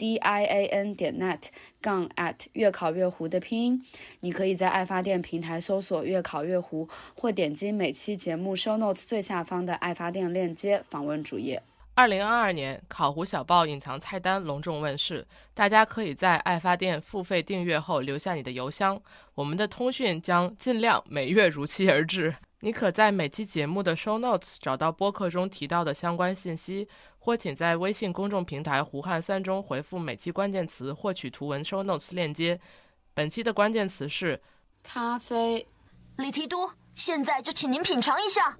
D i a n 点 net 杠 at 越考越糊的拼音，你可以在爱发电平台搜索“越考越糊”，或点击每期节目 show notes 最下方的爱发电链接访问主页。二零二二年，烤糊小报隐藏菜单隆重问世，大家可以在爱发电付费订阅后留下你的邮箱，我们的通讯将尽量每月如期而至。你可在每期节目的 show notes 找到播客中提到的相关信息。或请在微信公众平台“胡汉三”中回复每期关键词，获取图文 show notes 链接。本期的关键词是咖啡。李提督，现在就请您品尝一下。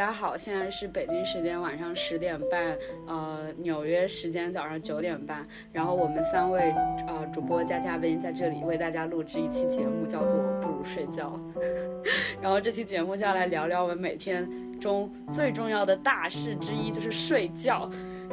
大家好，现在是北京时间晚上十点半，呃，纽约时间早上九点半。然后我们三位呃主播加嘉宾在这里为大家录制一期节目，叫做《不如睡觉》。然后这期节目就要来聊聊我们每天中最重要的大事之一，就是睡觉。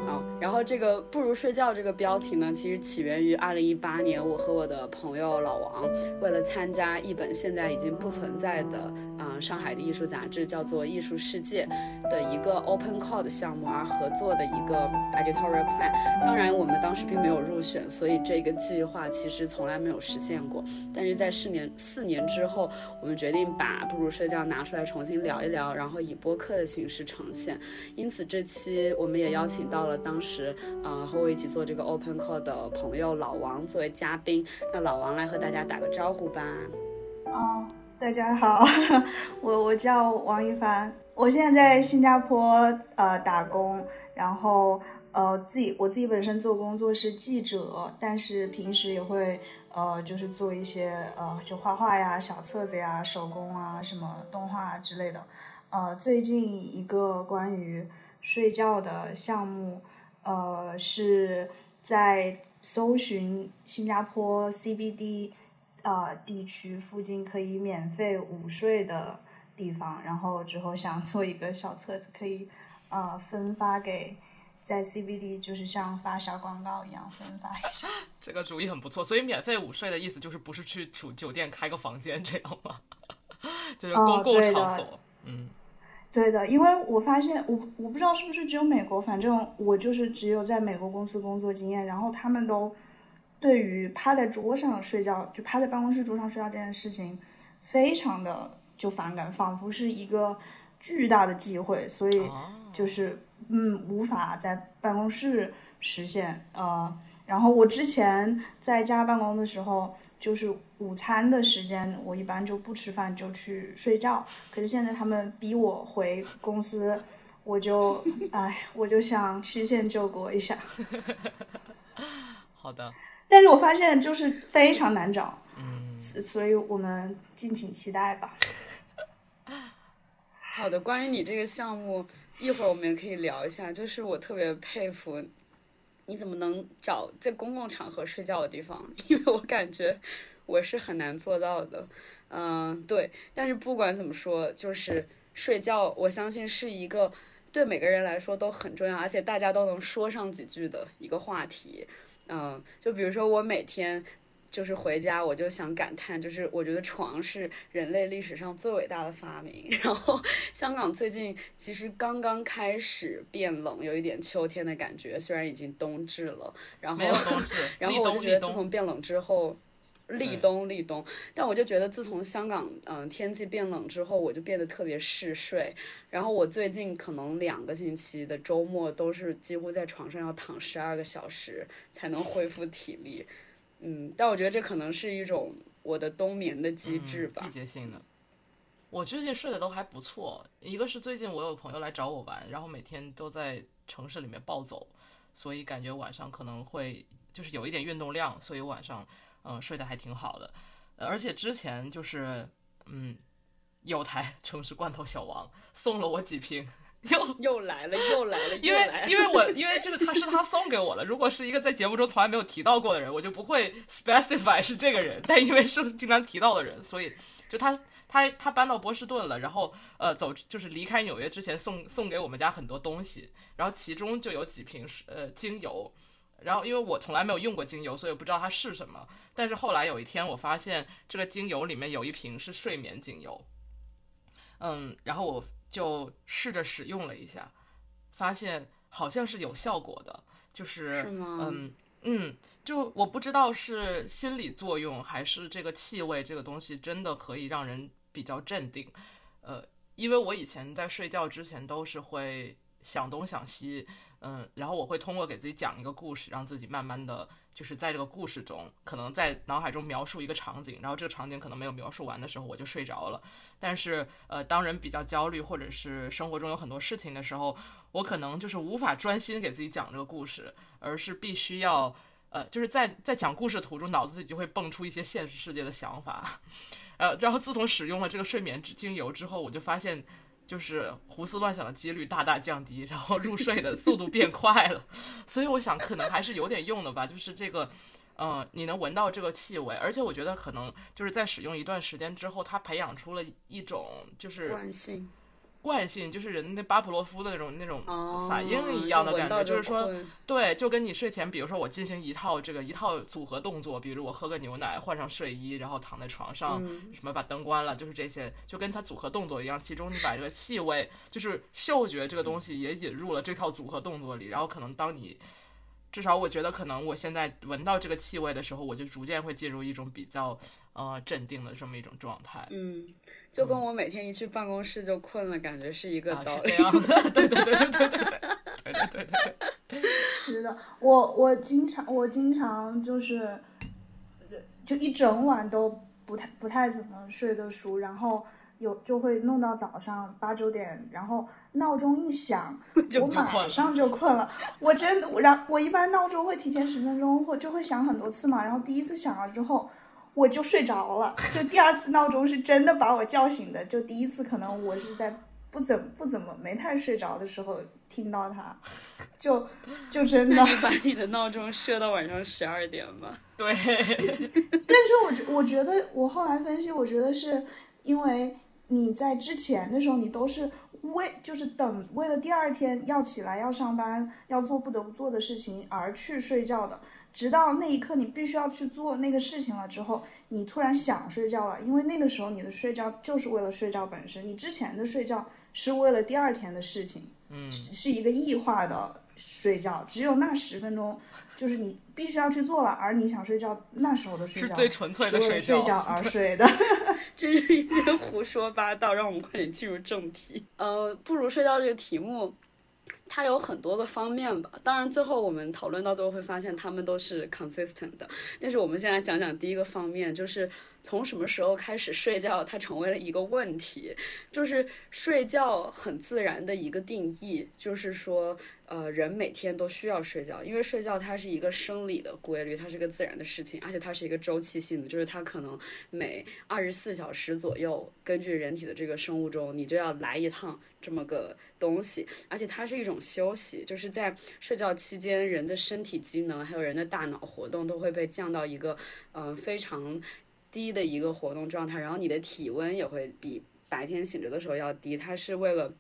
好，然后这个不如睡觉这个标题呢，其实起源于二零一八年，我和我的朋友老王为了参加一本现在已经不存在的，嗯，上海的艺术杂志，叫做《艺术世界》的一个 open call 的项目而合作的一个 editorial plan。当然，我们当时并没有入选，所以这个计划其实从来没有实现过。但是在四年四年之后，我们决定把不如睡觉拿出来重新聊一聊，然后以播客的形式呈现。因此，这期我们也邀请到。了当时，呃，和我一起做这个 open call 的朋友老王作为嘉宾，那老王来和大家打个招呼吧。哦，大家好，我我叫王一凡，我现在在新加坡呃打工，然后呃自己我自己本身做工作是记者，但是平时也会呃就是做一些呃就画画呀、小册子呀、手工啊、什么动画之类的。呃，最近一个关于。睡觉的项目，呃，是在搜寻新加坡 CBD 呃地区附近可以免费午睡的地方，然后之后想做一个小册子，可以呃分发给在 CBD，就是像发小广告一样分发一下。这个主意很不错，所以免费午睡的意思就是不是去酒酒店开个房间这样吗？就是公共场所，嗯。对的，因为我发现我我不知道是不是只有美国，反正我就是只有在美国公司工作经验，然后他们都对于趴在桌上睡觉，就趴在办公室桌上睡觉这件事情，非常的就反感，仿佛是一个巨大的忌讳，所以就是嗯无法在办公室实现呃，然后我之前在家办公的时候。就是午餐的时间，我一般就不吃饭就去睡觉。可是现在他们逼我回公司，我就哎，我就想曲线救国一下。好的。但是我发现就是非常难找，嗯，所以我们敬请期待吧。好的，关于你这个项目，一会儿我们也可以聊一下。就是我特别佩服。你怎么能找在公共场合睡觉的地方？因为我感觉我是很难做到的。嗯，对。但是不管怎么说，就是睡觉，我相信是一个对每个人来说都很重要，而且大家都能说上几句的一个话题。嗯，就比如说我每天。就是回家，我就想感叹，就是我觉得床是人类历史上最伟大的发明。然后香港最近其实刚刚开始变冷，有一点秋天的感觉，虽然已经冬至了。然后，然后我就觉得自从变冷之后，立冬立冬。但我就觉得自从香港嗯天气变冷之后，我就变得特别嗜睡。然后我最近可能两个星期的周末都是几乎在床上要躺十二个小时才能恢复体力。嗯，但我觉得这可能是一种我的冬眠的机制吧，季节性的。我最近睡得都还不错，一个是最近我有朋友来找我玩，然后每天都在城市里面暴走，所以感觉晚上可能会就是有一点运动量，所以晚上嗯睡得还挺好的。而且之前就是嗯有台城市罐头小王送了我几瓶，又又来了又来了，因为因为我因为这个他是他送给我的，如果是一个在节目中从来没有提到过的人，我就不会 specify 是这个人，但因为是经常提到的人，所以就他。他他搬到波士顿了，然后呃走就是离开纽约之前送送给我们家很多东西，然后其中就有几瓶呃精油，然后因为我从来没有用过精油，所以不知道它是什么。但是后来有一天我发现这个精油里面有一瓶是睡眠精油，嗯，然后我就试着使用了一下，发现好像是有效果的，就是嗯嗯。就我不知道是心理作用还是这个气味这个东西真的可以让人比较镇定，呃，因为我以前在睡觉之前都是会想东想西，嗯，然后我会通过给自己讲一个故事，让自己慢慢的就是在这个故事中，可能在脑海中描述一个场景，然后这个场景可能没有描述完的时候我就睡着了。但是呃，当人比较焦虑或者是生活中有很多事情的时候，我可能就是无法专心给自己讲这个故事，而是必须要。呃，就是在在讲故事途中，脑子里就会蹦出一些现实世界的想法，呃，然后自从使用了这个睡眠精油之后，我就发现，就是胡思乱想的几率大大降低，然后入睡的速度变快了，所以我想可能还是有点用的吧，就是这个，呃，你能闻到这个气味，而且我觉得可能就是在使用一段时间之后，它培养出了一种就是惯性。惯性就是人那巴甫洛夫的那种那种反应一样的感觉，就是说，对，就跟你睡前，比如说我进行一套这个一套组合动作，比如我喝个牛奶，换上睡衣，然后躺在床上，什么把灯关了，就是这些，就跟它组合动作一样。其中你把这个气味，就是嗅觉这个东西也引入了这套组合动作里，然后可能当你。至少我觉得，可能我现在闻到这个气味的时候，我就逐渐会进入一种比较呃镇定的这么一种状态。嗯，就跟我每天一去办公室就困了，感觉是一个道理。对对对对对对对对对对对。是的，我我经常我经常就是就一整晚都不太不太怎么睡得熟，然后有就会弄到早上八九点，然后。闹钟一响，我马上就困了。我真的，然我一般闹钟会提前十分钟，或就会响很多次嘛。然后第一次响了之后，我就睡着了。就第二次闹钟是真的把我叫醒的。就第一次可能我是在不怎不怎么没太睡着的时候听到它，就就真的。把你的闹钟设到晚上十二点吗？对。但是我觉我觉得我后来分析，我觉得是因为你在之前的时候你都是。为就是等为了第二天要起来要上班要做不得不做的事情而去睡觉的，直到那一刻你必须要去做那个事情了之后，你突然想睡觉了，因为那个时候你的睡觉就是为了睡觉本身，你之前的睡觉是为了第二天的事情，嗯，是一个异化的睡觉，只有那十分钟就是你必须要去做了，而你想睡觉那时候的睡觉是最纯粹的睡觉而睡的。真是一些胡说八道，让我们快点进入正题。呃，不如睡觉这个题目，它有很多个方面吧。当然，最后我们讨论到最后会发现，他们都是 consistent 的。但是，我们先来讲讲第一个方面，就是。从什么时候开始睡觉，它成为了一个问题。就是睡觉很自然的一个定义，就是说，呃，人每天都需要睡觉，因为睡觉它是一个生理的规律，它是个自然的事情，而且它是一个周期性的，就是它可能每二十四小时左右，根据人体的这个生物钟，你就要来一趟这么个东西，而且它是一种休息，就是在睡觉期间，人的身体机能还有人的大脑活动都会被降到一个，嗯，非常。低的一个活动状态，然后你的体温也会比白天醒着的时候要低。它是为了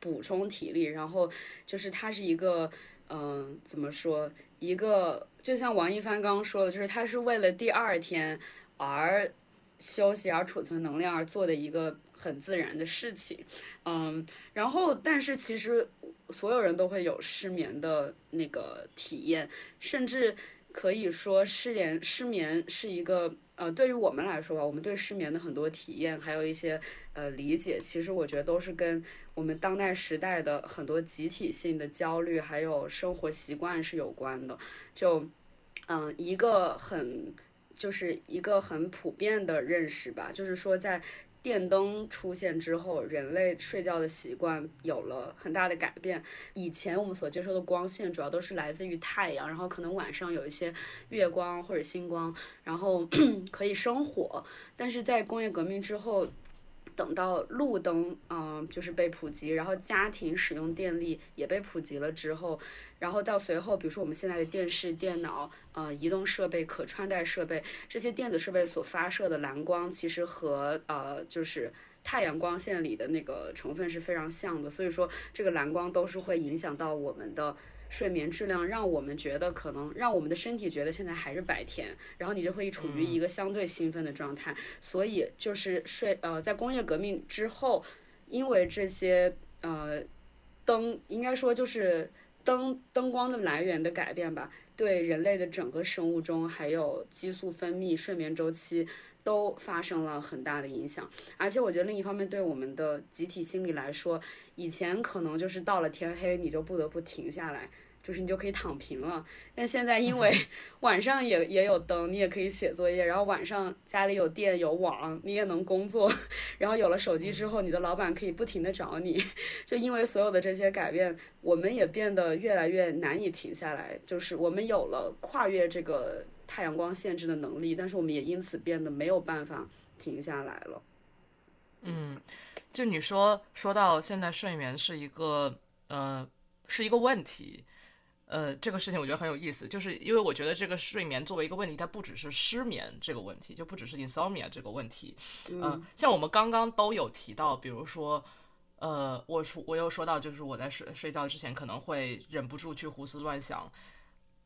补充体力，然后就是它是一个，嗯，怎么说？一个就像王一帆刚刚说的，就是它是为了第二天而休息、而储存能量而做的一个很自然的事情。嗯，然后但是其实所有人都会有失眠的那个体验，甚至可以说失眠失眠是一个。呃，对于我们来说吧，我们对失眠的很多体验，还有一些呃理解，其实我觉得都是跟我们当代时代的很多集体性的焦虑，还有生活习惯是有关的。就，嗯，一个很，就是一个很普遍的认识吧，就是说在。电灯出现之后，人类睡觉的习惯有了很大的改变。以前我们所接受的光线主要都是来自于太阳，然后可能晚上有一些月光或者星光，然后 可以生火。但是在工业革命之后，等到路灯，嗯，就是被普及，然后家庭使用电力也被普及了之后，然后到随后，比如说我们现在的电视、电脑，呃，移动设备、可穿戴设备这些电子设备所发射的蓝光，其实和呃，就是太阳光线里的那个成分是非常像的，所以说这个蓝光都是会影响到我们的。睡眠质量让我们觉得可能让我们的身体觉得现在还是白天，然后你就会处于一个相对兴奋的状态。所以就是睡呃，在工业革命之后，因为这些呃灯，应该说就是灯灯光的来源的改变吧，对人类的整个生物钟还有激素分泌、睡眠周期都发生了很大的影响。而且我觉得另一方面，对我们的集体心理来说，以前可能就是到了天黑，你就不得不停下来，就是你就可以躺平了。但现在因为 晚上也也有灯，你也可以写作业，然后晚上家里有电有网，你也能工作。然后有了手机之后，你的老板可以不停的找你。就因为所有的这些改变，我们也变得越来越难以停下来。就是我们有了跨越这个太阳光限制的能力，但是我们也因此变得没有办法停下来了。嗯。就你说说到现在睡眠是一个呃是一个问题，呃这个事情我觉得很有意思，就是因为我觉得这个睡眠作为一个问题，它不只是失眠这个问题，就不只是 insomnia 这个问题，嗯，像我们刚刚都有提到，比如说呃我说我又说到，就是我在睡睡觉之前可能会忍不住去胡思乱想，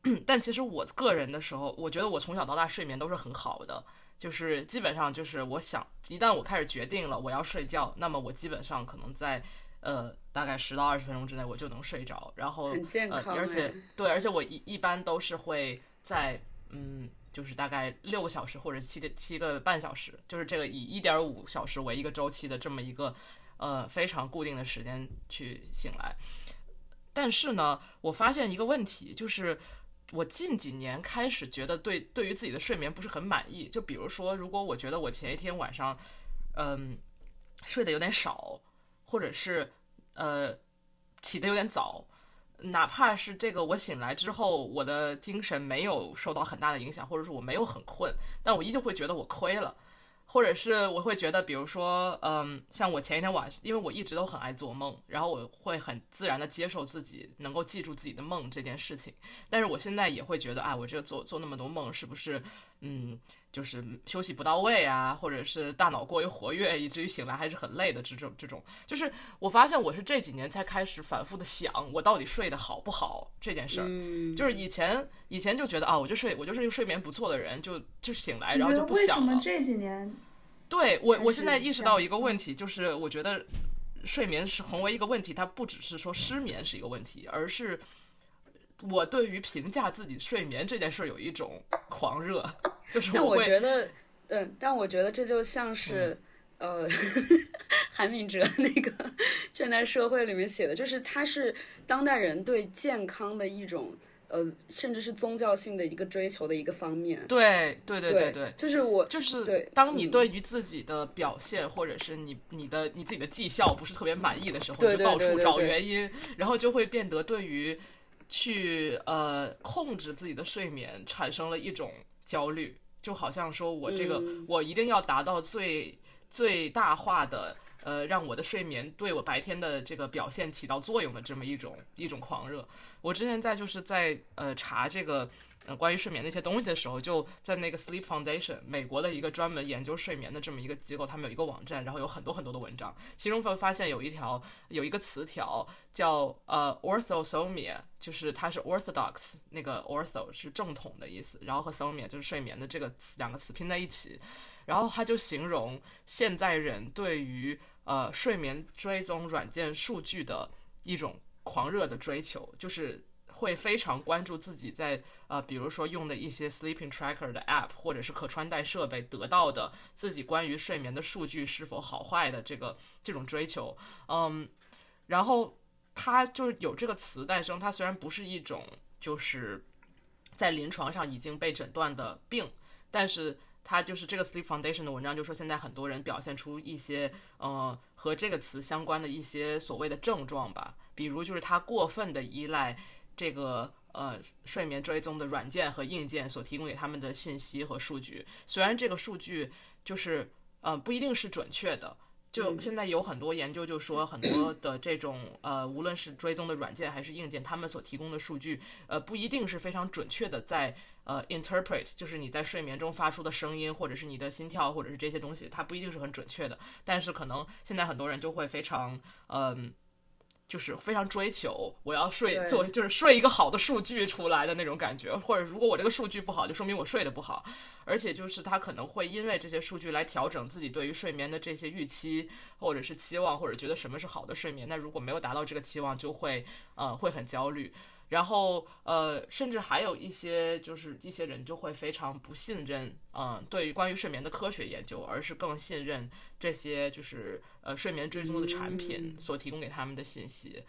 但其实我个人的时候，我觉得我从小到大睡眠都是很好的。就是基本上就是我想，一旦我开始决定了我要睡觉，那么我基本上可能在呃大概十到二十分钟之内我就能睡着，然后呃而且对，而且我一一般都是会在嗯就是大概六个小时或者七个七个半小时，就是这个以一点五小时为一个周期的这么一个呃非常固定的时间去醒来。但是呢，我发现一个问题就是。我近几年开始觉得对对于自己的睡眠不是很满意，就比如说，如果我觉得我前一天晚上，嗯，睡得有点少，或者是呃起得有点早，哪怕是这个我醒来之后，我的精神没有受到很大的影响，或者说我没有很困，但我依旧会觉得我亏了。或者是我会觉得，比如说，嗯，像我前一天晚上，因为我一直都很爱做梦，然后我会很自然的接受自己能够记住自己的梦这件事情。但是我现在也会觉得，哎，我这个做做那么多梦，是不是，嗯，就是休息不到位啊，或者是大脑过于活跃，以至于醒来还是很累的这种这种。就是我发现我是这几年才开始反复的想，我到底睡得好不好这件事儿。就是以前以前就觉得啊，我就睡，我就是一个睡眠不错的人，就就醒来然后就不想了。为什么这几年？对我，我现在意识到一个问题，就是我觉得睡眠是成为一个问题，它不只是说失眠是一个问题，而是我对于评价自己睡眠这件事儿有一种狂热，就是我觉得，嗯，但我觉得这就像是呃，韩敏哲那个《倦怠社会》里面写的，就是他是当代人对健康的一种。呃，甚至是宗教性的一个追求的一个方面。对对对对对，就是我就是对。当你对于自己的表现，或者是你你的你自己的绩效不是特别满意的时候，就到处找原因，然后就会变得对于去呃控制自己的睡眠产生了一种焦虑，就好像说我这个我一定要达到最最大化的。呃，让我的睡眠对我白天的这个表现起到作用的这么一种一种狂热。我之前在就是在呃查这个嗯关于睡眠那些东西的时候，就在那个 Sleep Foundation 美国的一个专门研究睡眠的这么一个机构，他们有一个网站，然后有很多很多的文章，其中会发现有一条有一个词条叫呃 Orthosomia，就是它是 Orthodox 那个 Ortho 是正统的意思，然后和 Somia 就是睡眠的这个词两个词拼在一起，然后他就形容现在人对于呃，睡眠追踪软件数据的一种狂热的追求，就是会非常关注自己在呃，比如说用的一些 sleeping tracker 的 app 或者是可穿戴设备得到的自己关于睡眠的数据是否好坏的这个这种追求。嗯，然后它就是有这个词诞生，它虽然不是一种就是在临床上已经被诊断的病，但是他就是这个 Sleep Foundation 的文章就说，现在很多人表现出一些呃和这个词相关的一些所谓的症状吧，比如就是他过分的依赖这个呃睡眠追踪的软件和硬件所提供给他们的信息和数据，虽然这个数据就是呃不一定是准确的。就现在有很多研究就说，很多的这种呃，无论是追踪的软件还是硬件，他们所提供的数据，呃，不一定是非常准确的，在呃 interpret，就是你在睡眠中发出的声音，或者是你的心跳，或者是这些东西，它不一定是很准确的。但是可能现在很多人就会非常嗯。就是非常追求，我要睡做就是睡一个好的数据出来的那种感觉，或者如果我这个数据不好，就说明我睡得不好，而且就是他可能会因为这些数据来调整自己对于睡眠的这些预期，或者是期望，或者觉得什么是好的睡眠。那如果没有达到这个期望，就会呃会很焦虑。然后，呃，甚至还有一些，就是一些人就会非常不信任，嗯，对于关于睡眠的科学研究，而是更信任这些就是呃睡眠追踪的产品所提供给他们的信息，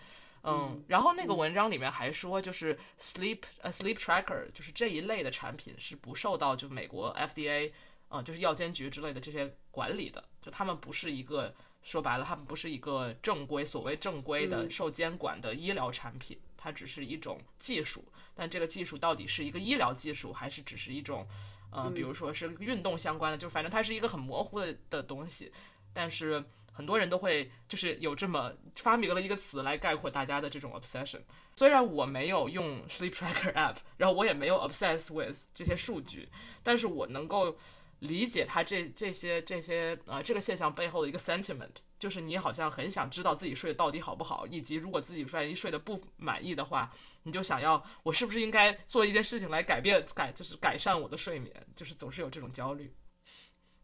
嗯。然后那个文章里面还说，就是 sleep 呃 sleep tracker，就是这一类的产品是不受到就美国 FDA，呃，就是药监局之类的这些管理的，就他们不是一个说白了，他们不是一个正规所谓正规的受监管的医疗产品。它只是一种技术，但这个技术到底是一个医疗技术，还是只是一种，呃，比如说是运动相关的，就反正它是一个很模糊的的东西。但是很多人都会就是有这么发明了一个词来概括大家的这种 obsession。虽然我没有用 sleep tracker app，然后我也没有 obsessed with 这些数据，但是我能够。理解他这这些这些呃这个现象背后的一个 sentiment，就是你好像很想知道自己睡得到底好不好，以及如果自己万一睡得不满意的话，你就想要我是不是应该做一件事情来改变改就是改善我的睡眠，就是总是有这种焦虑。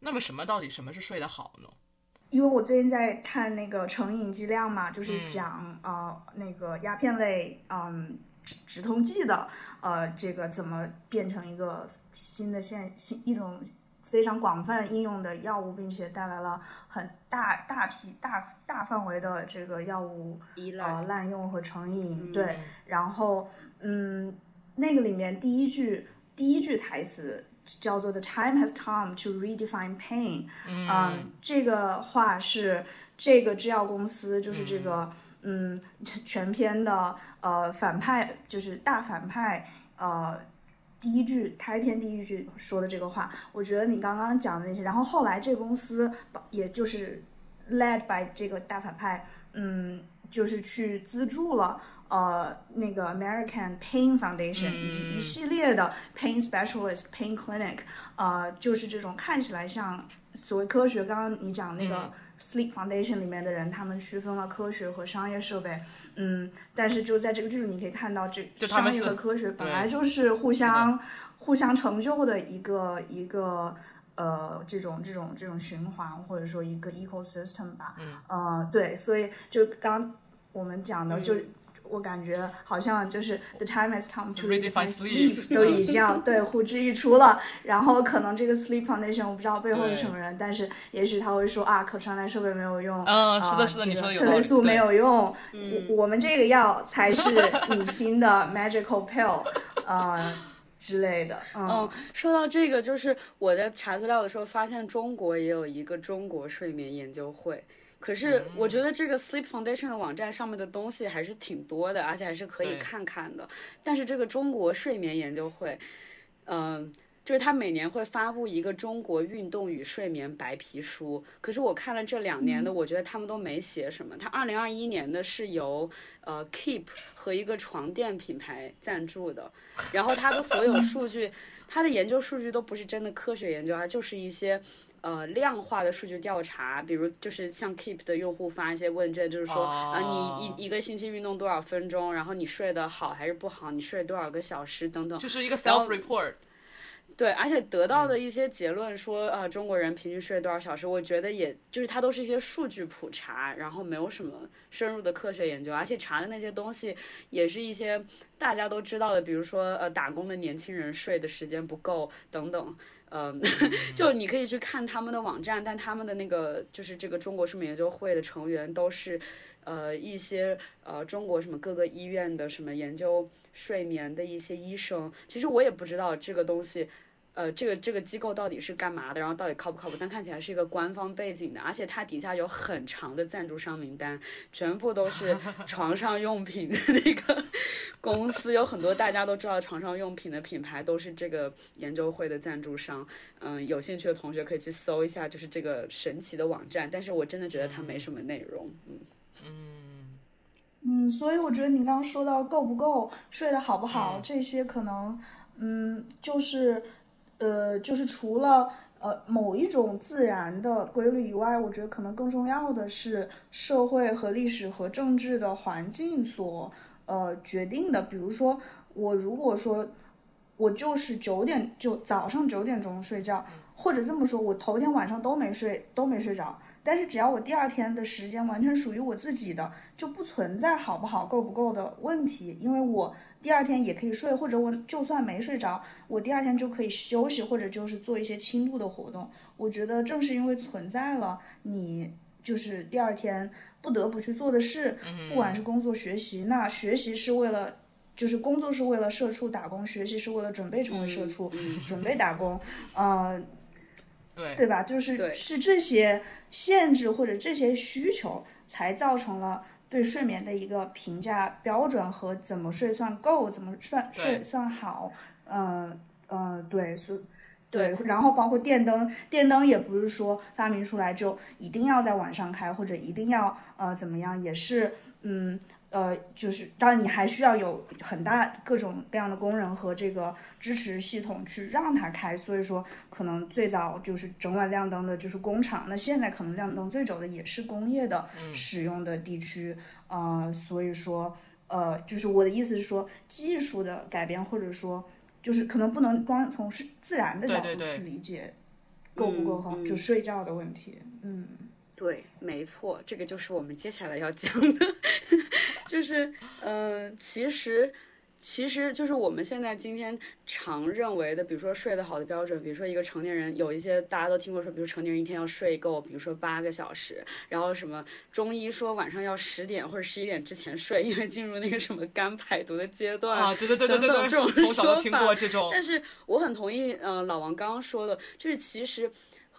那么什么到底什么是睡得好呢？因为我最近在看那个成瘾剂量嘛，就是讲呃那个鸦片类嗯止止痛剂的呃这个怎么变成一个新的现新一种。非常广泛应用的药物，并且带来了很大大批大大范围的这个药物呃滥用和成瘾。对，然后嗯，那个里面第一句第一句台词叫做 “The time has come to redefine pain”。嗯，这个话是这个制药公司，就是这个嗯全篇的呃反派，就是大反派呃。第一句开篇第一句说的这个话，我觉得你刚刚讲的那些，然后后来这个公司也就是 led by 这个大反派，嗯，就是去资助了呃那个 American Pain Foundation 以及一系列的 pain specialist pain clinic，呃，就是这种看起来像所谓科学，刚刚你讲那个。Sleep Foundation 里面的人，他们区分了科学和商业设备，嗯，但是就在这个剧里，你可以看到，这商业和科学本来就是互相互相成就的一个一个呃这种这种这种循环，或者说一个 ecosystem 吧，嗯，呃，对，所以就刚我们讲的就。我感觉好像就是 the time has come to redefine sleep 都已经对呼之欲出了，然后可能这个 sleep foundation 我不知道背后是什么人，但是也许他会说啊，可穿戴设备没有用，嗯，是的，是的，你说有褪黑素没有用，我我们这个药才是你新的 magical pill，呃之类的。嗯，说到这个，就是我在查资料的时候发现，中国也有一个中国睡眠研究会。可是我觉得这个 Sleep Foundation 的网站上面的东西还是挺多的，而且还是可以看看的。但是这个中国睡眠研究会，嗯，就是他每年会发布一个中国运动与睡眠白皮书。可是我看了这两年的，我觉得他们都没写什么。他二零二一年的是由呃 Keep 和一个床垫品牌赞助的，然后他的所有数据，他的研究数据都不是真的科学研究，而就是一些。呃，量化的数据调查，比如就是像 Keep 的用户发一些问卷，就是说啊，你一一个星期运动多少分钟，然后你睡得好还是不好，你睡多少个小时等等，就是一个 self report。对，而且得到的一些结论说，啊，中国人平均睡多少小时，我觉得也就是它都是一些数据普查，然后没有什么深入的科学研究，而且查的那些东西也是一些大家都知道的，比如说呃，打工的年轻人睡的时间不够等等。嗯，就你可以去看他们的网站，但他们的那个就是这个中国睡眠研究会的成员都是，呃，一些呃中国什么各个医院的什么研究睡眠的一些医生。其实我也不知道这个东西，呃，这个这个机构到底是干嘛的，然后到底靠不靠谱，但看起来是一个官方背景的，而且它底下有很长的赞助商名单，全部都是 床上用品的那个公司，有很多大家都知道床上用品的品牌都是这个研究会的赞助商。嗯，有兴趣的同学可以去搜一下，就是这个神奇的网站。但是我真的觉得它没什么内容。嗯嗯嗯，所以我觉得你刚刚说到够不够睡得好不好，这些可能嗯就是呃就是除了呃某一种自然的规律以外，我觉得可能更重要的是社会和历史和政治的环境所呃决定的。比如说我如果说。我就是九点就早上九点钟睡觉，或者这么说，我头天晚上都没睡都没睡着。但是只要我第二天的时间完全属于我自己的，就不存在好不好够不够的问题，因为我第二天也可以睡，或者我就算没睡着，我第二天就可以休息，或者就是做一些轻度的活动。我觉得正是因为存在了你就是第二天不得不去做的事，不管是工作学习，那学习是为了。就是工作是为了社畜打工，学习是为了准备成为社畜，准备打工，呃，对对吧？就是是这些限制或者这些需求，才造成了对睡眠的一个评价标准和怎么睡算够，怎么算睡算好，嗯嗯，对，是，对，然后包括电灯，电灯也不是说发明出来就一定要在晚上开，或者一定要呃怎么样，也是嗯。呃，就是当然你还需要有很大各种各样的工人和这个支持系统去让它开，所以说可能最早就是整晚亮灯的就是工厂，那现在可能亮灯最久的也是工业的使用的地区，呃，所以说呃，就是我的意思是说技术的改变或者说就是可能不能光从是自然的角度去理解够不够好就睡觉的问题，嗯。对，没错，这个就是我们接下来要讲的，就是，嗯，其实，其实就是我们现在今天常认为的，比如说睡得好的标准，比如说一个成年人有一些大家都听过说，比如成年人一天要睡够，比如说八个小时，然后什么中医说晚上要十点或者十一点之前睡，因为进入那个什么肝排毒的阶段啊，对对对对对对，这种说法，这种，但是我很同意，呃，老王刚刚说的，就是其实。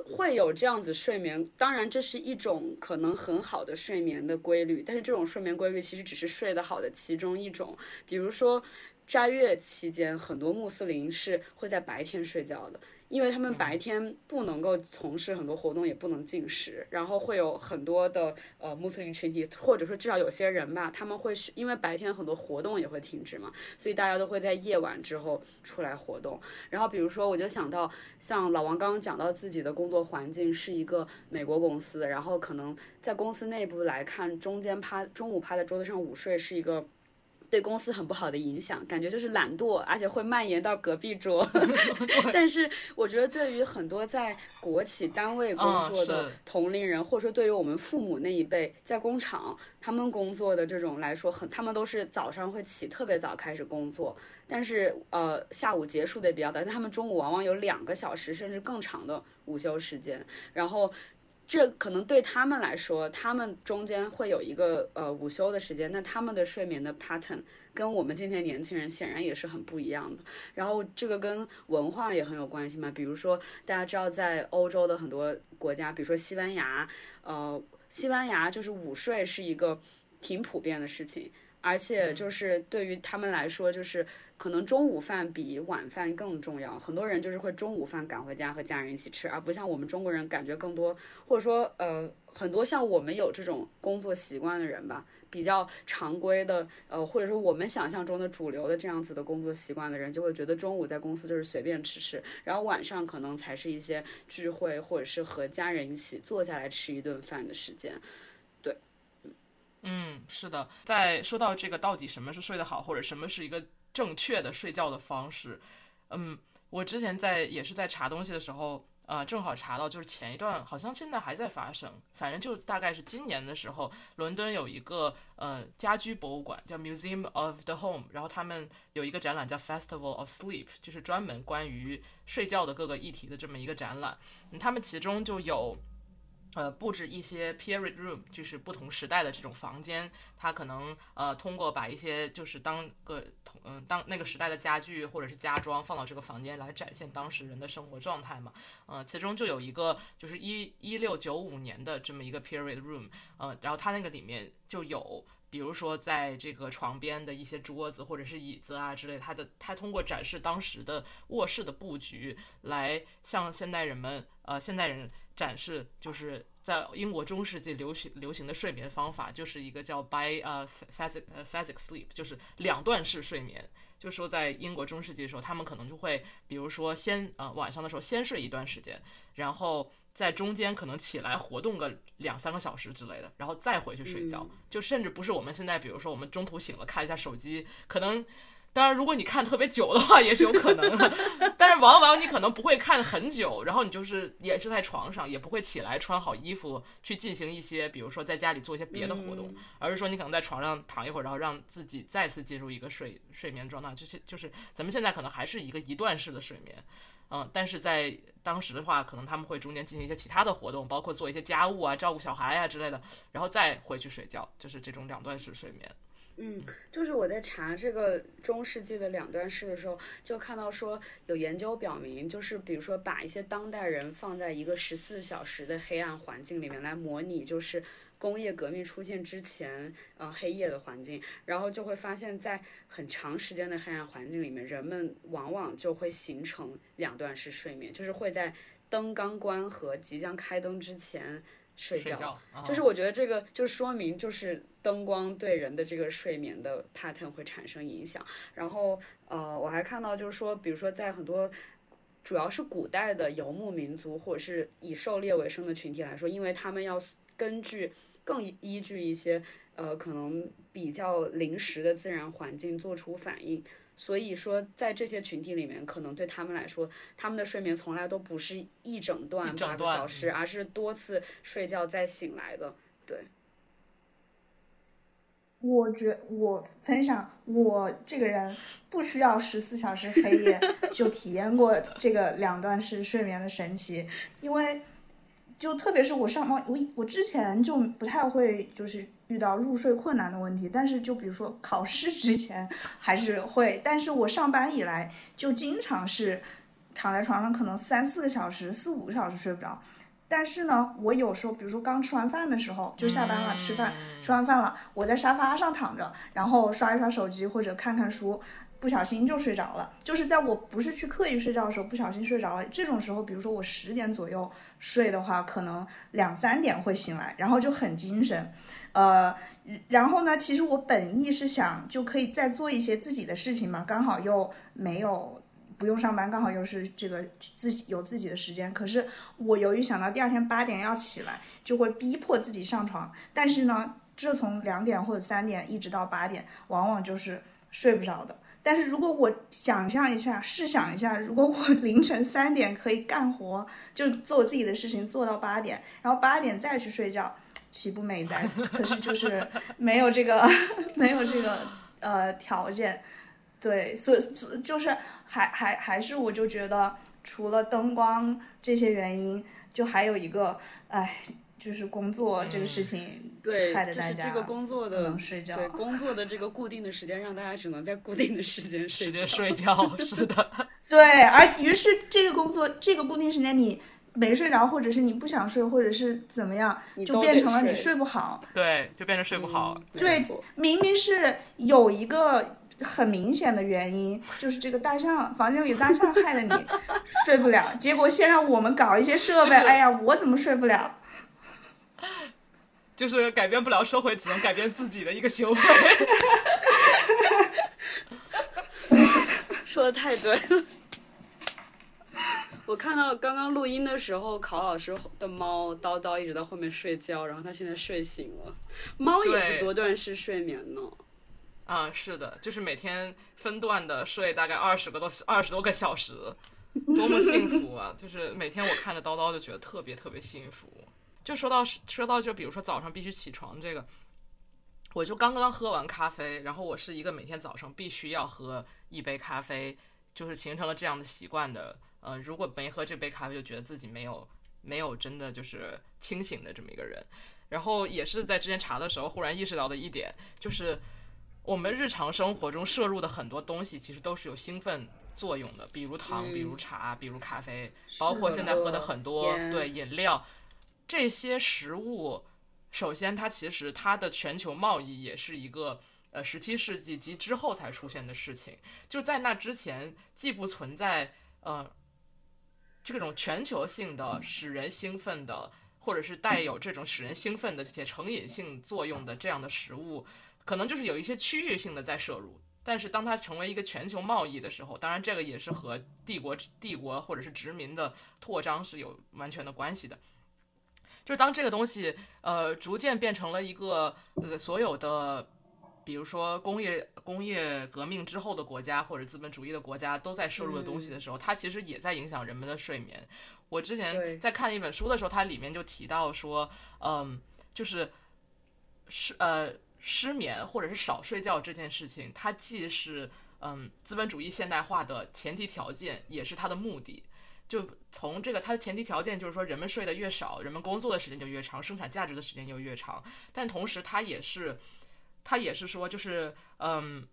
会有这样子睡眠，当然这是一种可能很好的睡眠的规律，但是这种睡眠规律其实只是睡得好的其中一种。比如说，斋月期间，很多穆斯林是会在白天睡觉的。因为他们白天不能够从事很多活动，也不能进食，然后会有很多的呃穆斯林群体，或者说至少有些人吧，他们会因为白天很多活动也会停止嘛，所以大家都会在夜晚之后出来活动。然后比如说，我就想到像老王刚刚讲到自己的工作环境是一个美国公司，然后可能在公司内部来看，中间趴中午趴在桌子上午睡是一个。对公司很不好的影响，感觉就是懒惰，而且会蔓延到隔壁桌。但是我觉得，对于很多在国企单位工作的同龄人，或者说对于我们父母那一辈在工厂他们工作的这种来说，很他们都是早上会起特别早开始工作，但是呃下午结束的也比较早，但他们中午往往有两个小时甚至更长的午休时间，然后。这可能对他们来说，他们中间会有一个呃午休的时间，那他们的睡眠的 pattern 跟我们今天年轻人显然也是很不一样的。然后这个跟文化也很有关系嘛，比如说大家知道在欧洲的很多国家，比如说西班牙，呃，西班牙就是午睡是一个挺普遍的事情，而且就是对于他们来说，就是。可能中午饭比晚饭更重要，很多人就是会中午饭赶回家和家人一起吃，而不像我们中国人感觉更多，或者说呃很多像我们有这种工作习惯的人吧，比较常规的呃或者说我们想象中的主流的这样子的工作习惯的人，就会觉得中午在公司就是随便吃吃，然后晚上可能才是一些聚会或者是和家人一起坐下来吃一顿饭的时间。对，嗯，是的，在说到这个到底什么是睡得好，或者什么是一个。正确的睡觉的方式，嗯，我之前在也是在查东西的时候，呃，正好查到就是前一段好像现在还在发生，反正就大概是今年的时候，伦敦有一个呃家居博物馆叫 Museum of the Home，然后他们有一个展览叫 Festival of Sleep，就是专门关于睡觉的各个议题的这么一个展览，他们其中就有呃，布置一些 period room，就是不同时代的这种房间，它可能呃通过把一些就是当个同嗯当那个时代的家具或者是家装放到这个房间来展现当时人的生活状态嘛，呃，其中就有一个就是一一六九五年的这么一个 period room，呃，然后它那个里面就有。比如说，在这个床边的一些桌子或者是椅子啊之类，他的他通过展示当时的卧室的布局，来向现代人们呃现代人展示，就是在英国中世纪流行流行的睡眠方法，就是一个叫 by 呃 phasic 呃 phasic sleep，就是两段式睡眠。就说在英国中世纪的时候，他们可能就会，比如说先呃晚上的时候先睡一段时间，然后。在中间可能起来活动个两三个小时之类的，然后再回去睡觉，就甚至不是我们现在，比如说我们中途醒了看一下手机，可能，当然如果你看特别久的话也是有可能的，但是往往你可能不会看很久，然后你就是也是在床上，也不会起来穿好衣服去进行一些，比如说在家里做一些别的活动，而是说你可能在床上躺一会儿，然后让自己再次进入一个睡睡眠状态，就是就是咱们现在可能还是一个一段式的睡眠。嗯，但是在当时的话，可能他们会中间进行一些其他的活动，包括做一些家务啊、照顾小孩啊之类的，然后再回去睡觉，就是这种两段式睡眠。嗯，就是我在查这个中世纪的两段式的时候，就看到说有研究表明，就是比如说把一些当代人放在一个十四小时的黑暗环境里面来模拟，就是。工业革命出现之前，呃，黑夜的环境，然后就会发现，在很长时间的黑暗环境里面，人们往往就会形成两段式睡眠，就是会在灯刚关和即将开灯之前睡觉。就是我觉得这个就说明，就是灯光对人的这个睡眠的 pattern 会产生影响。然后，呃，我还看到就是说，比如说在很多主要是古代的游牧民族或者是以狩猎为生的群体来说，因为他们要根据更依据一些呃可能比较临时的自然环境做出反应，所以说在这些群体里面，可能对他们来说，他们的睡眠从来都不是一整段八个小时，而是多次睡觉再醒来的。对，我觉我分享，我这个人不需要十四小时黑夜就体验过这个两段式睡眠的神奇，因为。就特别是我上班，我我之前就不太会，就是遇到入睡困难的问题。但是就比如说考试之前还是会，但是我上班以来就经常是躺在床上，可能三四个小时、四五个小时睡不着。但是呢，我有时候比如说刚吃完饭的时候，就下班了，吃饭吃完饭了，我在沙发上躺着，然后刷一刷手机或者看看书。不小心就睡着了，就是在我不是去刻意睡觉的时候，不小心睡着了。这种时候，比如说我十点左右睡的话，可能两三点会醒来，然后就很精神。呃，然后呢，其实我本意是想就可以再做一些自己的事情嘛，刚好又没有不用上班，刚好又是这个自己有自己的时间。可是我由于想到第二天八点要起来，就会逼迫自己上床。但是呢，这从两点或者三点一直到八点，往往就是睡不着的。但是如果我想象一下，试想一下，如果我凌晨三点可以干活，就做自己的事情做到八点，然后八点再去睡觉，岂不美哉？可是就是没有这个，没有这个呃条件，对，所以就是还还还是我就觉得，除了灯光这些原因，就还有一个，哎。就是工作这个事情，对，害得大家不能睡觉。对，工作的这个固定的时间，让大家只能在固定的时间睡觉。睡觉是的。对，而于是这个工作这个固定时间你没睡着，或者是你不想睡，或者是怎么样，就变成了你睡不好。对，就变成睡不好。对，明明是有一个很明显的原因，就是这个大象房间里大象害了你 睡不了，结果现在我们搞一些设备，哎呀，我怎么睡不了？就是改变不了社会，只能改变自己的一个行为。说的太对了。我看到刚刚录音的时候，考老师的猫叨叨一直在后面睡觉，然后它现在睡醒了。猫也是多段式睡眠呢。啊，是的，就是每天分段的睡大概二十个多二十多个小时，多么幸福啊！就是每天我看着叨叨就觉得特别特别幸福。就说到说到就比如说早上必须起床这个，我就刚刚喝完咖啡，然后我是一个每天早上必须要喝一杯咖啡，就是形成了这样的习惯的。呃，如果没喝这杯咖啡，就觉得自己没有没有真的就是清醒的这么一个人。然后也是在之前查的时候，忽然意识到的一点，就是我们日常生活中摄入的很多东西，其实都是有兴奋作用的，比如糖，比如茶，比如咖啡，包括现在喝的很多对饮料，这些食物，首先它其实它的全球贸易也是一个呃十七世纪及之后才出现的事情，就在那之前既不存在呃这种全球性的使人兴奋的。或者是带有这种使人兴奋的且成瘾性作用的这样的食物，可能就是有一些区域性的在摄入。但是当它成为一个全球贸易的时候，当然这个也是和帝国帝国或者是殖民的扩张是有完全的关系的。就当这个东西呃逐渐变成了一个呃所有的，比如说工业工业革命之后的国家或者资本主义的国家都在摄入的东西的时候，它其实也在影响人们的睡眠。我之前在看一本书的时候，它里面就提到说，嗯，就是失呃失眠或者是少睡觉这件事情，它既是嗯资本主义现代化的前提条件，也是它的目的。就从这个它的前提条件就是说，人们睡得越少，人们工作的时间就越长，生产价值的时间就越长。但同时，它也是它也是说，就是嗯。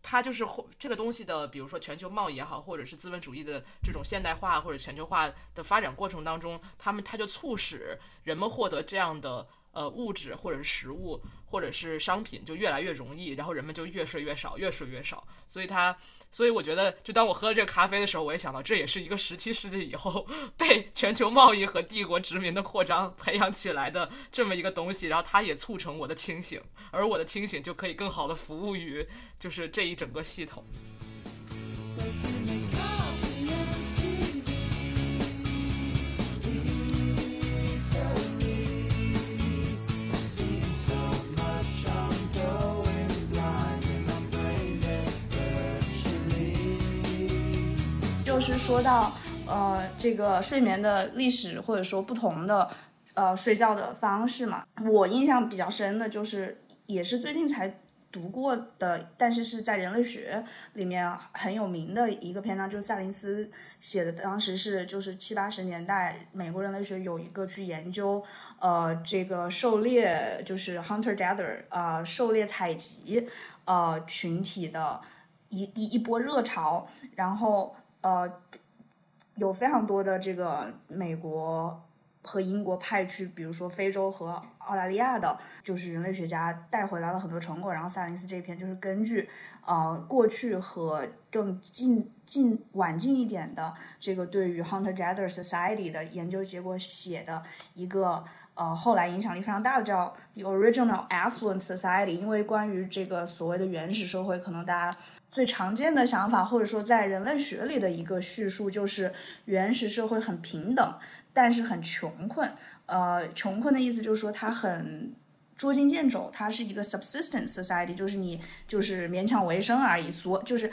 它就是这个东西的，比如说全球贸易也好，或者是资本主义的这种现代化或者全球化的发展过程当中，他们它就促使人们获得这样的呃物质或者是食物或者是商品就越来越容易，然后人们就越睡越少，越睡越少，所以它。所以我觉得，就当我喝了这个咖啡的时候，我也想到，这也是一个十七世纪以后被全球贸易和帝国殖民的扩张培养起来的这么一个东西。然后它也促成我的清醒，而我的清醒就可以更好的服务于就是这一整个系统。就是说到，呃，这个睡眠的历史，或者说不同的，呃，睡觉的方式嘛。我印象比较深的就是，也是最近才读过的，但是是在人类学里面很有名的一个篇章，就是赛林斯写的。当时是就是七八十年代，美国人类学有一个去研究，呃，这个狩猎就是 hunter gather 啊，狩猎采集呃群体的一一一波热潮，然后。呃，有非常多的这个美国和英国派去，比如说非洲和澳大利亚的，就是人类学家带回来了很多成果。然后萨林斯这篇就是根据呃过去和更近近晚近一点的这个对于 hunter gatherer society 的研究结果写的一个呃后来影响力非常大的叫 the original affluent society。因为关于这个所谓的原始社会，可能大家。最常见的想法，或者说在人类学里的一个叙述，就是原始社会很平等，但是很穷困。呃，穷困的意思就是说它很捉襟见肘，它是一个 subsistence society，就是你就是勉强维生而已。所就是。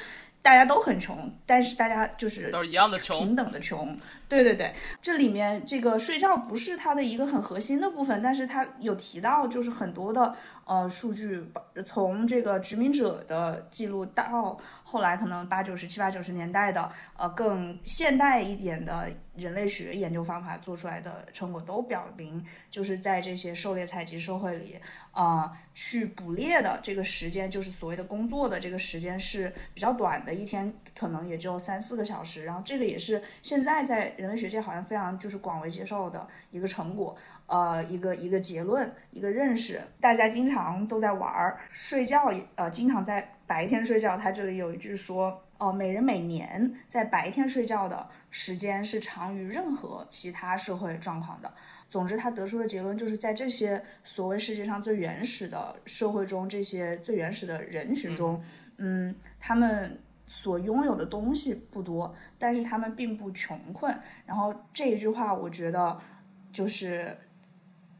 大家都很穷，但是大家就是都是一样的穷，平等的穷。对对对，这里面这个睡觉不是它的一个很核心的部分，但是它有提到，就是很多的呃数据，从这个殖民者的记录到后来可能八九十七八九十年代的呃更现代一点的人类学研究方法做出来的成果，都表明就是在这些狩猎采集社会里。啊，去捕猎的这个时间，就是所谓的工作的这个时间是比较短的，一天可能也就三四个小时。然后这个也是现在在人类学界好像非常就是广为接受的一个成果，呃，一个一个结论，一个认识。大家经常都在玩儿，睡觉，呃，经常在白天睡觉。他这里有一句说，哦，每人每年在白天睡觉的时间是长于任何其他社会状况的。总之，他得出的结论就是在这些所谓世界上最原始的社会中，这些最原始的人群中，嗯，他们所拥有的东西不多，但是他们并不穷困。然后这一句话，我觉得就是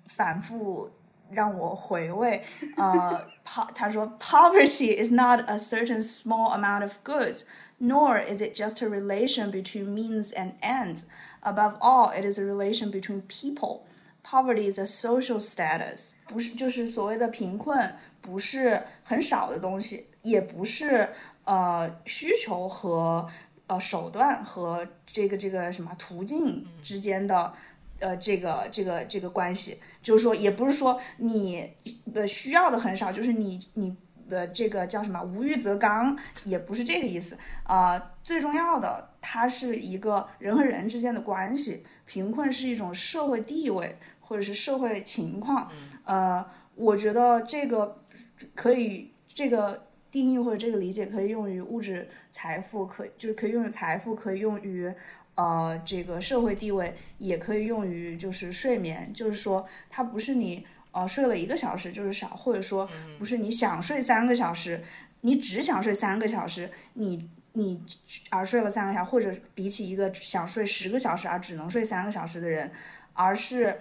反复让我回味。呃，他他说，Poverty is not a certain small amount of goods, nor is it just a relation between means and ends. Above all, it is a relation between people. Poverty is a social status. 不是，就是所谓的贫困，不是很少的东西，也不是呃需求和呃手段和这个这个什么途径之间的 呃这个这个这个关系， 就是说也不是说你呃需要的很少，就是你你的这个叫什么无欲则刚，也不是这个意思。啊、最重要的，它是一个人和人之间的关系，贫困是一种社会地位或者是社会情况，呃，我觉得这个可以这个定义或者这个理解可以用于物质财富，可就是可以用于财富，可以用于呃这个社会地位，也可以用于就是睡眠，就是说它不是你呃睡了一个小时就是少，或者说不是你想睡三个小时，你只想睡三个小时，你。你而睡了三个小时，或者比起一个想睡十个小时而只能睡三个小时的人，而是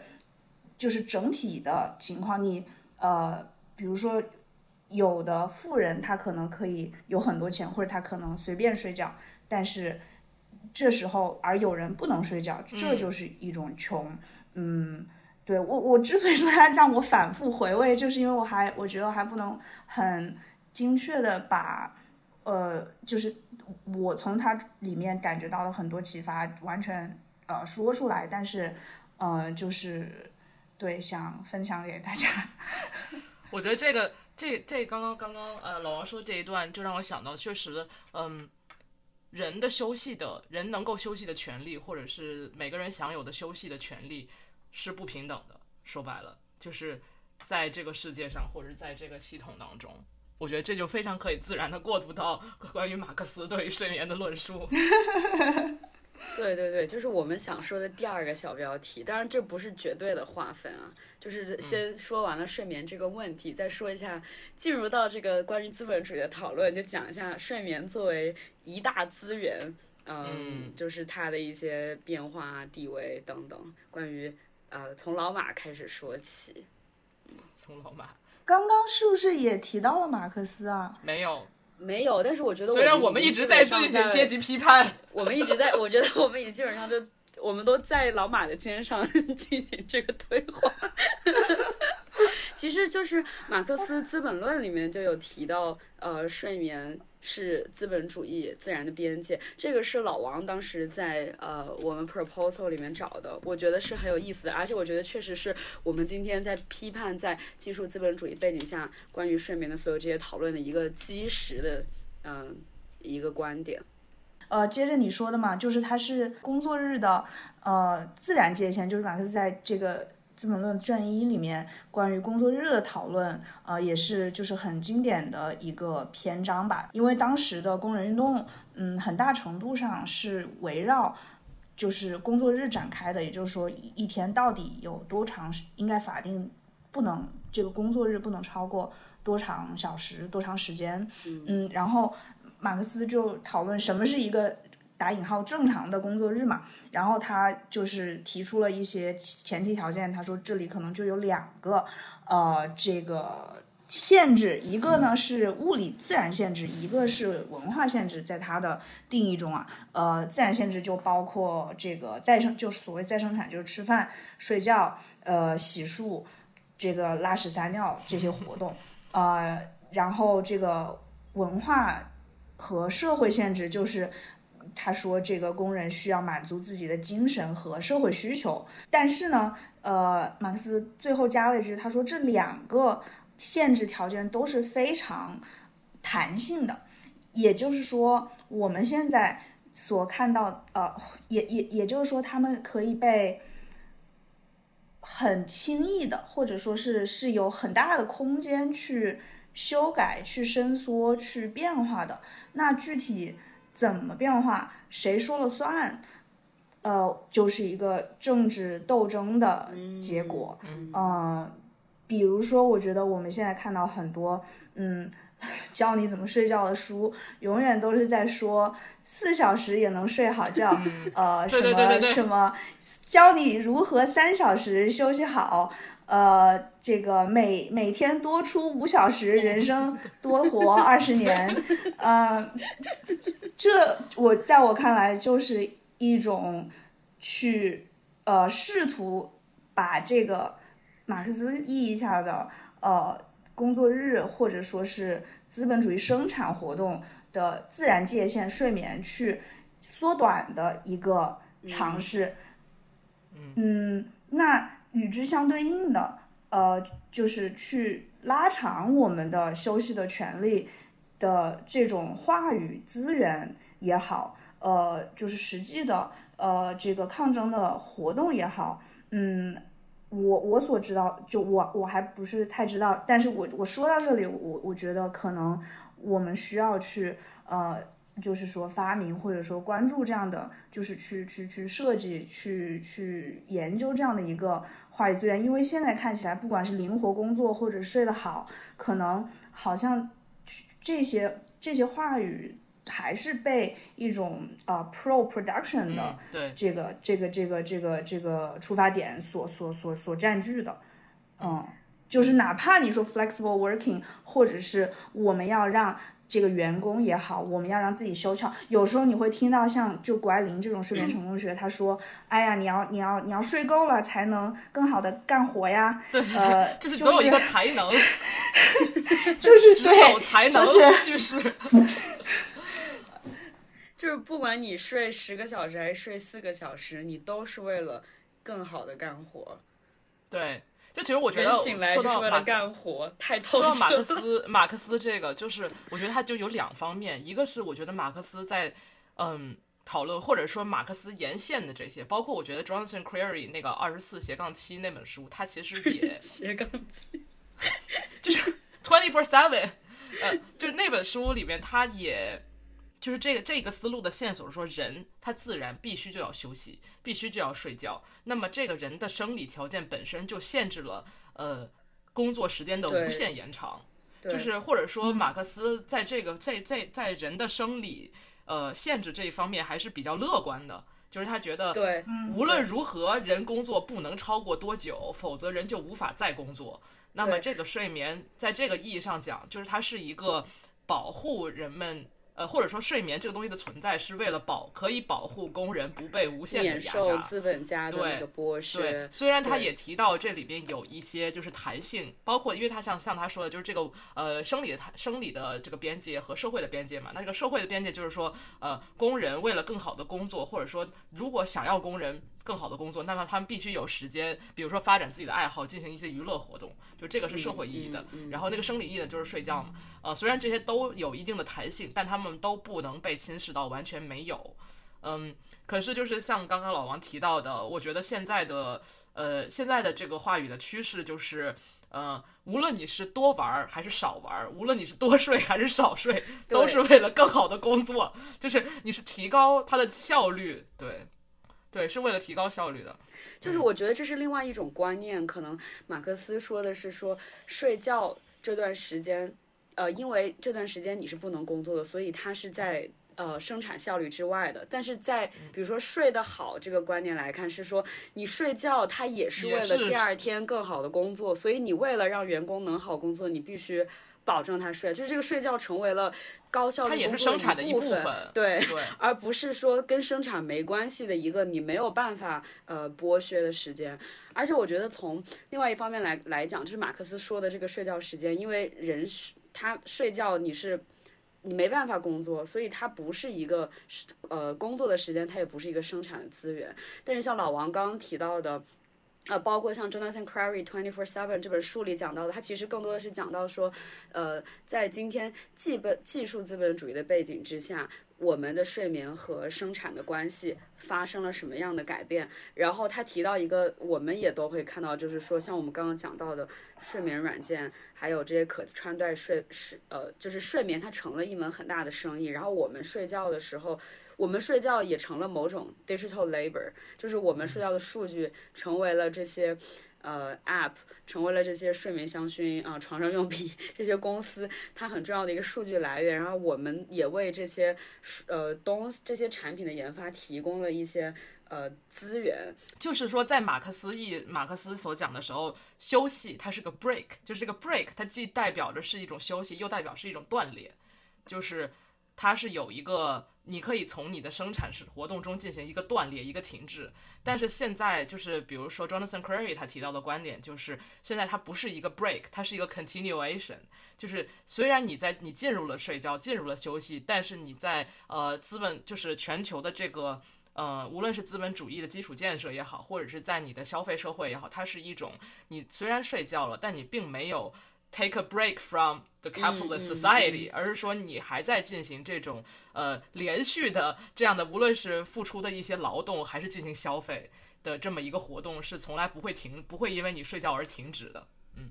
就是整体的情况，你呃，比如说有的富人他可能可以有很多钱，或者他可能随便睡觉，但是这时候而有人不能睡觉，这就是一种穷。嗯，对我我之所以说它让我反复回味，就是因为我还我觉得还不能很精确的把呃，就是我从它里面感觉到了很多启发，完全呃说出来，但是呃就是对想分享给大家。我觉得这个这这刚刚刚刚呃老王说这一段，就让我想到，确实，嗯，人的休息的人能够休息的权利，或者是每个人享有的休息的权利，是不平等的。说白了，就是在这个世界上，或者在这个系统当中，我觉得这就非常可以自然的过渡到关于马克思对于睡眠的论述。对对对，就是我们想说的第二个小标题。当然，这不是绝对的划分啊，就是先说完了睡眠这个问题，再说一下，进入到这个关于资本主义的讨论，就讲一下睡眠作为一大资源，嗯，嗯就是它的一些变化、地位等等。关于呃，从老马开始说起。从老马刚刚是不是也提到了马克思啊？没有，没有，但是我觉得虽然我我们一直在进行阶级批判，我们一直在，我觉得我们也基本上就，我们都在老马的肩上进行这个对话。其实就是马克思《资本论》里面就有提到，呃，睡眠是资本主义自然的边界，这个是老王当时在呃我们 proposal 里面找的，我觉得是很有意思的，而且我觉得确实是我们今天在批判在技术资本主义背景下关于睡眠的所有这些讨论的一个基石的，嗯、一个观点。呃，接着你说的嘛，就是它是工作日的呃自然界限，就是马克思在这个《资本论》卷一里面关于工作日的讨论，呃，也是就是很经典的一个篇章吧。因为当时的工人运动，嗯，很大程度上是围绕就是工作日展开的，也就是说一一天到底有多长时应该法定不能这个工作日不能超过多长小时、多长时间，嗯，然后马克思就讨论什么是一个打引号正常的工作日嘛，然后他就是提出了一些前提条件，他说这里可能就有两个呃这个限制，一个呢是物理自然限制，一个是文化限制，在他的定义中啊，呃自然限制就包括这个再生，就是所谓再生产，就是吃饭、睡觉、呃洗漱、这个拉屎撒尿这些活动，呃，然后这个文化和社会限制就是。他说，这个工人需要满足自己的精神和社会需求，但是呢，呃，马克思最后加了一句，他说这两个限制条件都是非常弹性的，也就是说，我们现在所看到，呃，也也也就是说，他们可以被很轻易的，或者说是是有很大的空间去修改、去伸缩、去变化的。那具体怎么变化，谁说了算？呃，就是一个政治斗争的结果。嗯，呃，比如说，我觉得我们现在看到很多，嗯，教你怎么睡觉的书，永远都是在说四小时也能睡好觉，呃，什么对对对对对什么，教你如何三小时休息好。呃，这个每每天多出五小时，人生多活 二十年，呃，这我在我看来就是一种去呃试图把这个马克思意义下的呃工作日或者说是资本主义生产活动的自然界限睡眠去缩短的一个尝试。嗯，那与之相对应的，呃，就是去拉长我们的休息的权利的这种话语资源也好，呃，就是实际的呃这个抗争的活动也好，嗯，我我所知道，就我我还不是太知道，但是我我说到这里，我我觉得可能我们需要去呃。就是说发明或者说关注这样的，就是去去去设计、去去研究这样的一个话语资源，因为现在看起来，不管是灵活工作或者睡得好，可能好像这些这些话语还是被一种啊 pro production 的这个这个这个这个这个出发点所所所所占据的，嗯，就是哪怕你说 flexible working，或者是我们要让。这个员工也好，我们要让自己修翘。有时候你会听到像就谷爱凌这种睡眠成功学，他说：“哎呀，你要你要你要睡够了，才能更好的干活呀。”呃，就是总有一个才能，就是只有才能就是，就是不管你睡十个小时还是睡四个小时，你都是为了更好的干活。对。就其实我觉得，说到马干活，太透彻。说到马克思，马克思这个，就是我觉得他就有两方面，一个是我觉得马克思在嗯讨论，或者说马克思沿线的这些，包括我觉得 Johnson Crary 那个二十四斜杠七那本书，他其实也斜杠七，就是 twenty four seven，呃，就是那本书里面他也。就是这个这个思路的线索说，人他自然必须就要休息，必须就要睡觉。那么这个人的生理条件本身就限制了呃工作时间的无限延长。就是或者说马克思在这个在在在人的生理呃限制这一方面还是比较乐观的。就是他觉得，对，无论如何人工作不能超过多久，否则人就无法再工作。那么这个睡眠在这个意义上讲，就是它是一个保护人们。呃，或者说睡眠这个东西的存在是为了保，可以保护工人不被无限的压榨，资本家的那个剥削。对，虽然他也提到这里边有一些就是弹性，包括因为他像像他说的，就是这个呃生理的生理的这个边界和社会的边界嘛。那这个社会的边界就是说，呃，工人为了更好的工作，或者说如果想要工人。更好的工作，那么他们必须有时间，比如说发展自己的爱好，进行一些娱乐活动，就这个是社会意义的。然后那个生理意义的就是睡觉嘛。呃，虽然这些都有一定的弹性，但他们都不能被侵蚀到完全没有。嗯，可是就是像刚刚老王提到的，我觉得现在的呃现在的这个话语的趋势就是，呃，无论你是多玩还是少玩，无论你是多睡还是少睡，都是为了更好的工作，就是你是提高它的效率，对。对，是为了提高效率的，就是我觉得这是另外一种观念。可能马克思说的是说睡觉这段时间，呃，因为这段时间你是不能工作的，所以他是在呃生产效率之外的。但是在比如说睡得好这个观念来看，是说你睡觉它也是为了第二天更好的工作，所以你为了让员工能好工作，你必须。保证他睡，就是这个睡觉成为了高效率工作的一部分，对，而不是说跟生产没关系的一个你没有办法呃剥削的时间。而且我觉得从另外一方面来来讲，就是马克思说的这个睡觉时间，因为人是他睡觉你是你没办法工作，所以它不是一个呃工作的时间，它也不是一个生产的资源。但是像老王刚刚提到的。呃，包括像 Jonathan Crary Twenty Four Seven 这本书里讲到的，它其实更多的是讲到说，呃，在今天技本技术资本主义的背景之下，我们的睡眠和生产的关系发生了什么样的改变。然后他提到一个，我们也都会看到，就是说，像我们刚刚讲到的睡眠软件，还有这些可穿戴睡睡，呃，就是睡眠它成了一门很大的生意。然后我们睡觉的时候。我们睡觉也成了某种 digital labor，就是我们睡觉的数据成为了这些呃 app，成为了这些睡眠香薰啊、床上用品这些公司它很重要的一个数据来源。然后我们也为这些呃东这些产品的研发提供了一些呃资源。就是说，在马克思意马克思所讲的时候，休息它是个 break，就是这个 break 它既代表着是一种休息，又代表是一种锻炼，就是它是有一个。你可以从你的生产是活动中进行一个断裂、一个停滞，但是现在就是，比如说 Jonathan Crary 他提到的观点就是，现在它不是一个 break，它是一个 continuation，就是虽然你在你进入了睡觉、进入了休息，但是你在呃资本就是全球的这个呃，无论是资本主义的基础建设也好，或者是在你的消费社会也好，它是一种你虽然睡觉了，但你并没有 take a break from the capitalist society，、而是说你还在进行这种呃连续的这样的，无论是付出的一些劳动，还是进行消费的这么一个活动，是从来不会停，不会因为你睡觉而停止的。嗯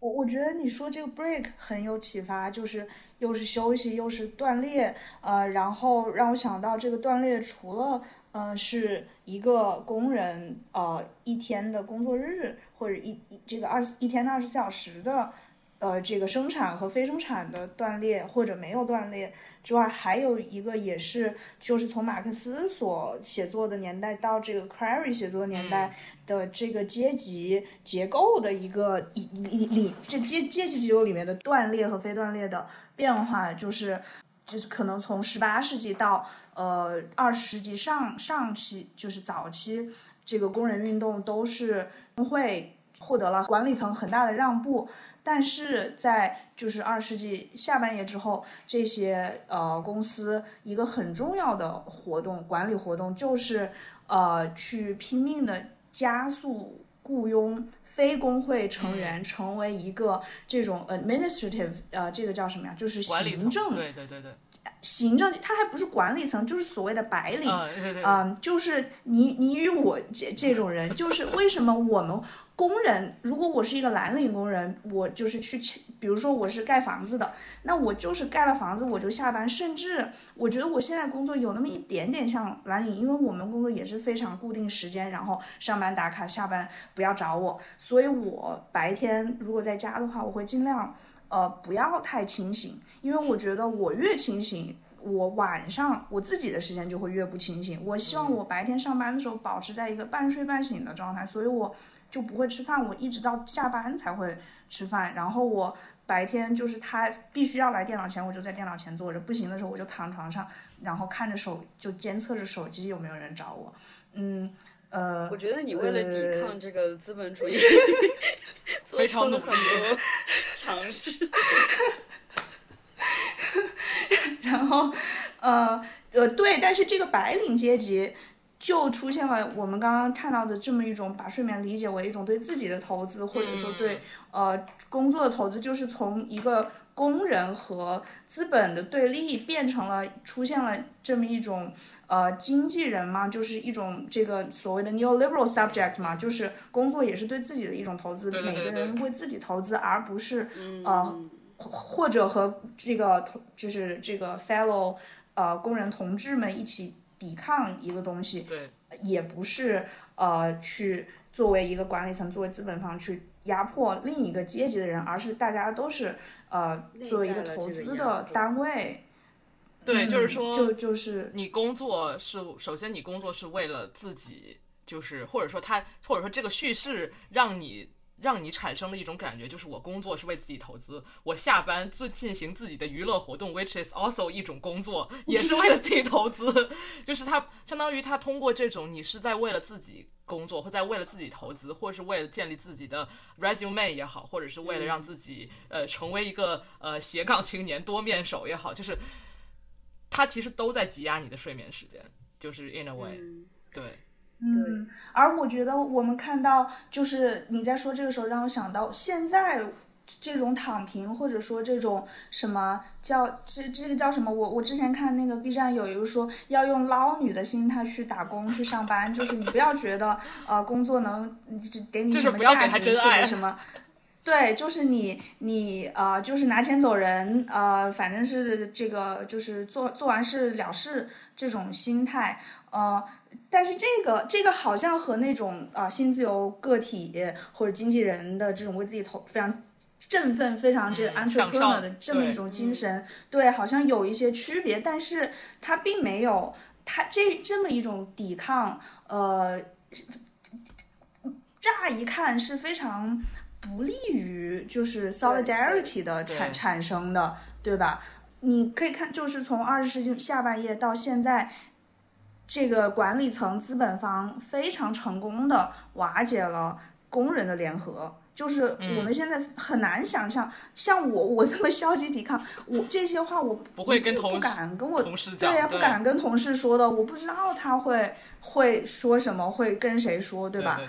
我我觉得你说这个 break 很有启发，就是又是休息又是锻炼，呃，然后让我想到这个锻炼除了呃是一个工人呃一天的工作日或者一一这个二十一天的二十四小时的呃这个生产和非生产的断裂或者没有断裂之外，还有一个也是就是从马克思所写作的年代到这个 Crary 写作年代。的这个阶级结构的一个里里里，这阶阶级结构里面的断裂和非断裂的变化，就是就是可能从十八世纪到呃二十世纪上上期，就是早期这个工人运动都是工会获得了管理层很大的让步，但是在就是二世纪下半叶之后，这些呃公司一个很重要的活动管理活动就是呃去拼命的。加速雇佣非工会成员成为一个这种 administrative，呃，这个叫什么呀？就是行政，对对对对，行政，他还不是管理层，就是所谓的白领，对对，嗯，就是你你与我这这种人，就是为什么我们。工人，如果我是一个蓝领工人，我就是去，比如说我是盖房子的，那我就是盖了房子我就下班，甚至我觉得我现在工作有那么一点点像蓝领，因为我们工作也是非常固定时间，然后上班打卡，下班不要找我，所以我白天如果在家的话，我会尽量呃不要太清醒，因为我觉得我越清醒，我晚上我自己的时间就会越不清醒，我希望我白天上班的时候保持在一个半睡半醒的状态，所以我。就不会吃饭，我一直到下班才会吃饭。然后我白天就是他必须要来电脑前，我就在电脑前坐着；不行的时候，我就躺床上，然后看着手，就监测着手机有没有人找我。嗯，呃，我觉得你为了抵抗这个资本主义，非常了很多尝试。然后，呃呃，对，但是这个白领阶级。就出现了我们刚刚看到的这么一种把睡眠理解为一种对自己的投资，或者说对呃工作的投资，就是从一个工人和资本的对立变成了出现了这么一种呃经纪人嘛，就是一种这个所谓的 neoliberal subject 嘛，就是工作也是对自己的一种投资，每个人为自己投资，而不是呃或者和这个就是这个 fellow 呃工人同志们一起。抵抗一个东西，对，也不是呃去作为一个管理层，作为资本方去压迫另一个阶级的人，而是大家都是呃作为一个投资的单位。对，就是说，就就是你工作是首先你工作是为了自己，就是或者说他或者说这个叙事让你。让你产生了一种感觉，就是我工作是为自己投资，我下班做进行自己的娱乐活动，which is also 一种工作，也是为了自己投资。就是他相当于他通过这种，你是在为了自己工作，或在为了自己投资，或是为了建立自己的 resume 也好，或者是为了让自己呃成为一个呃斜杠青年、多面手也好，就是他其实都在挤压你的睡眠时间，就是 in a way，对。嗯，而我觉得我们看到，就是你在说这个时候，让我想到现在这种躺平，或者说这种什么叫这这个叫什么？我我之前看那个 B 站有一个说，要用捞女的心态去打工去上班，就是你不要觉得呃工作能给你什么价值或者什么，对，就是你你呃就是拿钱走人，呃反正是这个就是做做完事了事这种心态，呃。但是这个这个好像和那种啊新自由个体或者经纪人的这种为自己投非常振奋、非常这个 entrepreneur 的这么一种精神，对，好像有一些区别。但是它并没有它这这么一种抵抗，呃，乍一看是非常不利于就是 solidarity 的产产生的，对吧？你可以看，就是从二十世纪下半叶到现在。这个管理层资本方非常成功的瓦解了工人的联合，就是我们现在很难想象，像我我这么消极抵抗，我这些话我不会跟同不敢跟我同事讲，对呀，对不敢跟同事说的，我不知道他会会说什么，会跟谁说，对吧？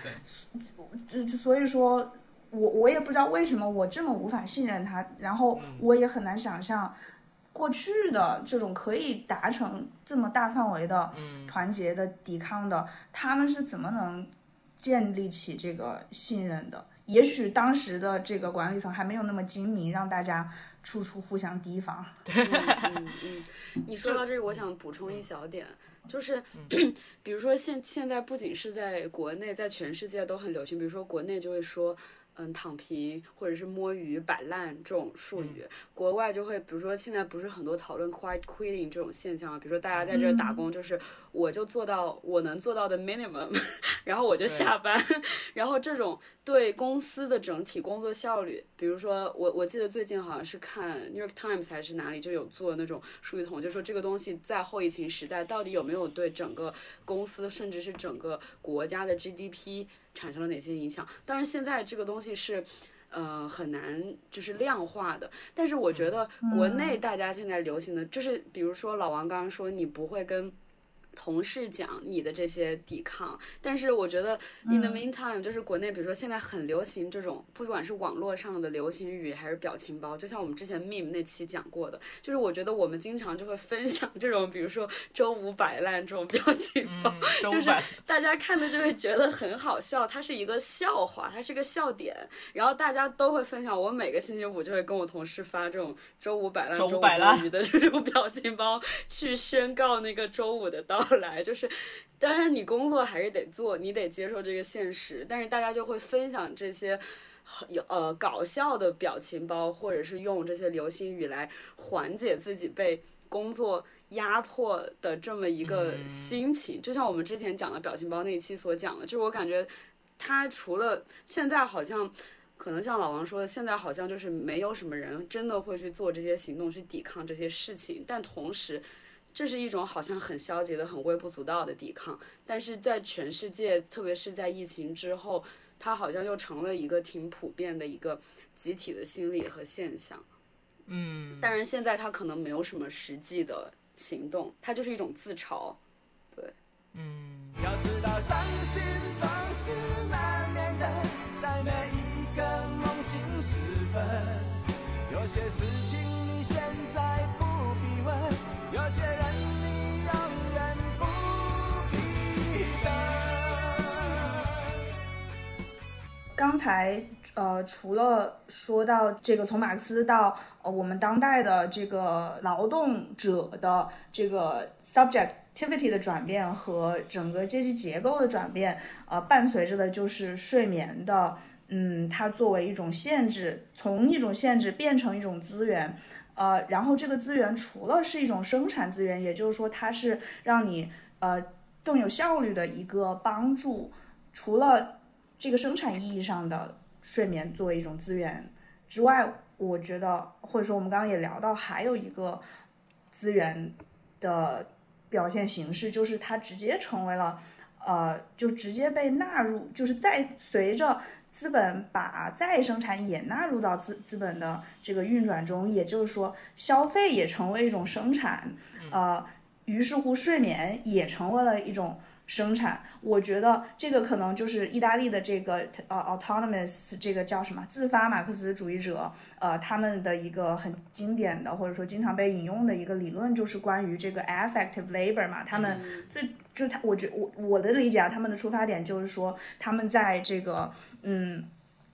所以说，我我也不知道为什么我这么无法信任他，然后我也很难想象过去的这种可以达成这么大范围的团结的抵抗的，他们是怎么能建立起这个信任的？也许当时的这个管理层还没有那么精明，让大家处处互相提防。嗯嗯嗯，你说到这个，我想补充一小点，就是 比如说现现在不仅是在国内，在全世界都很流行，比如说国内就会说。嗯，躺平或者是摸鱼、摆烂这种术语，国外就会，比如说现在不是很多讨论 quiet quitting 这种现象吗？比如说大家在这打工，就是我就做到我能做到的 minimum，然后我就下班，然后这种对公司的整体工作效率，比如说我我记得最近好像是看 New York Times 还是哪里就有做那种数据统，就说这个东西在后疫情时代到底有没有对整个公司甚至是整个国家的 GDP。产生了哪些影响？当然，现在这个东西是，呃，很难就是量化的。但是我觉得国内大家现在流行的，就是比如说老王刚刚说，你不会跟。同事讲你的这些抵抗，但是我觉得 in the meantime，就是国内比如说现在很流行这种，不管是网络上的流行语还是表情包，就像我们之前 meme 那期讲过的，就是我觉得我们经常就会分享这种，比如说周五摆烂这种表情包，就是大家看的就会觉得很好笑，它是一个笑话，它是个笑点，然后大家都会分享。我每个星期五就会跟我同事发这种周五摆烂、周五摆烂的这种表情包，去宣告那个周五的到。来就是，当然你工作还是得做，你得接受这个现实。但是大家就会分享这些有呃搞笑的表情包，或者是用这些流星雨来缓解自己被工作压迫的这么一个心情。就像我们之前讲的表情包那一期所讲的，就是我感觉他除了现在好像可能像老王说的，现在好像就是没有什么人真的会去做这些行动去抵抗这些事情，但同时。这是一种好像很消极的、很微不足道的抵抗，但是在全世界，特别是在疫情之后，它好像又成了一个挺普遍的一个集体的心理和现象。嗯，当然现在它可能没有什么实际的行动，它就是一种自嘲。对，嗯。要知道，伤心总是难免的，在每一个梦醒时分，有些事情你现在不必问。有些人你永远不刚才呃，除了说到这个从马克思到呃我们当代的这个劳动者的这个 subjectivity 的转变和整个阶级结构的转变，呃，伴随着的就是睡眠的，嗯，它作为一种限制，从一种限制变成一种资源。呃，然后这个资源除了是一种生产资源，也就是说它是让你呃更有效率的一个帮助。除了这个生产意义上的睡眠作为一种资源之外，我觉得或者说我们刚刚也聊到，还有一个资源的表现形式，就是它直接成为了呃，就直接被纳入，就是在随着。资本把再生产也纳入到资资本的这个运转中，也就是说，消费也成为一种生产，呃，于是乎，睡眠也成为了一种。生产，我觉得这个可能就是意大利的这个呃 autonomous 这个叫什么自发马克思主义者，呃，他们的一个很经典的或者说经常被引用的一个理论，就是关于这个 affective labor 嘛。他们最就他，我觉我我的理解啊，他们的出发点就是说，他们在这个嗯。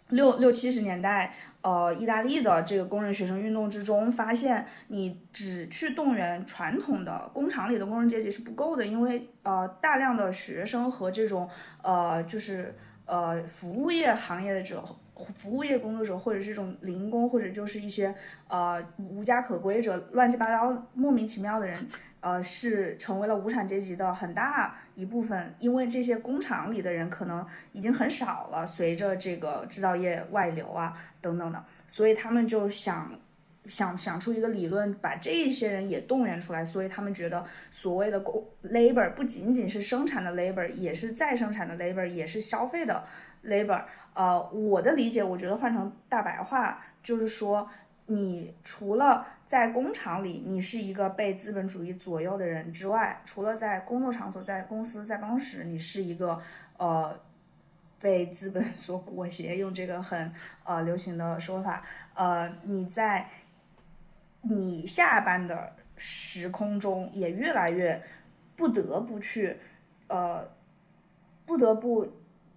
六六七十年代，呃，意大利的这个工人学生运动之中，发现你只去动员传统的工厂里的工人阶级是不够的，因为呃，大量的学生和这种呃，就是呃，服务业行业的者，服务业工作者，或者这种零工，或者就是一些呃无家可归者，乱七八糟、莫名其妙的人。呃，是成为了无产阶级的很大一部分，因为这些工厂里的人可能已经很少了，随着这个制造业外流啊等等的，所以他们就想想想出一个理论，把这些人也动员出来，所以他们觉得所谓的工 labor 不仅仅是生产的 labor，也是再生产的 labor，也是消费的 labor，呃，我的理解，我觉得换成大白话就是说，你除了在工厂里你是一个被资本主义左右的人之外，除了在工作场所、在公司、在办公室，你是一个呃被资本所 裹挟，用这个很呃流行的说法，呃，你在你下班的时空中也越来越不得不去呃不得不。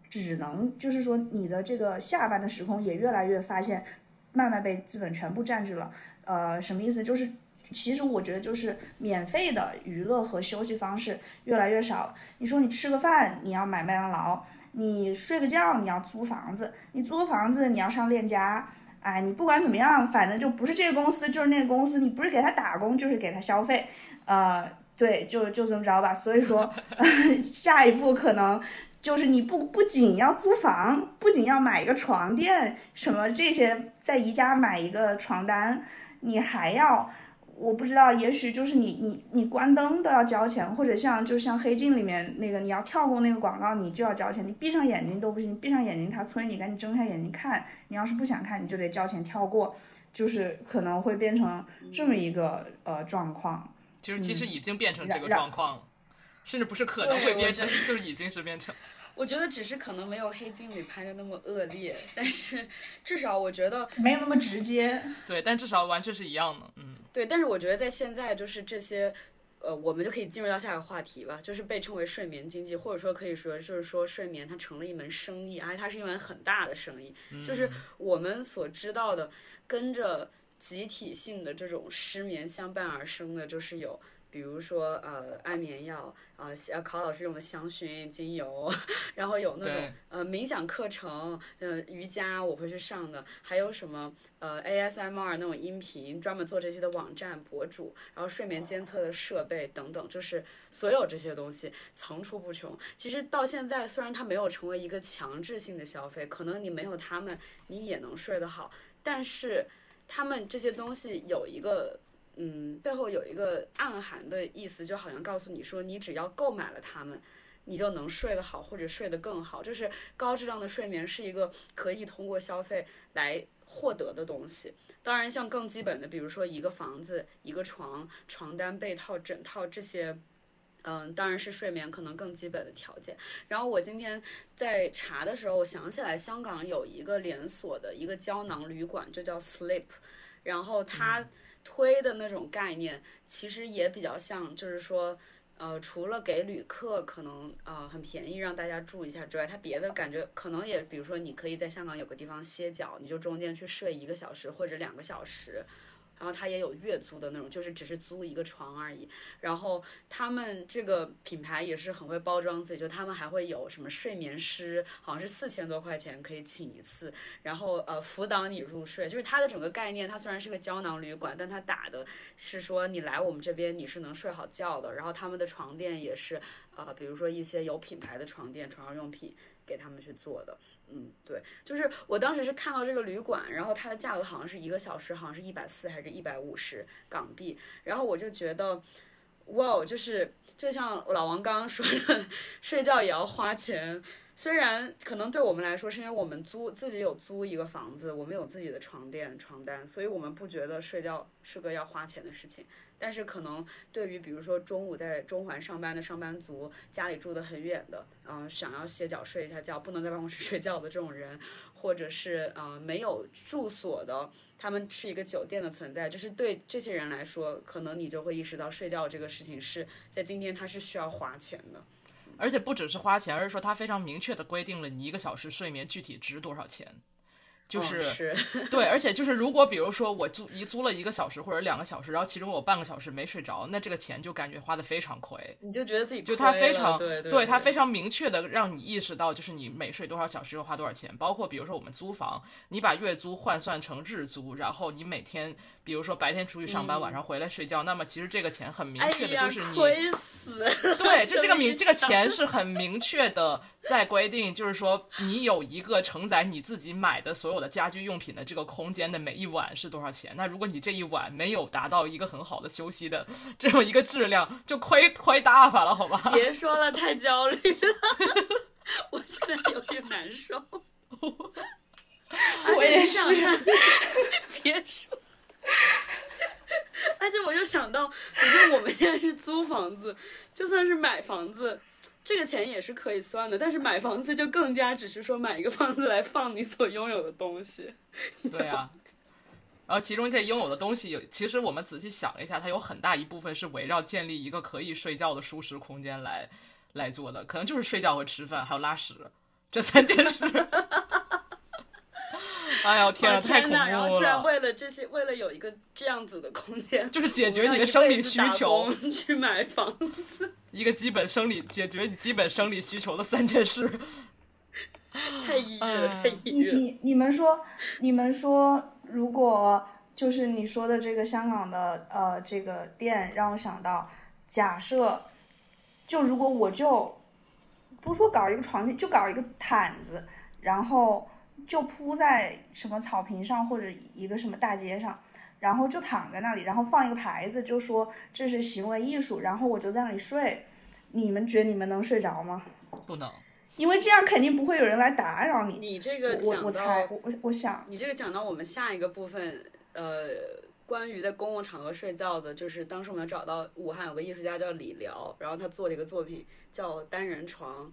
只能就是说，你的这个下班的时空也越来越发现，慢慢被资本全部占据了。呃，什么意思？就是其实我觉得就是免费的娱乐和休息方式越来越少。你说你吃个饭，你要买麦当劳；你睡个觉，你要租房子；你租房子，你要上链家。哎，你不管怎么样，反正就不是这个公司就是那个公司，你不是给他打工就是给他消费。呃，对，就就这么着吧。所以说，下一步可能。就是你不不仅要租房，不仅要买一个床垫，什么这些，在宜家买一个床单，你还要，我不知道，也许就是你你你关灯都要交钱，或者像就像黑镜里面那个，你要跳过那个广告，你就要交钱，你闭上眼睛都不行，闭上眼睛他催你赶紧睁开眼睛看，你要是不想看，你就得交钱跳过，就是可能会变成这么一个呃状况。其实其实已经变成这个状况了，甚至不是可能会变成，就是已经是变成。我觉得只是可能没有《黑镜》里拍的那么恶劣，但是至少我觉得没有那么直接。对，但至少完全是一样的。嗯，对，但是我觉得在现在就是这些，呃，我们就可以进入到下一个话题吧，就是被称为睡眠经济，或者说可以说就是说睡眠它成了一门生意，而且它是一门很大的生意。就是我们所知道的，跟着集体性的这种失眠相伴而生的，就是有。比如说，呃，安眠药，呃，考老师用的香薰精油，然后有那种呃冥想课程，呃，瑜伽我会去上的，还有什么呃 ASMR 那种音频，专门做这些的网站博主，然后睡眠监测的设备等等，就是所有这些东西层出不穷。其实到现在，虽然它没有成为一个强制性的消费，可能你没有他们，你也能睡得好，但是他们这些东西有一个。嗯，背后有一个暗含的意思，就好像告诉你说，你只要购买了它们，你就能睡得好，或者睡得更好。就是高质量的睡眠是一个可以通过消费来获得的东西。当然，像更基本的，比如说一个房子、一个床、床单、被套、枕套这些，嗯，当然是睡眠可能更基本的条件。然后我今天在查的时候，我想起来香港有一个连锁的一个胶囊旅馆，就叫 Sleep，然后它。推的那种概念，其实也比较像，就是说，呃，除了给旅客可能呃很便宜让大家住一下之外，它别的感觉可能也，比如说你可以在香港有个地方歇脚，你就中间去睡一个小时或者两个小时。然后它也有月租的那种，就是只是租一个床而已。然后他们这个品牌也是很会包装自己，就他们还会有什么睡眠师，好像是四千多块钱可以请一次，然后呃辅导你入睡。就是它的整个概念，它虽然是个胶囊旅馆，但它打的是说你来我们这边你是能睡好觉的。然后他们的床垫也是，呃，比如说一些有品牌的床垫、床上用品。给他们去做的，嗯，对，就是我当时是看到这个旅馆，然后它的价格好像是一个小时，好像是一百四还是一百五十港币，然后我就觉得，哇哦，就是就像老王刚刚说的，睡觉也要花钱。虽然可能对我们来说，是因为我们租自己有租一个房子，我们有自己的床垫、床单，所以我们不觉得睡觉是个要花钱的事情。但是可能对于比如说中午在中环上班的上班族，家里住得很远的，嗯，想要歇脚睡一下觉，不能在办公室 睡觉的这种人，或者是呃没有住所的，他们是一个酒店的存在，就是对这些人来说，可能你就会意识到睡觉这个事情是在今天它是需要花钱的。而且不只是花钱，而是说它非常明确的规定了你一个小时睡眠具体值多少钱。就是 对，而且就是如果比如说我租一租了一个小时或者两个小时，然后其中有半个小时没睡着，那这个钱就感觉花的非常亏。你就觉得自己就他非常对对，他非常明确的让你意识到，就是你每睡多少小时要花多少钱。包括比如说我们租房，你把月租换算成日租，然后你每天比如说白天出去上班，晚上回来睡觉，那么其实这个钱很明确的就是你亏死。对，就这个明这个钱 是很明确的在规定，就是说你有一个承载你自己买的所有。我的家居用品的这个空间的每一晚是多少钱？那如果你这一晚没有达到一个很好的休息的这么一个质量，就亏亏大发了，好吧？别说了，太焦虑了，我现在有点难受。我也是 别说。而且我就想到，比如说我们现在是租房子，就算是买房子，这个钱也是可以算的。但是买房子就更加只是说买一个房子来放你所拥有的东西。对啊。然后其中这拥有的东西有，其实我们仔细想了一下，它有很大一部分是围绕建立一个可以睡觉的舒适空间来来做的，可能就是睡觉和吃饭还有拉屎这三件事。哎呦天啊，太恐怖了！然后居然为了这些，为了有一个这样子的空间，就是解决你的生理需求，去买房子，一个基本生理解决你基本生理需求的三件事，太抑郁了，太抑郁了。你你你们说，你们说，如果就是你说的这个香港的呃这个店，让我想到，假设就如果我就不说搞一个床垫，就搞一个毯子，然后。就铺在什么草坪上或者一个什么大街上，然后就躺在那里，然后放一个牌子，就说这是行为艺术，然后我就在那里睡。你们觉得你们能睡着吗？不能，因为这样肯定不会有人来打扰你。你这个我我猜我我想你这个讲到我们下一个部分，呃，关于在公共场合睡觉的，就是当时我们找到武汉有个艺术家叫李辽，然后他做了一个作品叫单人床。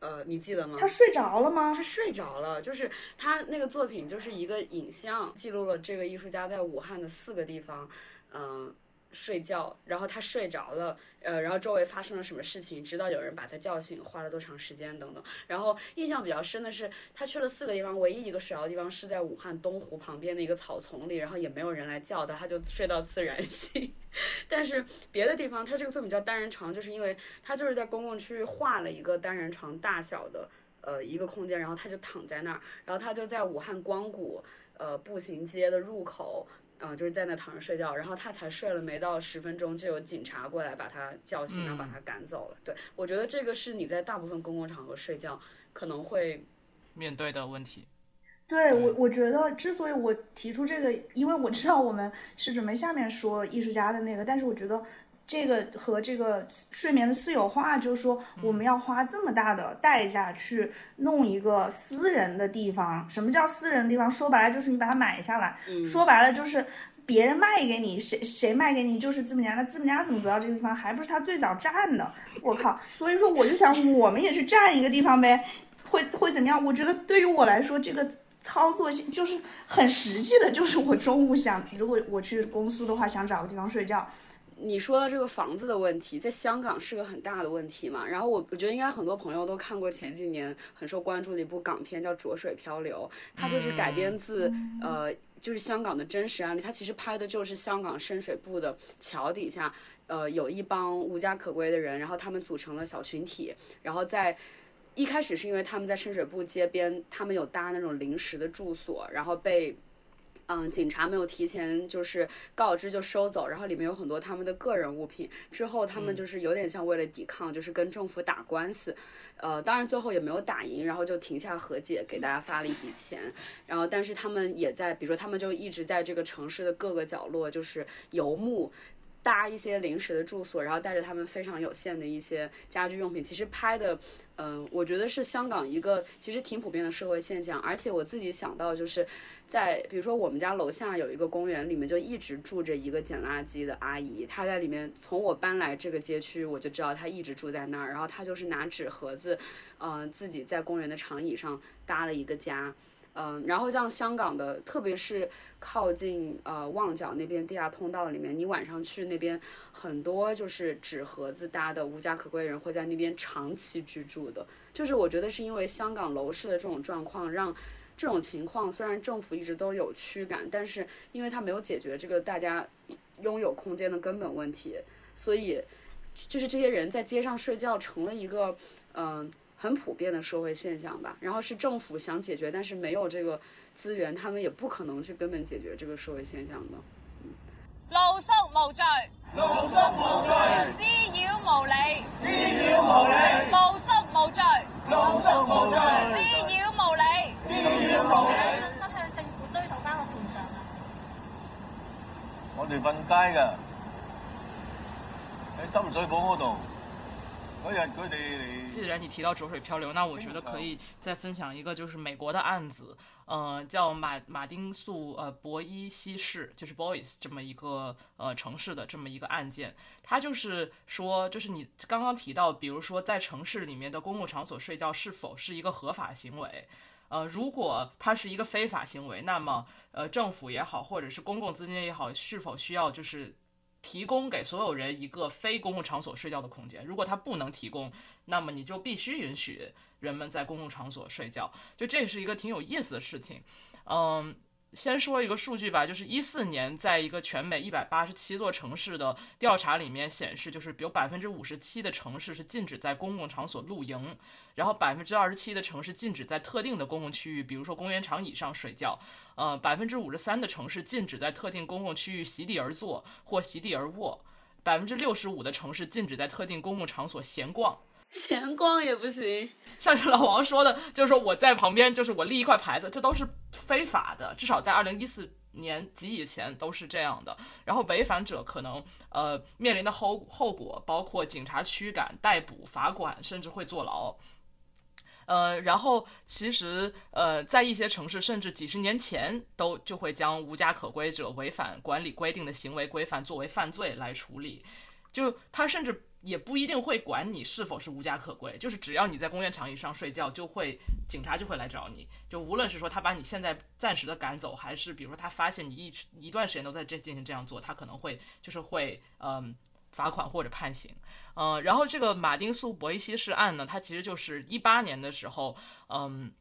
呃，你记得吗？他睡着了吗？他睡着了，就是他那个作品就是一个影像，记录了这个艺术家在武汉的四个地方，嗯。睡觉，然后他睡着了，呃，然后周围发生了什么事情，直到有人把他叫醒，花了多长时间等等。然后印象比较深的是，他去了四个地方，唯一一个睡着的地方是在武汉东湖旁边的一个草丛里，然后也没有人来叫他，他就睡到自然醒。但是别的地方，他这个作品叫单人床，就是因为他就是在公共区域画了一个单人床大小的呃一个空间，然后他就躺在那儿，然后他就在武汉光谷呃步行街的入口。嗯，就是在那躺着睡觉，然后他才睡了没到十分钟，就有警察过来把他叫醒，然后把他赶走了。对我觉得这个是你在大部分公共场合睡觉可能会面对的问题。对我，我觉得之所以我提出这个，因为我知道我们是准备下面说艺术家的那个，但是我觉得。这个和这个睡眠的私有化，就是说我们要花这么大的代价去弄一个私人的地方。什么叫私人的地方？说白了就是你把它买下来。说白了就是别人卖给你，谁谁卖给你就是资本家。那资本家怎么得到这个地方？还不是他最早占的？我靠！所以说我就想，我们也去占一个地方呗，会会怎么样？我觉得对于我来说，这个操作性就是很实际的，就是我中午想，如果我去公司的话，想找个地方睡觉。你说的这个房子的问题，在香港是个很大的问题嘛？然后我我觉得应该很多朋友都看过前几年很受关注的一部港片，叫《浊水漂流》，它就是改编自呃，就是香港的真实案例。它其实拍的就是香港深水埗的桥底下，呃，有一帮无家可归的人，然后他们组成了小群体，然后在一开始是因为他们在深水埗街边，他们有搭那种临时的住所，然后被。嗯，警察没有提前就是告知就收走，然后里面有很多他们的个人物品。之后他们就是有点像为了抵抗，就是跟政府打官司。呃，当然最后也没有打赢，然后就停下和解，给大家发了一笔钱。然后，但是他们也在，比如说他们就一直在这个城市的各个角落就是游牧。搭一些临时的住所，然后带着他们非常有限的一些家居用品。其实拍的，嗯，我觉得是香港一个其实挺普遍的社会现象。而且我自己想到，就是在比如说我们家楼下有一个公园，里面就一直住着一个捡垃圾的阿姨。她在里面，从我搬来这个街区，我就知道她一直住在那儿。然后她就是拿纸盒子，嗯，自己在公园的长椅上搭了一个家。嗯，然后像香港的，特别是靠近呃旺角那边地下通道里面，你晚上去那边，很多就是纸盒子搭的无家可归的人会在那边长期居住的。就是我觉得是因为香港楼市的这种状况，让这种情况虽然政府一直都有驱赶，但是因为它没有解决这个大家拥有空间的根本问题，所以就是这些人在街上睡觉成了一个嗯。很普遍的社会现象吧，然后是政府想解决，但是没有这个资源，他们也不可能去根本解决这个社会现象的。露宿无罪，露宿无罪，滋扰无理，滋扰无理，露宿无罪，露宿无罪，滋扰无理，滋扰无理。信心向政府追讨翻个赔偿啊！我哋瞓街噶，喺深水埗嗰度。既然你提到浊水漂流，那我觉得可以再分享一个，就是美国的案子，呃，叫马马丁素呃博伊西市，就是 Boys 这么一个呃城市的这么一个案件。它就是说，就是你刚刚提到，比如说在城市里面的公共场所睡觉是否是一个合法行为？呃，如果它是一个非法行为，那么呃政府也好，或者是公共资金也好，是否需要就是提供给所有人一个非公共场所睡觉的空间？如果它不能提供，那么你就必须允许人们在公共场所睡觉。就这是一个挺有意思的事情。嗯，先说一个数据吧，就是一四年在一个全美一百八十七座城市的调查里面显示，就是有百分之五十七的城市是禁止在公共场所露营，然后百分之二十七的城市禁止在特定的公共区域，比如说公园长椅上睡觉。呃，百分之五十三的城市禁止在特定公共区域席地而坐或席地而卧，百分之六十五的城市禁止在特定公共场所闲逛。闲逛也不行。像是老王说的，就是说我在旁边，就是我立一块牌子，这都是非法的，至少在二零一四年及以前都是这样的。然后违反者可能呃面临的后后果包括警察驱赶、逮捕、罚款，甚至会坐牢。呃，然后其实呃，在一些城市，甚至几十年前都就会将无家可归者违反管理规定的行为规范作为犯罪来处理。就他甚至也不一定会管你是否是无家可归，就是只要你在公园长椅上睡觉，就会警察就会来找你。就无论是说他把你现在暂时的赶走，还是比如说他发现你一一段时间都在这进行这样做，他可能会就是会嗯。罚款或者判刑，呃，然后这个马丁素博伊西市案呢，它其实就是一八年的时候，嗯，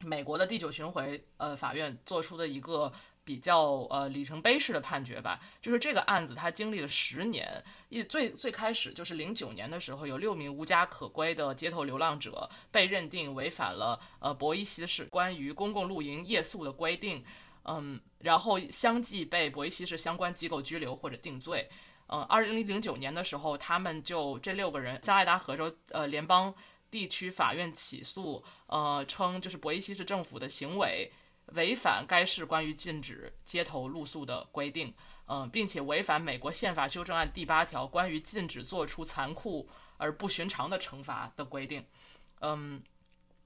美国的第九巡回呃法院做出的一个比较呃里程碑式的判决吧。就是这个案子它经历了十年，一最最开始就是零九年的时候，有六名无家可归的街头流浪者被认定违反了呃博伊西市关于公共露营夜宿的规定，嗯，然后相继被博伊西市相关机构拘留或者定罪。呃，二零零九年的时候，他们就这六个人向爱达荷州呃联邦地区法院起诉，呃，称就是博伊西市政府的行为违反该市关于禁止街头露宿的规定，嗯，并且违反美国宪法修正案第八条关于禁止做出残酷而不寻常的惩罚的规定，嗯。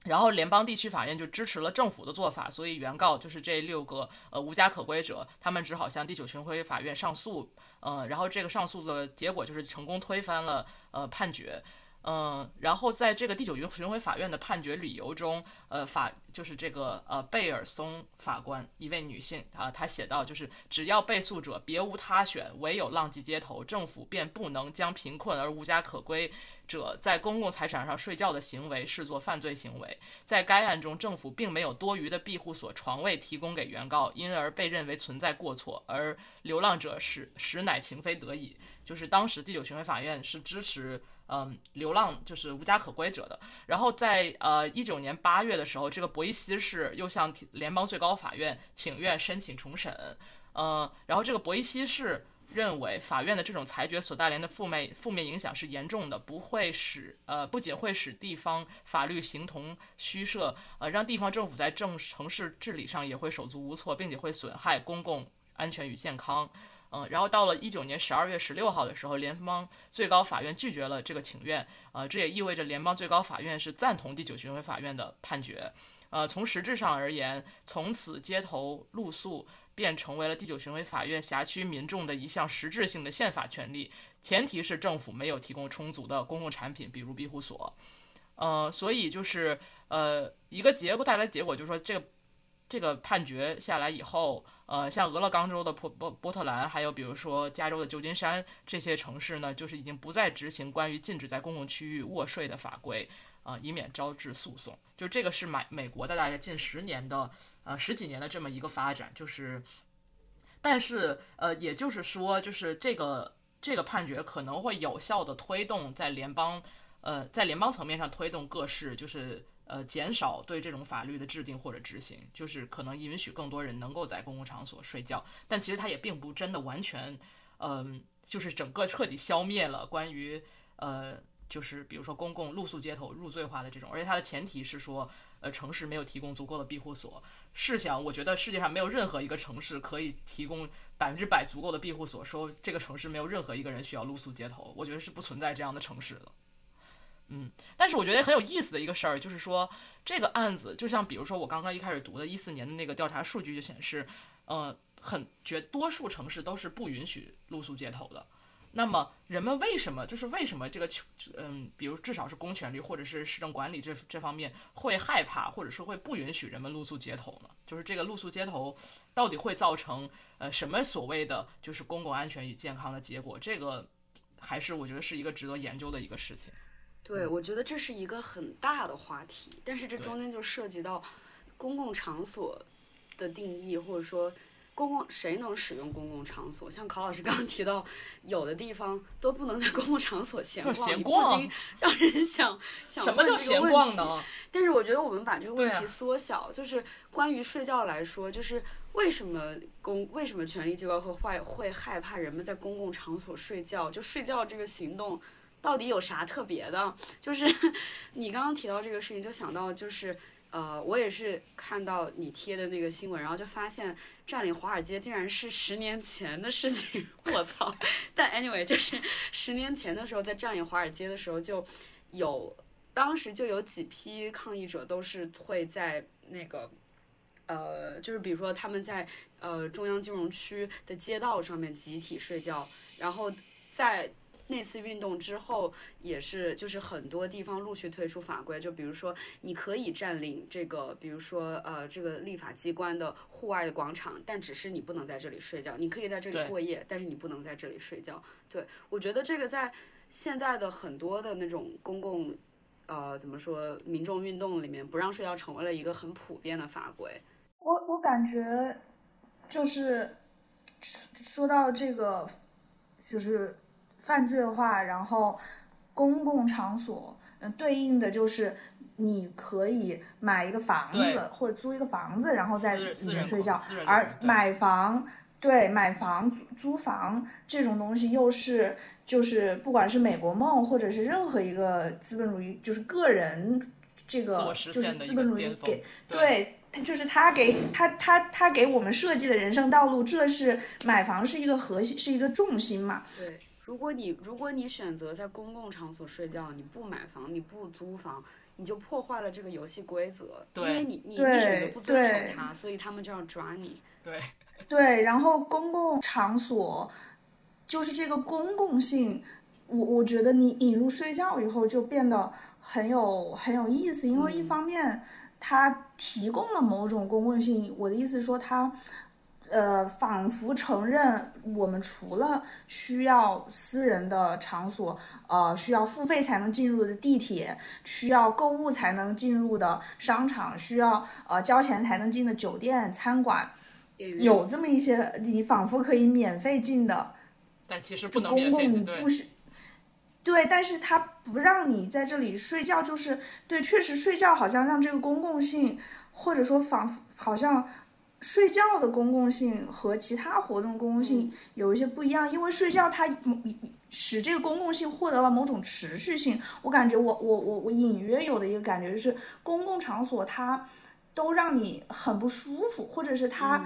然后联邦地区法院就支持了政府的做法，所以原告就是这六个呃无家可归者，他们只好向第九巡回法院上诉，呃，然后这个上诉的结果就是成功推翻了呃判决。嗯，然后在这个第九巡回法院的判决理由中，呃，法就是这个呃贝尔松法官，一位女性啊，她写道，就是只要被诉者别无他选，唯有浪迹街头，政府便不能将贫困而无家可归者在公共财产上睡觉的行为视作犯罪行为。在该案中，政府并没有多余的庇护所床位提供给原告，因而被认为存在过错，而流浪者实实乃情非得已。就是当时第九巡回法院是支持。嗯，流浪就是无家可归者的。然后在呃一九年八月的时候，这个博伊西市又向联邦最高法院请愿申请重审。呃，然后这个博伊西市认为法院的这种裁决所带来的负面负面影响是严重的，不会使呃不仅会使地方法律形同虚设，呃让地方政府在政城市治理上也会手足无措，并且会损害公共安全与健康。嗯，然后到了一九年十二月十六号的时候，联邦最高法院拒绝了这个请愿。呃，这也意味着联邦最高法院是赞同第九巡回法院的判决。呃，从实质上而言，从此街头露宿便成为了第九巡回法院辖区民众的一项实质性的宪法权利，前提是政府没有提供充足的公共产品，比如庇护所。呃，所以就是呃一个结果带来结果就是说这个。这个判决下来以后，呃，像俄勒冈州的波波波特兰，还有比如说加州的旧金山这些城市呢，就是已经不再执行关于禁止在公共区域卧睡的法规，啊，以免招致诉讼。就这个是美美国的大概近十年的，呃，十几年的这么一个发展。就是，但是，呃，也就是说，就是这个这个判决可能会有效的推动在联邦，呃，在联邦层面上推动各市，就是。呃，减少对这种法律的制定或者执行，就是可能允许更多人能够在公共场所睡觉，但其实它也并不真的完全，嗯，就是整个彻底消灭了关于呃，就是比如说公共露宿街头入罪化的这种，而且它的前提是说，呃，城市没有提供足够的庇护所。试想，我觉得世界上没有任何一个城市可以提供百分之百足够的庇护所，说这个城市没有任何一个人需要露宿街头，我觉得是不存在这样的城市的。嗯，但是我觉得很有意思的一个事儿，就是说这个案子，就像比如说我刚刚一开始读的一四年的那个调查数据就显示，呃，很绝多数城市都是不允许露宿街头的。那么人们为什么就是为什么这个嗯，比如至少是公权力或者是市政管理这这方面会害怕，或者是会不允许人们露宿街头呢？就是这个露宿街头到底会造成呃什么所谓的就是公共安全与健康的结果？这个还是我觉得是一个值得研究的一个事情。对，我觉得这是一个很大的话题，但是这中间就涉及到公共场所的定义，或者说公共谁能使用公共场所。像考老师刚刚提到，有的地方都不能在公共场所闲逛，闲你不 让人想想什么叫闲逛呢？但是我觉得我们把这个问题缩小，就是关于睡觉来说，就是为什么公为什么权力机关会坏会害怕人们在公共场所睡觉？就睡觉这个行动到底有啥特别的？就是 你刚刚提到这个事情，就想到就是。呃，我也是看到你贴的那个新闻，然后就发现占领华尔街竟然是十年前的事情，我操！但 anyway，就是十年前的时候，在占领华尔街的时候就有当时就有几批抗议者都是会在那个，呃，就是比如说他们在呃中央金融区的街道上面集体睡觉，然后在那次运动之后，也是就是很多地方陆续推出法规，就比如说你可以占领这个，比如说呃这个立法机关的户外的广场，但只是你不能在这里睡觉，你可以在这里过夜，但是你不能在这里睡觉。对我觉得这个在现在的很多的那种公共。呃，怎么说？民众运动里面不让睡觉成为了一个很普遍的法规。我我感觉就是说说到这个，就是犯罪化，然后公共场所，嗯、对应的就是你可以买一个房子或者租一个房子，然后在里面睡觉，而买房。对，买房、租租房这种东西，又是就是不管是美国梦，或者是任何一个资本主义，就是个人这个就是资本主义给对对，他就是他给他他他给我们设计的人生道路，这是买房是一个核心，是一个重心嘛。对，如果你如果你选择在公共场所睡觉，你不买房，你不租房，你就破坏了这个游戏规则，因为你你你选择不遵守它，所以他们就要抓你。对，对，然后公共场所就是这个公共性，我我觉得你引入睡觉以后就变得很有很有意思，因为一方面它提供了某种公共性，我的意思是说它。呃，仿佛承认我们除了需要私人的场所，呃，需要付费才能进入的地铁，需要购物才能进入的商场，需要呃交钱才能进的酒店、餐馆，有这么一些你仿佛可以免费进的但其实不能公共，你不，需对，但是它不让你在这里睡觉，就是对，确实睡觉好像让这个公共性，或者说仿佛好像睡觉的公共性和其他活动公共性有一些不一样，因为睡觉它使这个公共性获得了某种持续性。我感觉我我我我隐约有的一个感觉就是公共场所它都让你很不舒服，或者是它。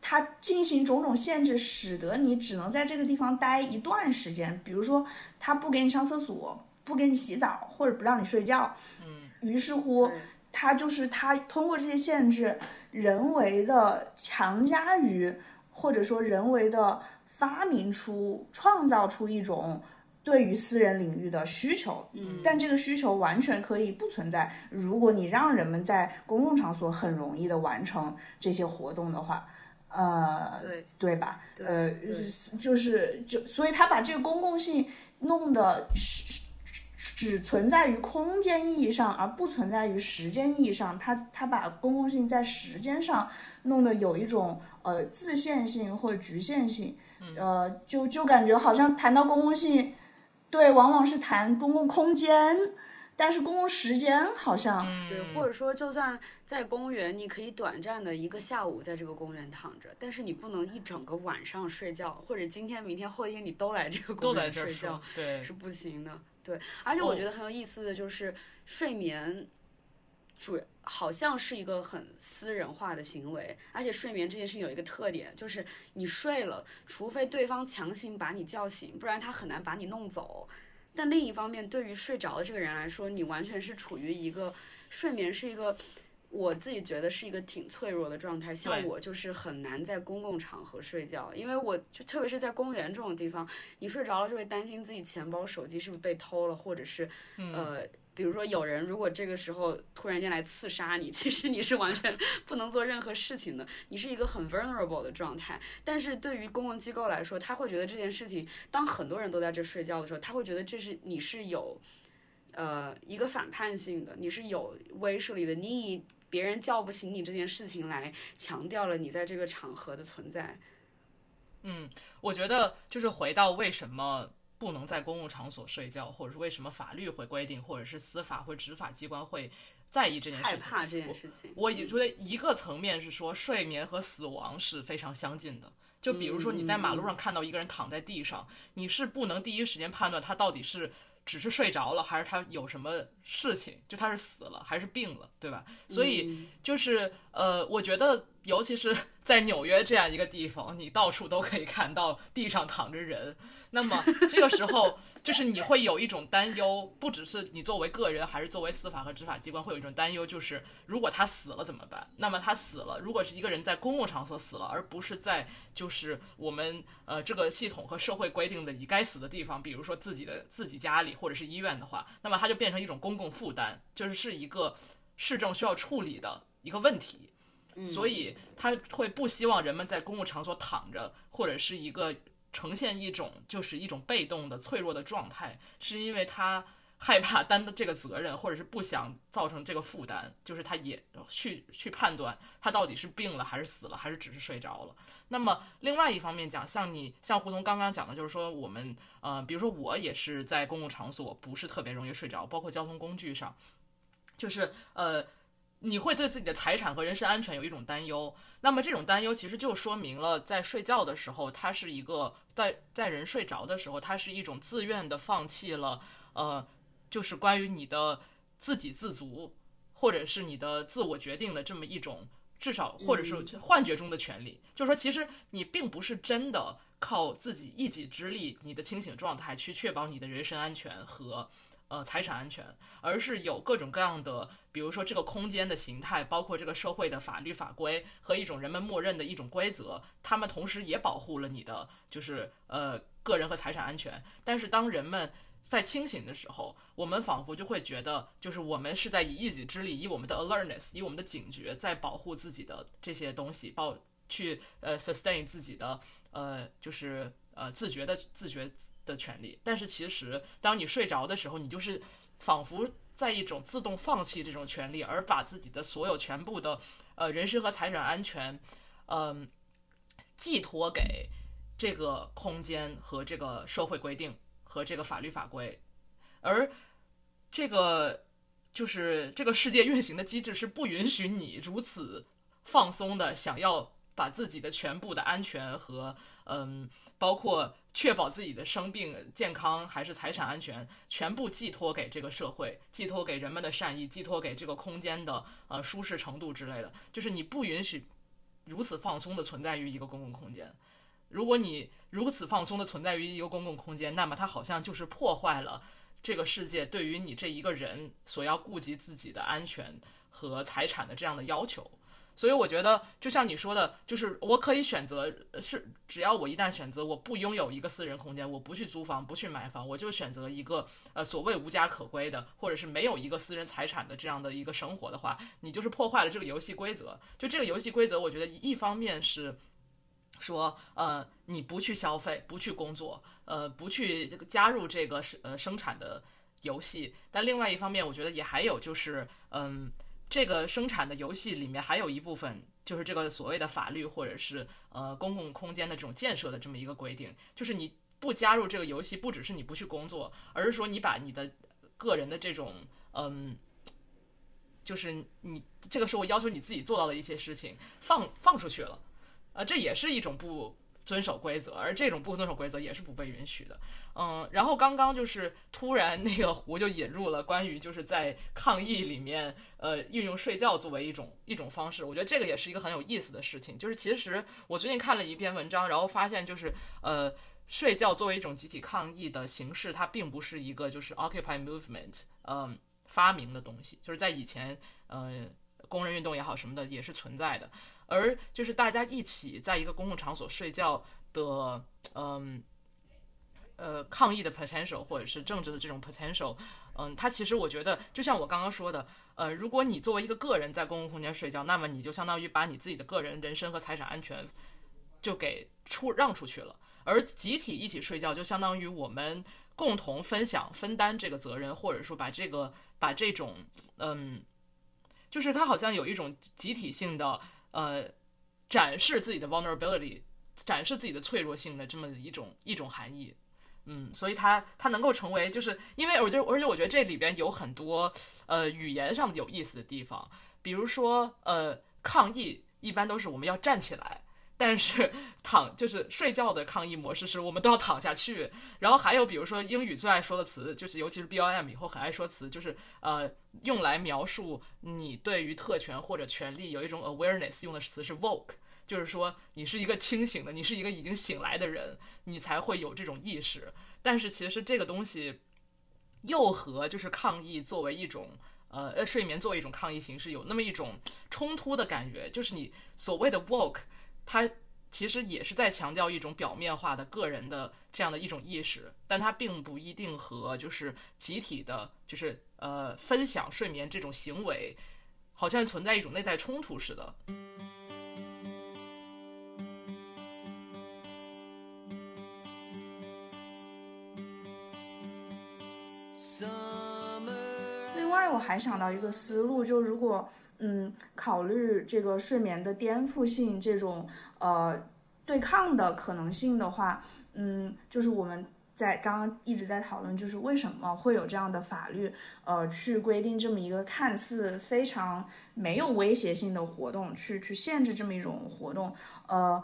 它进行种种限制，使得你只能在这个地方待一段时间。比如说，它不给你上厕所，不给你洗澡，或者不让你睡觉。嗯，于是乎它，就是它通过这些限制，人为的强加于，或者说人为的发明出、创造出一种。对于私人领域的需求，嗯但这个需求完全可以不存在。如果你让人们在公共场所很容易的完成这些活动的话，呃，对对吧？对呃，就是就，所以他把这个公共性弄得是只存在于空间意义上，而不存在于时间意义上。他他把公共性在时间上弄得有一种呃自限性或者局限性，呃，就就感觉好像谈到公共性，对，往往是谈公共空间，但是公共时间好像。对，或者说，就算在公园，你可以短暂的一个下午在这个公园躺着，但是你不能一整个晚上睡觉，或者今天、明天、后天你都来这个公园睡觉，，对，是不行的。对，而且我觉哦得很有意思的就是睡眠，主好像是一个很私人化的行为，而且睡眠这件事情有一个特点，就是你睡了，除非对方强行把你叫醒，不然他很难把你弄走。但另一方面，对于睡着的这个人来说，你完全是处于一个睡眠是一个。我自己觉得是一个挺脆弱的状态，像我就是很难在公共场合睡觉，因为我就特别是在公园这种地方，你睡着了就会担心自己钱包、手机是不是被偷了，或者是、呃，比如说有人如果这个时候突然间来刺杀你，其实你是完全不能做任何事情的，你是一个很 vulnerable 的状态。但是对于公共机构来说，他会觉得这件事情，当很多人都在这睡觉的时候，他会觉得这是你是有。呃，一个反叛性的，你是有威慑力的，你以别人叫不醒你这件事情来强调了你在这个场合的存在。嗯我觉得就是回到为什么不能在公共场所睡觉，或者是为什么法律会规定，或者是司法或执法机关会在意这件事情。害怕这件事情，我也觉得一个层面是说，睡眠和死亡是非常相近的。就比如说你在马路上看到一个人躺在地上，你是不能第一时间判断他到底是只是睡着了，还是他有什么事情，就他是死了还是病了，对吧？所以就是呃，我觉得尤其是在纽约这样一个地方，你到处都可以看到地上躺着人，那么这个时候就是你会有一种担忧，不只是你作为个人，还是作为司法和执法机关会有一种担忧，就是如果他死了怎么办？那么他死了，如果是一个人在公共场所死了，而不是在就是我们呃这个系统和社会规定的你该死的地方，比如说自己的自己家里或者是医院的话，那么它就变成一种公共负担，就是是一个市政需要处理的一个问题。所以他会不希望人们在公共场所躺着，或者是一个呈现一种就是一种被动的脆弱的状态，是因为他害怕担的这个责任，或者是不想造成这个负担，就是他也去去判断他到底是病了还是死了，还是只是睡着了。那么另外一方面讲，像你像胡同刚刚讲的，就是说我们呃，比如说我也是在公共场所不是特别容易睡着，包括交通工具上，就是呃。你会对自己的财产和人身安全有一种担忧，那么这种担忧其实就说明了，在睡觉的时候，它是一个在在人睡着的时候，它是一种自愿的放弃了，呃，就是关于你的自给自足，或者是你的自我决定的这么一种，至少或者是幻觉中的权利。就是说，其实你并不是真的靠自己一己之力，你的清醒状态去确保你的人身安全和。呃，财产安全，而是有各种各样的，比如说这个空间的形态，包括这个社会的法律法规和一种人们默认的一种规则，他们同时也保护了你的就是呃个人和财产安全。但是当人们在清醒的时候，我们仿佛就会觉得，就是我们是在以一己之力，以我们的 alertness，以我们的警觉，在保护自己的这些东西，保去呃 sustain 自己的呃就是呃自觉的自觉。的权利，但是其实当你睡着的时候，你就是仿佛在一种自动放弃这种权利，而把自己的所有全部的呃人身和财产安全，嗯、寄托给这个空间和这个社会规定和这个法律法规，而这个就是这个世界运行的机制是不允许你如此放松的想要把自己的全部的安全和嗯，包括确保自己的生病健康还是财产安全，全部寄托给这个社会，寄托给人们的善意，寄托给这个空间的呃舒适程度之类的。就是你不允许如此放松的存在于一个公共空间。如果你如此放松的存在于一个公共空间，那么它好像就是破坏了这个世界对于你这一个人所要顾及自己的安全和财产的这样的要求。所以我觉得，就像你说的，就是我可以选择，是只要我一旦选择我不拥有一个私人空间，我不去租房，不去买房，我就选择一个呃所谓无家可归的，或者是没有一个私人财产的这样的一个生活的话，你就是破坏了这个游戏规则。就这个游戏规则，我觉得一方面是。说，呃，你不去消费，不去工作，呃，不去这个加入这个生呃生产的游戏，但另外一方面，我觉得也还有就是，嗯，这个生产的游戏里面还有一部分就是这个所谓的法律或者是呃公共空间的这种建设的这么一个规定，就是你不加入这个游戏，不只是你不去工作，而是说你把你的个人的这种嗯。就是你这个时候要求你自己做到的一些事情放放出去了，啊，这也是一种不遵守规则，而这种不遵守规则也是不被允许的。嗯，然后刚刚就是突然那个胡就引入了关于就是在抗议里面，呃，运用睡觉作为一种一种方式，我觉得这个也是一个很有意思的事情。就是其实我最近看了一篇文章，然后发现就是呃。睡觉作为一种集体抗议的形式，它并不是一个就是 Occupy Movement 嗯、发明的东西，就是在以前呃工人运动也好什么的也是存在的，而就是大家一起在一个公共场所睡觉的嗯。呃，抗议的 potential 或者是政治的这种 potential，嗯，它其实我觉得就像我刚刚说的，呃，如果你作为一个个人在公共空间睡觉，那么你就相当于把你自己的个人人身和财产安全就给出让出去了，而集体一起睡觉就相当于我们共同分享分担这个责任，或者说把这个把这种嗯，就是它好像有一种集体性的呃展示自己的 vulnerability，展示自己的脆弱性的这么一种一种含义。嗯，所以它它能够成为，就是因为我觉得，而且我觉得这里边有很多呃语言上有意思的地方，比如说呃抗议一般都是我们要站起来，但是 躺就是睡觉的抗议模式是我们都要躺下去，然后还有比如说英语最爱说的词，就是尤其是 B L M 以后很爱说词，就是呃用来描述你对于特权或者权利有一种 awareness 用的词是 woke。就是说，你是一个清醒的，你是一个已经醒来的人，你才会有这种意识。但是其实这个东西又和就是抗议作为一种呃呃睡眠作为一种抗议形式有那么一种冲突的感觉。就是你所谓的 woke，它其实也是在强调一种表面化的个人的这样的一种意识，但它并不一定和就是集体的，就是呃分享睡眠这种行为，好像存在一种内在冲突似的。另外，我还想到一个思路，就如果嗯考虑这个睡眠的颠覆性这种呃对抗的可能性的话，嗯，就是我们在刚刚一直在讨论，就是为什么会有这样的法律呃去规定这么一个看似非常没有威胁性的活动，去去限制这么一种活动，呃，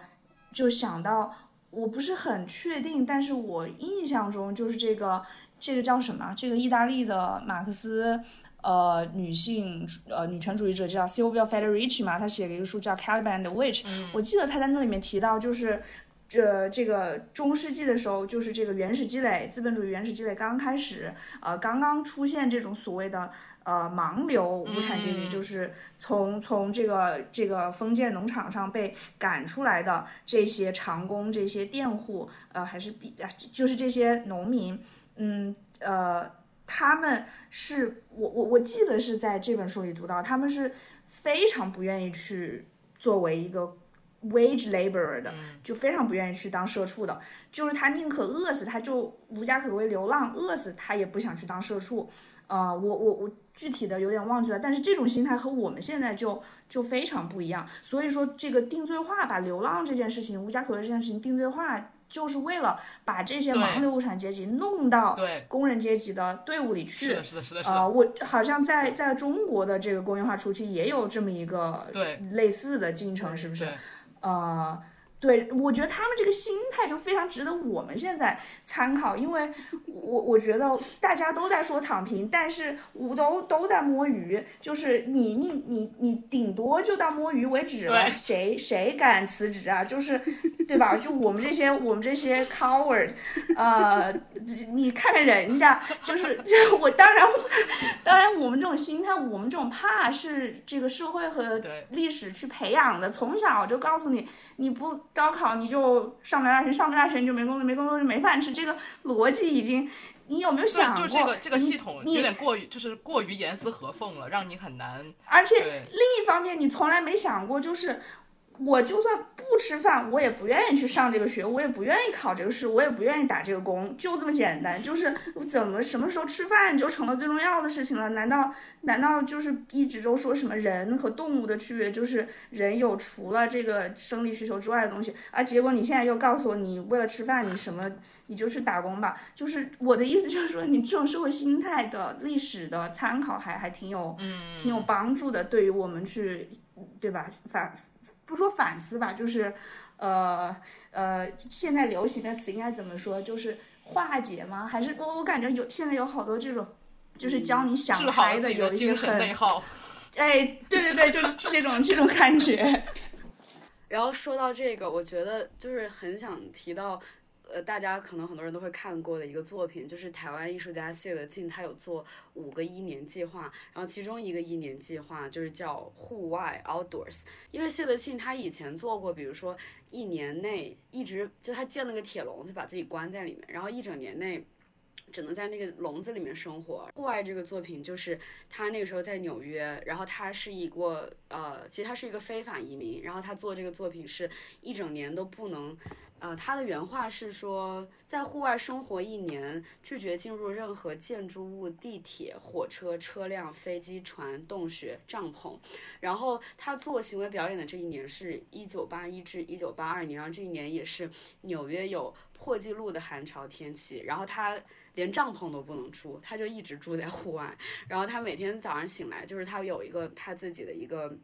就想到我不是很确定，但是我印象中就是这个。这个叫什么？这个意大利的马克思，呃，女性呃女权主义者叫 Silvia Federici 嘛，她写了一个书叫《Caliban and Witch》。我记得她在那里面提到，就是这这个中世纪的时候，就是这个原始积累，资本主义原始积累刚开始，呃，刚刚出现这种所谓的呃盲流无产阶级，就是从从这个这个封建农场上被赶出来的这些长工、这些佃户，呃，还是比就是这些农民。嗯，呃，他们是我我我记得是在这本书里读到，他们是非常不愿意去作为一个 wage laborer 的，就非常不愿意去当社畜的，就是他宁可饿死，他就无家可归流浪，饿死他也不想去当社畜。呃，我我我具体的有点忘记了，但是这种心态和我们现在就就非常不一样。所以说，这个定罪化，把流浪这件事情、无家可归这件事情定罪化。就是为了把这些盲流无产阶级弄到工人阶级的队伍里去。是的，是的，是的。呃，我好像在在中国的这个工业化初期也有这么一个类似的进程，是不是？呃。对，我觉得他们这个心态就非常值得我们现在参考，因为我我觉得大家都在说躺平，但是我都都在摸鱼，就是你你你你顶多就到摸鱼为止了，谁谁敢辞职啊？就是对吧？就我们这些我们这些 coward，呃，你看看人家，就是就我当然当然我们这种心态，我们这种怕是这个社会和历史去培养的，从小就告诉你你不。高考你就上不了大学，上不了大学你就没工作，没工作就没饭吃。这个逻辑已经，你有没有想过？就这个这个系统有点过于，就是过于严丝合缝了，让你很难。而且另一方面，你从来没想过，就是我就算不吃饭，我也不愿意去上这个学，我也不愿意考这个试，我也不愿意打这个工，就这么简单。就是怎么什么时候吃饭就成了最重要的事情了？难道？难道就是一直都说什么人和动物的区别就是人有除了这个生理需求之外的东西，而结果你现在又告诉我，你为了吃饭，你什么你就去打工吧？就是我的意思就是说，你这种社会心态的历史的参考还还挺有，挺有帮助的，对于我们去，对吧？反不说反思吧，就是呃呃，现在流行的词应该怎么说？就是化解吗？还是我我感觉有现在有好多这种。就是教你想开的，有一些很，哎，对对对，就是这种这种感觉。然后说到这个，我觉得就是很想提到，呃，大家可能很多人都会看过的一个作品，就是台湾艺术家谢德庆，他有做五个一年计划，然后其中一个一年计划就是叫户外 （outdoors）。因为谢德庆他以前做过，比如说一年内一直就他建了个铁笼子，把自己关在里面，然后一整年内。只能在那个笼子里面生活。户外这个作品就是他那个时候在纽约，然后他是一个呃，其实他是一个非法移民，然后他做这个作品是一整年都不能。呃，他的原话是说，在户外生活一年，拒绝进入任何建筑物、地铁、火车、车辆、飞机、船、洞穴、帐篷。然后他做行为表演的这一年是一九八一至一九八二年，然后这一年也是纽约有破纪录的寒潮天气。然后他连帐篷都不能住，他就一直住在户外。然后他每天早上醒来，就是他有一个他自己的一个。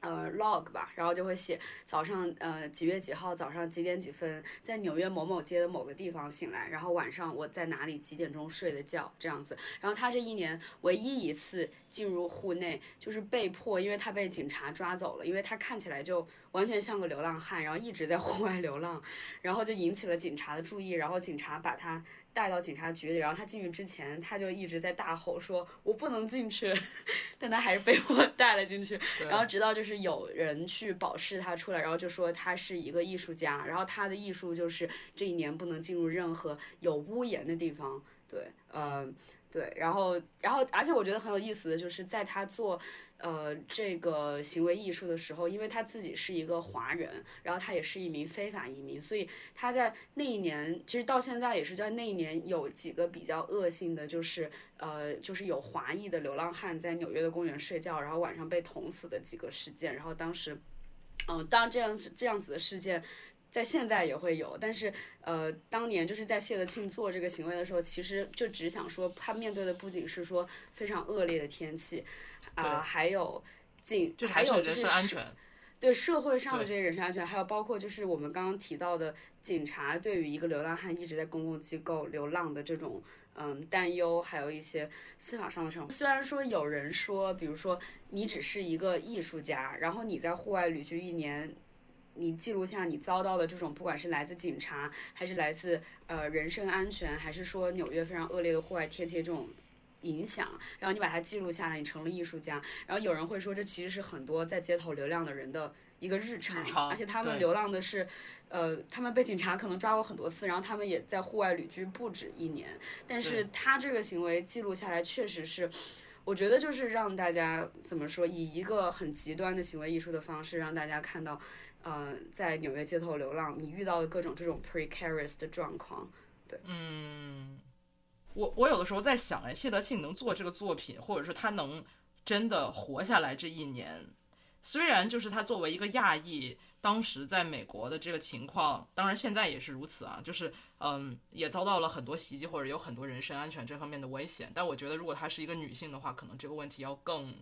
呃，log 吧，然后就会写早上呃几月几号早上几点几分在纽约某某街的某个地方醒来，然后晚上我在哪里几点钟睡的觉这样子。然后他这一年唯一一次进入户内就是被迫，因为他被警察抓走了，因为他看起来就完全像个流浪汉，然后一直在户外流浪，然后就引起了警察的注意，然后警察把他。带到警察局里，然后他进去之前，他就一直在大吼说：“我不能进去。”但他还是被我 带了进去。然后直到就是有人去保释他出来，然后就说他是一个艺术家，然后他的艺术就是这一年不能进入任何有屋檐的地方。对，嗯。对，然后，然后，而且我觉得很有意思的就是，在他做，呃，这个行为艺术的时候，因为他自己是一个华人，然后他也是一名非法移民，所以他在那一年，其实到现在也是在那一年有几个比较恶性的，就是，呃，就是有华裔的流浪汉在纽约的公园睡觉，然后晚上被捅死的几个事件，然后当时，嗯，当这样这样子的事件。在现在也会有，但是呃，当年就是在谢德庆做这个行为的时候，其实就只想说，他面对的不仅是说非常恶劣的天气，啊，还有警，还有就是安全，对社会上的这些人身安全，还有包括就是我们刚刚提到的警察对于一个流浪汉一直在公共机构流浪的这种嗯担忧，还有一些司法上的这种。虽然说有人说，比如说你只是一个艺术家，然后你在户外旅居一年。你记录下你遭到的这种，不管是来自警察，还是来自呃人身安全，还是说纽约非常恶劣的户外天气这种影响，然后你把它记录下来，你成了艺术家。然后有人会说，这其实是很多在街头流浪的人的一个日常，而且他们流浪的是，呃，他们被警察可能抓过很多次，然后他们也在户外旅居不止一年。但是他这个行为记录下来，确实是，我觉得就是让大家怎么说，以一个很极端的行为艺术的方式，让大家看到。呃，在纽约街头流浪，你遇到的各种这种 precarious 的状况，对，嗯，我我有的时候在想，哎，谢德庆能做这个作品，或者是他能真的活下来这一年，虽然就是他作为一个亚裔，当时在美国的这个情况，当然现在也是如此啊，就是嗯，也遭到了很多袭击，或者有很多人身安全这方面的危险。但我觉得，如果她是一个女性的话，可能这个问题要更。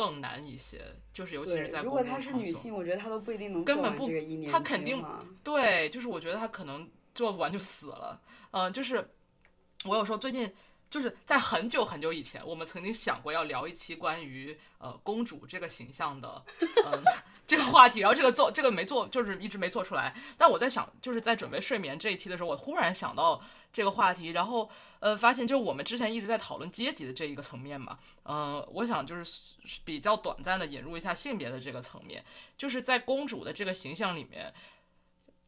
更难一些，就是尤其是在如果她是女性，我觉得她都不一定能根本不这个一年她肯定对，就是我觉得她可能做不完就死了。嗯，就是我有时候最近就是在很久很久以前，我们曾经想过要聊一期关于呃公主这个形象的嗯 这个话题，然后这个做这个没做，就是一直没做出来。但我在想，就是在准备睡眠这一期的时候，我忽然想到。这个话题，然后呃，发现就是我们之前一直在讨论阶级的这一个层面嘛，嗯，我想就是比较短暂的引入一下性别的这个层面，就是在公主的这个形象里面，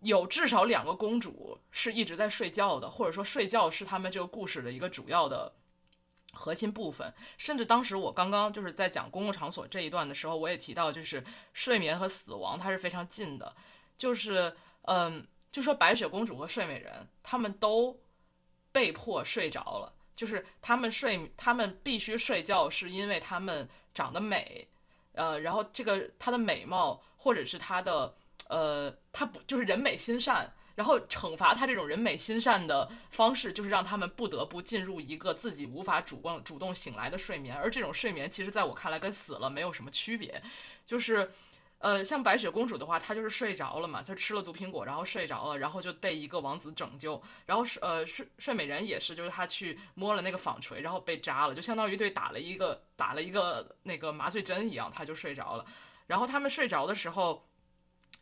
有至少两个公主是一直在睡觉的，或者说睡觉是他们这个故事的一个主要的核心部分。甚至当时我刚刚就是在讲公共场所这一段的时候，我也提到，就是睡眠和死亡它是非常近的，就是嗯，就说白雪公主和睡美人，他们都。被迫睡着了，就是他们睡，他们必须睡觉，是因为他们长得美，呃，然后这个她的美貌，或者是她的，呃，他不就是人美心善，然后惩罚他这种人美心善的方式，就是让他们不得不进入一个自己无法主动主动醒来的睡眠，而这种睡眠，其实在我看来跟死了没有什么区别，就是。呃，像白雪公主的话，她就是睡着了嘛，她吃了毒苹果，然后睡着了，然后就被一个王子拯救。然后睡呃睡睡美人也是，就是她去摸了那个纺锤，然后被扎了，就相当于对打了一个打了一个那个麻醉针一样，她就睡着了。然后他们睡着的时候，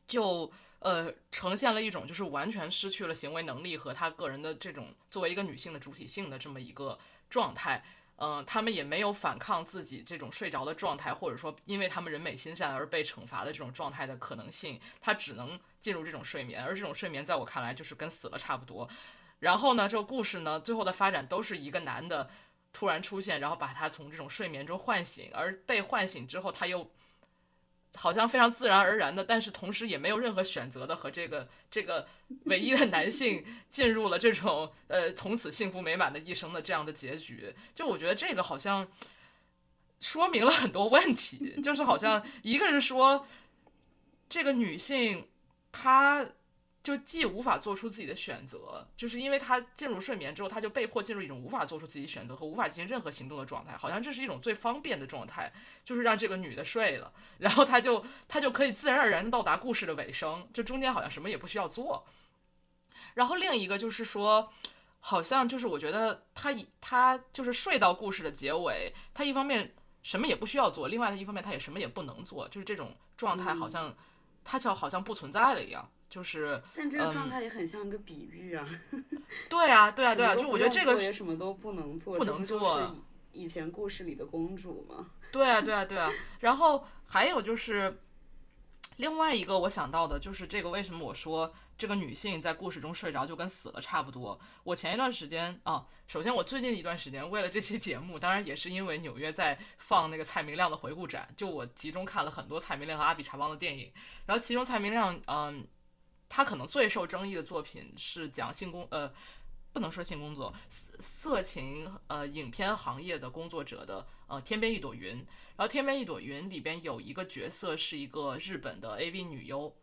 就呃，呈现了一种就是完全失去了行为能力和她个人的这种作为一个女性的主体性的这么一个状态。嗯，他们也没有反抗自己这种睡着的状态，或者说因为他们人美心善而被惩罚的这种状态的可能性，他只能进入这种睡眠，而这种睡眠在我看来就是跟死了差不多。然后呢，这个故事呢，最后的发展都是一个男的突然出现，然后把他从这种睡眠中唤醒，而被唤醒之后，他又。好像非常自然而然的，但是同时也没有任何选择的和这个这个唯一的男性进入了这种呃从此幸福美满的一生的这样的结局。就我觉得这个好像说明了很多问题，就是好像一个是说这个女性她。就既无法做出自己的选择，就是因为他进入睡眠之后，他就被迫进入一种无法做出自己选择和无法进行任何行动的状态，好像这是一种最方便的状态，就是让这个女的睡了，然后他就他就可以自然而然的到达故事的尾声，就中间好像什么也不需要做。然后另一个就是说，好像就是我觉得他他就是睡到故事的结尾，他一方面什么也不需要做，另外的一方面他也什么也不能做，就是这种状态好像他就好像不存在了一样。就是，但这个状态也很像一个比喻啊。对啊，对啊，对啊，就我觉得这个也什么都不能做，不能做。以前故事里的公主嘛。对啊，对啊，对啊。然后还有就是，另外一个我想到的就是这个，为什么我说这个女性在故事中睡着就跟死了差不多？我前一段时间啊，首先我最近一段时间为了这期节目，当然也是因为纽约在放那个蔡明亮的回顾展，就我集中看了很多蔡明亮和阿比查邦的电影，然后其中蔡明亮嗯。他可能最受争议的作品是讲性工呃，不能说性工作，色色情呃影片行业的工作者的呃《天边一朵云》，然后《天边一朵云》里边有一个角色是一个日本的 AV 女优，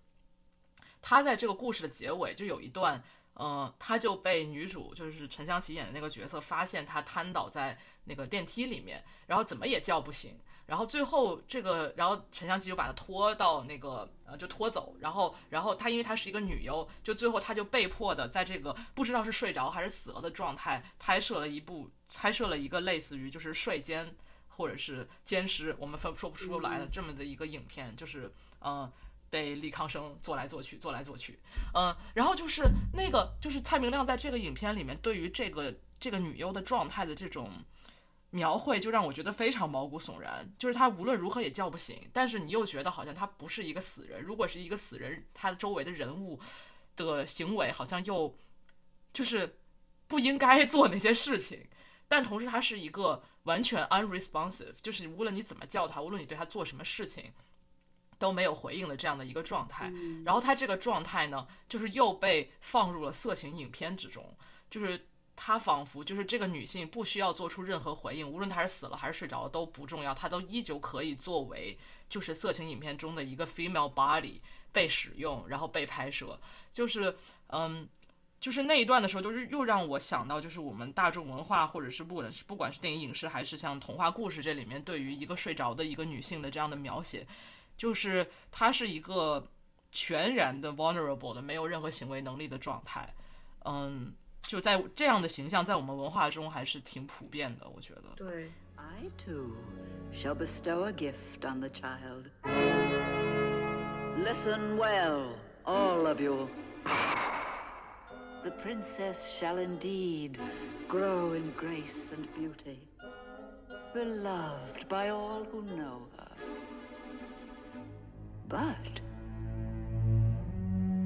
她在这个故事的结尾就有一段，呃，她就被女主就是陈香琪演的那个角色发现她瘫倒在那个电梯里面，然后怎么也叫不醒。然后最后这个，然后陈香琪就把她拖到那个呃，就拖走。然后，然后她因为她是一个女优，就最后她就被迫的在这个不知道是睡着还是死了的状态，拍摄了一部，拍摄了一个类似于就是睡监或者是奸尸，我们分说不出来的这么的一个影片，就是嗯，被李康生做来做去，做来做去，嗯，然后就是那个就是蔡明亮在这个影片里面对于这个这个女优的状态的这种。描绘就让我觉得非常毛骨悚然，就是他无论如何也叫不醒，但是你又觉得好像他不是一个死人。如果是一个死人，他的周围的人物的行为好像又就是不应该 做那些事情，但同时他是一个完全 unresponsive，就是无论你怎么叫他，无论你对他做什么事情都没有回应的这样的一个状态。然后他这个状态呢，就是又被放入了色情影片之中，就是。她仿佛就是这个女性，不需要做出任何回应，无论她是死了还是睡着了都不重要，她都依旧可以作为就是色情影片中的一个 female body 被使用，然后被拍摄。就是嗯，就是那一段的时候，就是又让我想到，就是我们大众文化，或者是不管是不管是电影影视，还是像童话故事这里面对于一个睡着的一个女性的这样的描写，就是她是一个全然的 vulnerable 的，没有任何行为能力的状态。嗯。就在这样的形象，在我们文化中还是挺普遍的，我觉得。对。I too shall bestow a gift on the child. Listen well, all of you. The princess shall indeed grow in grace and beauty, beloved by all who know her. But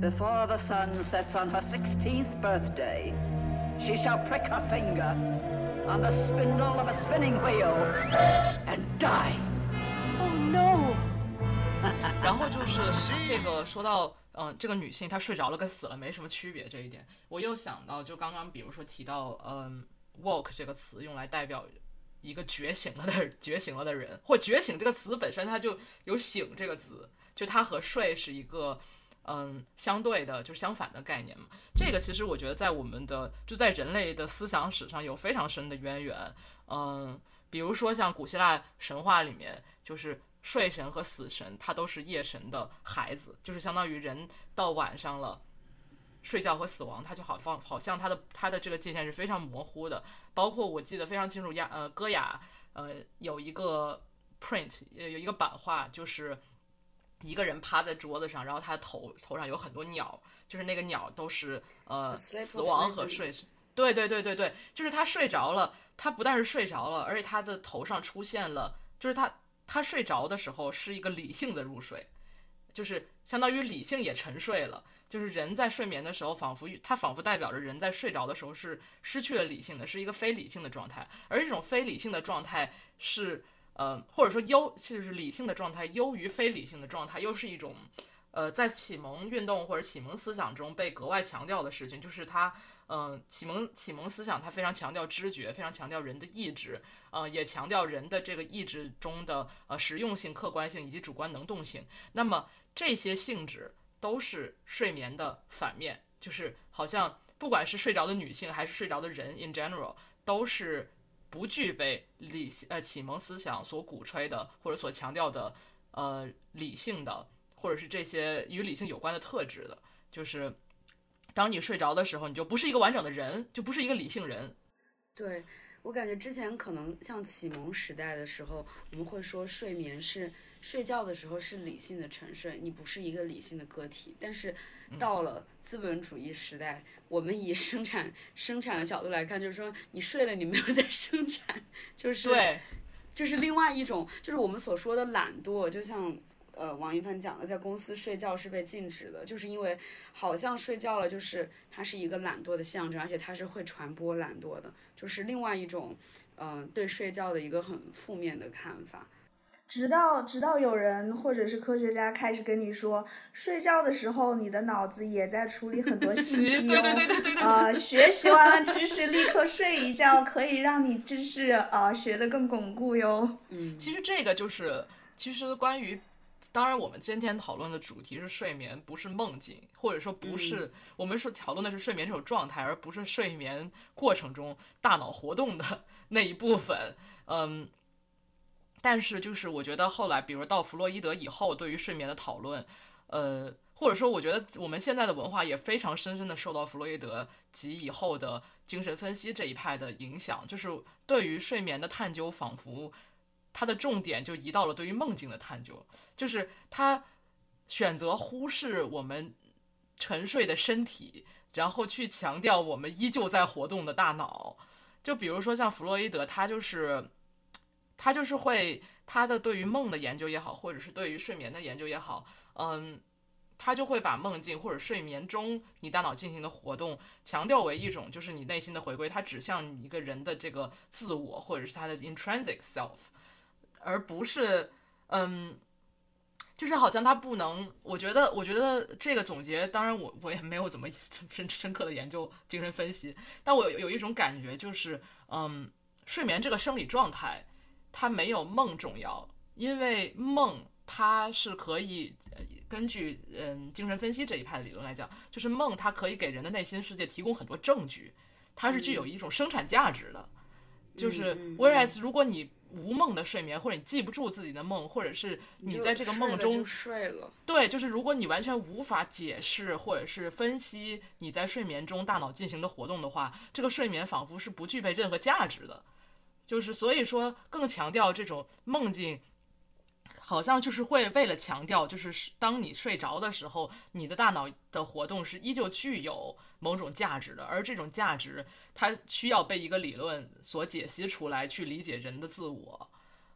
before the sun sets on her sixteenth birthday, she shall prick her finger on the spindle of a spinning wheel and die. Oh no! 然后就是这个说到，嗯，这个女性她睡着了跟死了没什么区别这一点，我又想到，就刚刚比如说提到，嗯，woke 这个词用来代表一个觉醒了的 觉醒了的人，或觉醒这个词本身它就有醒这个字，就它和睡是一个。嗯，相对的就是相反的概念嘛。这个其实我觉得在我们的就在人类的思想史上有非常深的渊源。嗯，比如说像古希腊神话里面，就是睡神和死神，他都是夜神的孩子，就是相当于人到晚上了，睡觉和死亡，他就好放，好像他的他的这个界限是非常模糊的。包括我记得非常清楚，亚呃歌雅呃有一个 print 有一个版画，就是。一个人趴在桌子上，然后他头头上有很多鸟，就是那个鸟都是呃死亡和睡。对对对对对，就是他睡着了，他不但是睡着了，而且他的头上出现了，就是他他睡着的时候是一个理性的入睡，就是相当于理性也沉睡了。就是人在睡眠的时候，仿佛它仿佛代表着人在睡着的时候是失去了理性的，是一个非理性的状态，而这种非理性的状态是呃，或者说优，就是理性的状态优于非理性的状态，又是一种呃，在启蒙运动或者启蒙思想中被格外强调的事情，就是它，嗯、启蒙启蒙思想它非常强调知觉，非常强调人的意志，呃，也强调人的这个意志中的呃实用性、客观性以及主观能动性。那么这些性质都是睡眠的反面，就是好像不管是睡着的女性还是睡着的人 in general，都是不具备理性呃启蒙思想所鼓吹的或者所强调的呃理性的或者是这些与理性有关的特质的，就是当你睡着的时候，你就不是一个完整的人，就不是一个理性人。对我感觉之前可能像启蒙时代的时候，我们会说睡眠是睡觉的时候是理性的沉睡，你不是一个理性的个体。但是到了资本主义时代，我们以生产生产的角度来看，就是说你睡了，你没有在生产，就是对，就是另外一种，就是我们所说的懒惰，就像呃王一帆讲的，在公司睡觉是被禁止的，就是因为好像睡觉了，就是它是一个懒惰的象征，而且它是会传播懒惰的，就是另外一种嗯、呃对睡觉的一个很负面的看法。直到直到有人或者是科学家开始跟你说，睡觉的时候你的脑子也在处理很多信 息对哦。对对对对对呃，学习完了知识立刻睡一觉，可以让你知识啊、呃学得更巩固哟。嗯，其实这个就是，其实关于，当然我们今天讨论的主题是睡眠，不是梦境，或者说不是、我们是讨论的是睡眠这种状态，而不是睡眠过程中大脑活动的 那一部分。嗯，但是就是我觉得后来，比如到弗洛伊德以后，对于睡眠的讨论，呃。或者说，我觉得我们现在的文化也非常深深的受到弗洛伊德及以后的精神分析这一派的影响，就是对于睡眠的探究，仿佛它的重点就移到了对于梦境的探究，就是他选择忽视我们沉睡的身体，然后去强调我们依旧在活动的大脑。就比如说像弗洛伊德，他就是他就是会他的对于梦的研究也好，或者是对于睡眠的研究也好，嗯。他就会把梦境或者睡眠中你大脑进行的活动强调为一种就是你内心的回归，它指向你一个人的这个自我或者是他的 intrinsic self，而不是嗯，就是好像他不能。我觉得，我觉得这个总结，当然我我也没有怎么 深深刻的研究精神分析，但我有有一种感觉，就是嗯，睡眠这个生理状态，它没有梦重要，因为梦它是可以。呃根据嗯精神分析这一派的理论来讲，就是梦它可以给人的内心世界提供很多证据，它是具有一种生产价值的。就是 whereas 如果你无梦的睡眠，或者你记不住自己的梦，或者是你在这个梦中睡了，对，就是如果你完全无法解释或者是分析你在睡眠中大脑进行的活动的话，这个睡眠仿佛是不具备任何价值的。就是所以说，更强调这种梦境，好像就是会为了强调，就是当你睡着的时候，你的大脑的活动是依旧具有某种价值的，而这种价值它需要被一个理论所解析出来，去理解人的自我。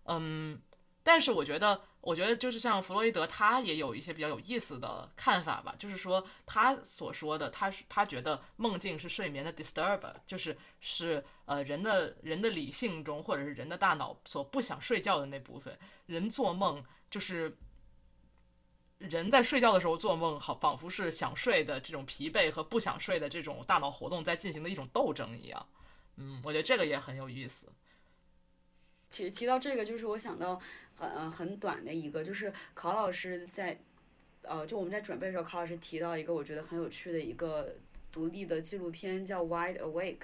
嗯，但是我觉得，我觉得就是像弗洛伊德，他也有一些比较有意思的看法吧。就是说，他所说的，他是他觉得梦境是睡眠的 disturb，就是是呃人的人的理性中或者是人的大脑所不想睡觉的那部分。人做梦就是人在睡觉的时候做梦，好仿佛是想睡的这种疲惫和不想睡的这种大脑活动在进行的一种斗争一样。嗯，我觉得这个也很有意思。其实提到这个，就是我想到很呃很短的一个，就是考老师在，呃，就我们在准备的时候，考老师提到一个我觉得很有趣的一个独立的纪录片，叫《Wide Awake》，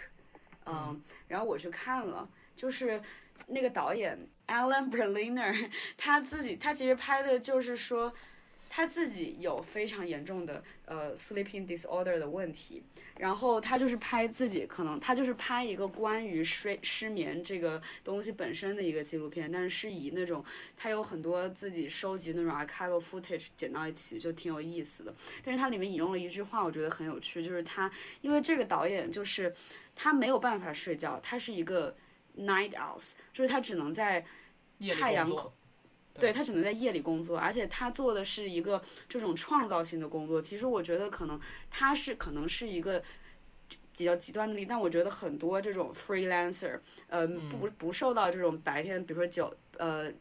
嗯，然后我去看了，就是那个导演 Alan Berliner，他自己他其实拍的就是说，他自己有非常严重的呃 sleeping disorder 的问题，然后他就是拍自己可能他就是拍一个关于睡失眠这个东西本身的一个纪录片，但是是以那种他有很多自己收集那种 archival footage 剪到一起，就挺有意思的。但是它里面引用了一句话，我觉得很有趣，就是他因为这个导演就是他没有办法睡觉，他是一个 night owls，就是他只能在太阳对他只能在夜里工作，而且他做的是一个这种创造性的工作。其实我觉得可能他是可能是一个比较极端的例，但我觉得很多这种 freelancer，呃，不不受到这种白天，比如说九呃。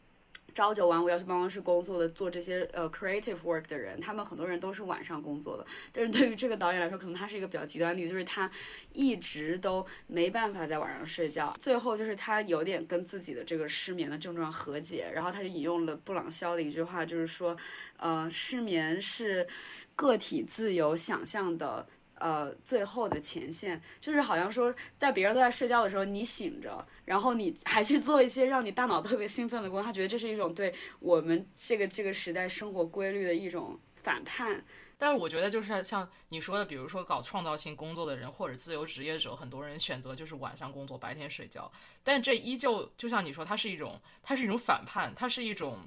朝九晚五要去办公室工作的，做这些呃 creative work 的人，他们很多人都是晚上工作的。但是对于这个导演来说，可能他是一个比较极端例子，就是他一直都没办法在晚上睡觉。最后就是他有点跟自己的这个失眠的症状和解，然后他就引用了布朗肖的一句话，就是说，呃，失眠是个体自由想象的。呃，最后的前线就是好像说，在别人都在睡觉的时候，你醒着，然后你还去做一些让你大脑特别兴奋的工作。他觉得这是一种对我们这个这个时代生活规律的一种反叛。但是我觉得就是像你说的，比如说搞创造性工作的人或者自由职业者，很多人选择就是晚上工作，白天睡觉。但这依旧就像你说，它是一种，它是一种反叛，它是一种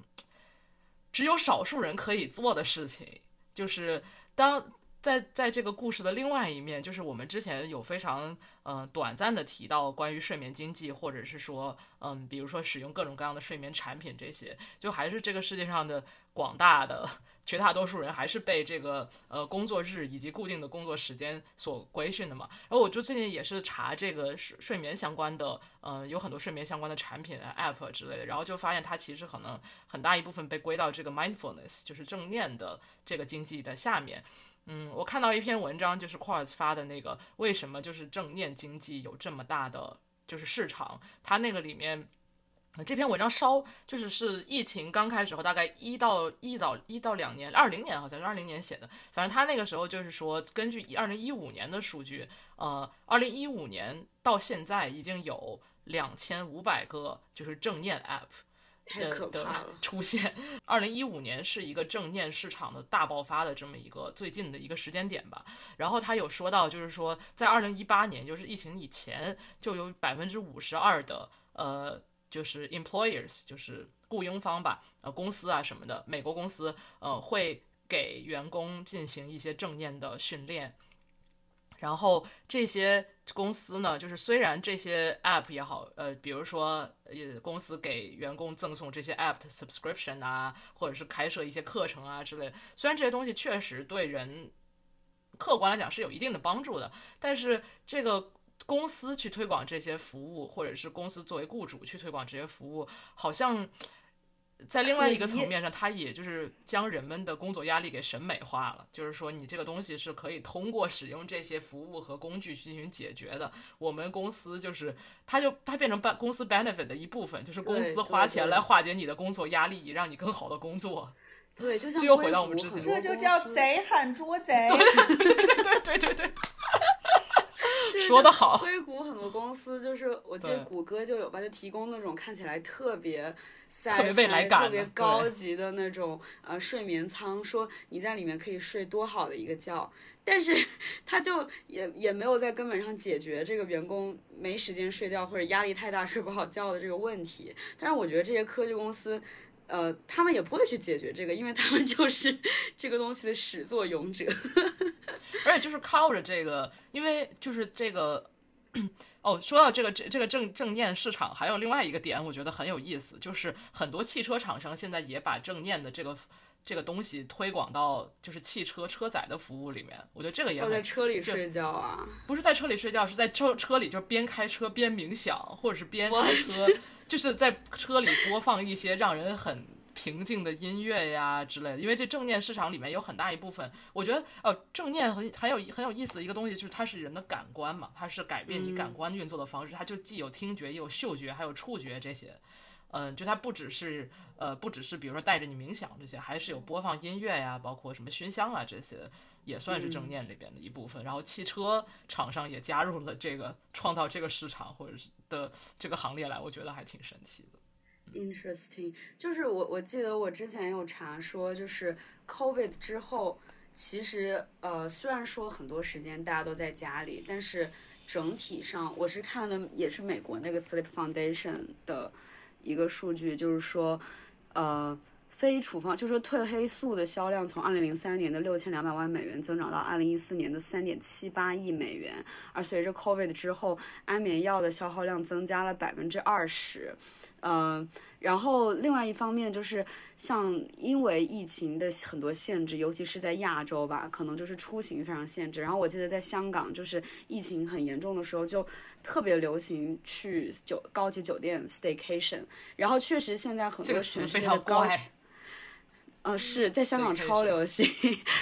只有少数人可以做的事情。就是当在在这个故事的另外一面，就是我们之前有非常嗯、呃短暂的提到关于睡眠经济，或者是说嗯，比如说使用各种各样的睡眠产品这些，就还是这个世界上的广大的绝大多数人还是被这个呃工作日以及固定的工作时间所规训的嘛。然后我就最近也是查这个睡睡眠相关的，嗯、有很多睡眠相关的产品啊 app 之类的，然后就发现它其实可能很大一部分被归到这个 mindfulness，就是正念的这个经济的下面。嗯，我看到一篇文章，就是 Quartz 发的那个，为什么就是正念经济有这么大的就是市场？它那个里面，这篇文章稍就是是疫情刚开始后，大概一到一到一到两年，二零年好像是二零年写的，反正他那个时候就是说，根据二零一五年的数据，呃，二零一五年到现在已经有两千五百个就是正念 app。太可怕的了。出现。二零一五年是一个正念市场的大爆发的这么一个最近的一个时间点吧。然后他有说到，就是说在二零一八年，就是疫情以前，就有百分之五十二的呃，就是 employers，就是雇佣方吧，呃，公司啊什么的，美国公司呃会给员工进行一些正念的训练。然后这些公司呢，就是虽然这些 app 也好，呃，比如说呃，公司给员工赠送这些 app 的 subscription 啊，或者是开设一些课程啊之类的，虽然这些东西确实对人客观来讲是有一定的帮助的，但是这个公司去推广这些服务，或者是公司作为雇主去推广这些服务，好像。在另外一个层面上，它也就是将人们的工作压力给审美化了。就是说，你这个东西是可以通过使用这些服务和工具去进行解决的。我们公司就是，它就它变成办公司 benefit 的一部分，就是公司对对对花钱来化解你的工作压力，让你更好的工作。对，就像这又回到我们之前这就叫贼喊捉 贼。对对对对，就是说得好硅谷很多公司就是，我记得谷歌就有吧，就提供那种看起来特别特别未来感特别高级的那种呃睡眠舱，说你在里面可以睡多好的一个觉。但是他就也也没有在根本上解决这个员工没时间睡觉或者压力太大睡不好觉的这个问题。但是我觉得这些科技公司。呃，他们也不会去解决这个，因为他们就是这个东西的始作俑者。而且就是靠着这个，因为就是这个。哦，说到这个这这个正正念市场，还有另外一个点，我觉得很有意思，就是很多汽车厂商现在也把正念的这个这个东西推广到就是汽车车载的服务里面。我觉得这个也我在车里睡觉啊，不是在车里睡觉，是在车车里就是边开车边冥想，或者是边开车，就是在车里播放一些让人很平静的音乐呀之类的。因为这正念市场里面有很大一部分，我觉得呃正念很很有很有意思的一个东西，就是它是人的感官嘛，它是改变你感官运作的方式，它就既有听觉，也有嗅觉，还有触觉这些。嗯，就它不只是呃，不只是比如说带着你冥想这些，还是有播放音乐呀，包括什么熏香啊这些，也算是正念里边的一部分。然后汽车厂商也加入了这个创造这个市场或者是的这个行列来，我觉得还挺神奇的。Interesting，就是我我记得我之前有查说，就是 COVID 之后，其实呃虽然说很多时间大家都在家里，但是整体上我是看的也是美国那个 Sleep Foundation 的一个数据，就是说呃。非处方就是褪黑素的销量从二零零三年的六千两百万美元增长到二零一四年的三点七八亿美元，而随着 COVID 之后，安眠药的消耗量增加了百分之二十。嗯，然后另外一方面就是像因为疫情的很多限制，尤其是在亚洲吧，可能就是出行非常限制。然后我记得在香港，就是疫情很严重的时候，就特别流行去酒高级酒店 staycation。然后确实现在很多全世界的高。呃，是在香港超流行，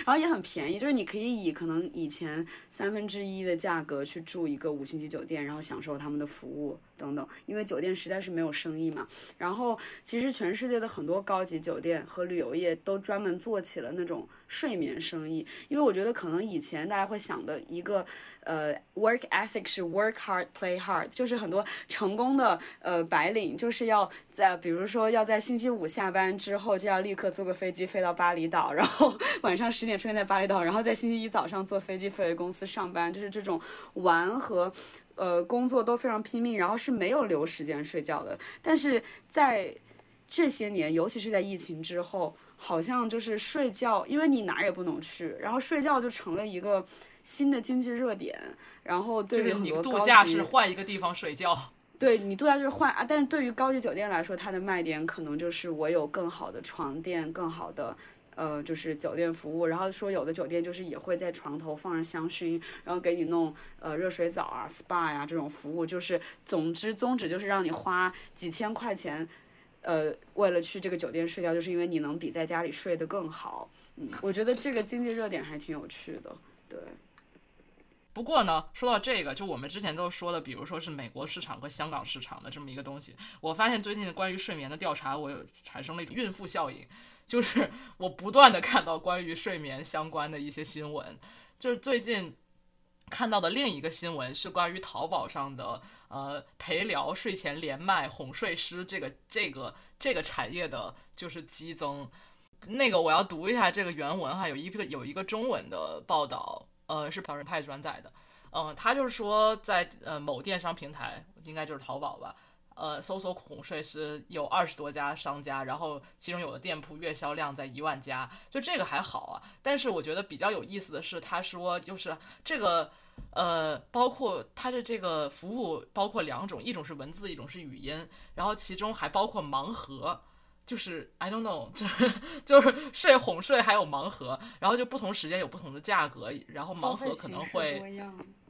然后也很便宜，就是你可以以可能以前三分之一的价格去住一个五星级酒店，然后享受他们的服务等等。因为酒店实在是没有生意嘛。然后其实全世界的很多高级酒店和旅游业都专门做起了那种睡眠生意。因为我觉得可能以前大家会想的一个呃 work ethic 是 work hard play hard，就是很多成功的呃白领就是要在比如说要在星期五下班之后就要立刻坐个飞。机飞到巴厘岛，然后 晚上十点出现在巴厘岛，然后在星期一早上坐飞机飞回公司上班，就是这种玩和呃工作都非常拼命，然后是没有留时间睡觉的。但是在这些年，尤其是在疫情之后，好像就是睡觉，因为你哪儿也不能去，然后睡觉就成了一个新的经济热点。然后对于很多度假是换一个地方睡觉。对你度假就是换啊，但是对于高级酒店来说，它的卖点可能就是我有更好的床垫，更好的呃就是酒店服务。然后说有的酒店就是也会在床头放上香薰，然后给你弄呃热水澡啊、SPA 呀这种服务。就是总之宗旨就是让你花几千块钱，呃为了去这个酒店睡觉，就是因为你能比在家里睡得更好。嗯，我觉得这个经济热点还挺有趣的，对。不过呢，说到这个，就我们之前都说的，比如说是美国市场和香港市场的这么一个东西，我发现最近关于睡眠的调查，我有产生了一种孕妇效应，就是 我不断的看到关于睡眠相关的一些新闻。就是最近看到的另一个新闻是关于淘宝上的呃陪聊、睡前连麦、哄睡师这个这个这个产业的，就是激增。那个我要读一下这个原文哈，有一个有一个中文的报道。呃，是小人派转载的，嗯，他就是说，在呃某电商平台，应该就是淘宝吧，呃，搜索恐睡师有二十多家商家，然后其中有的店铺月销量在一万家，就这个还好啊。但是我觉得比较有意思的是，他说就是这个，呃，包括他的这个服务包括两种，一种是文字，一种是语音，然后其中还包括盲盒。就是 I don't know，就是 就是睡哄睡还有盲盒，然后就不同时间有不同的价格，然后盲盒可能会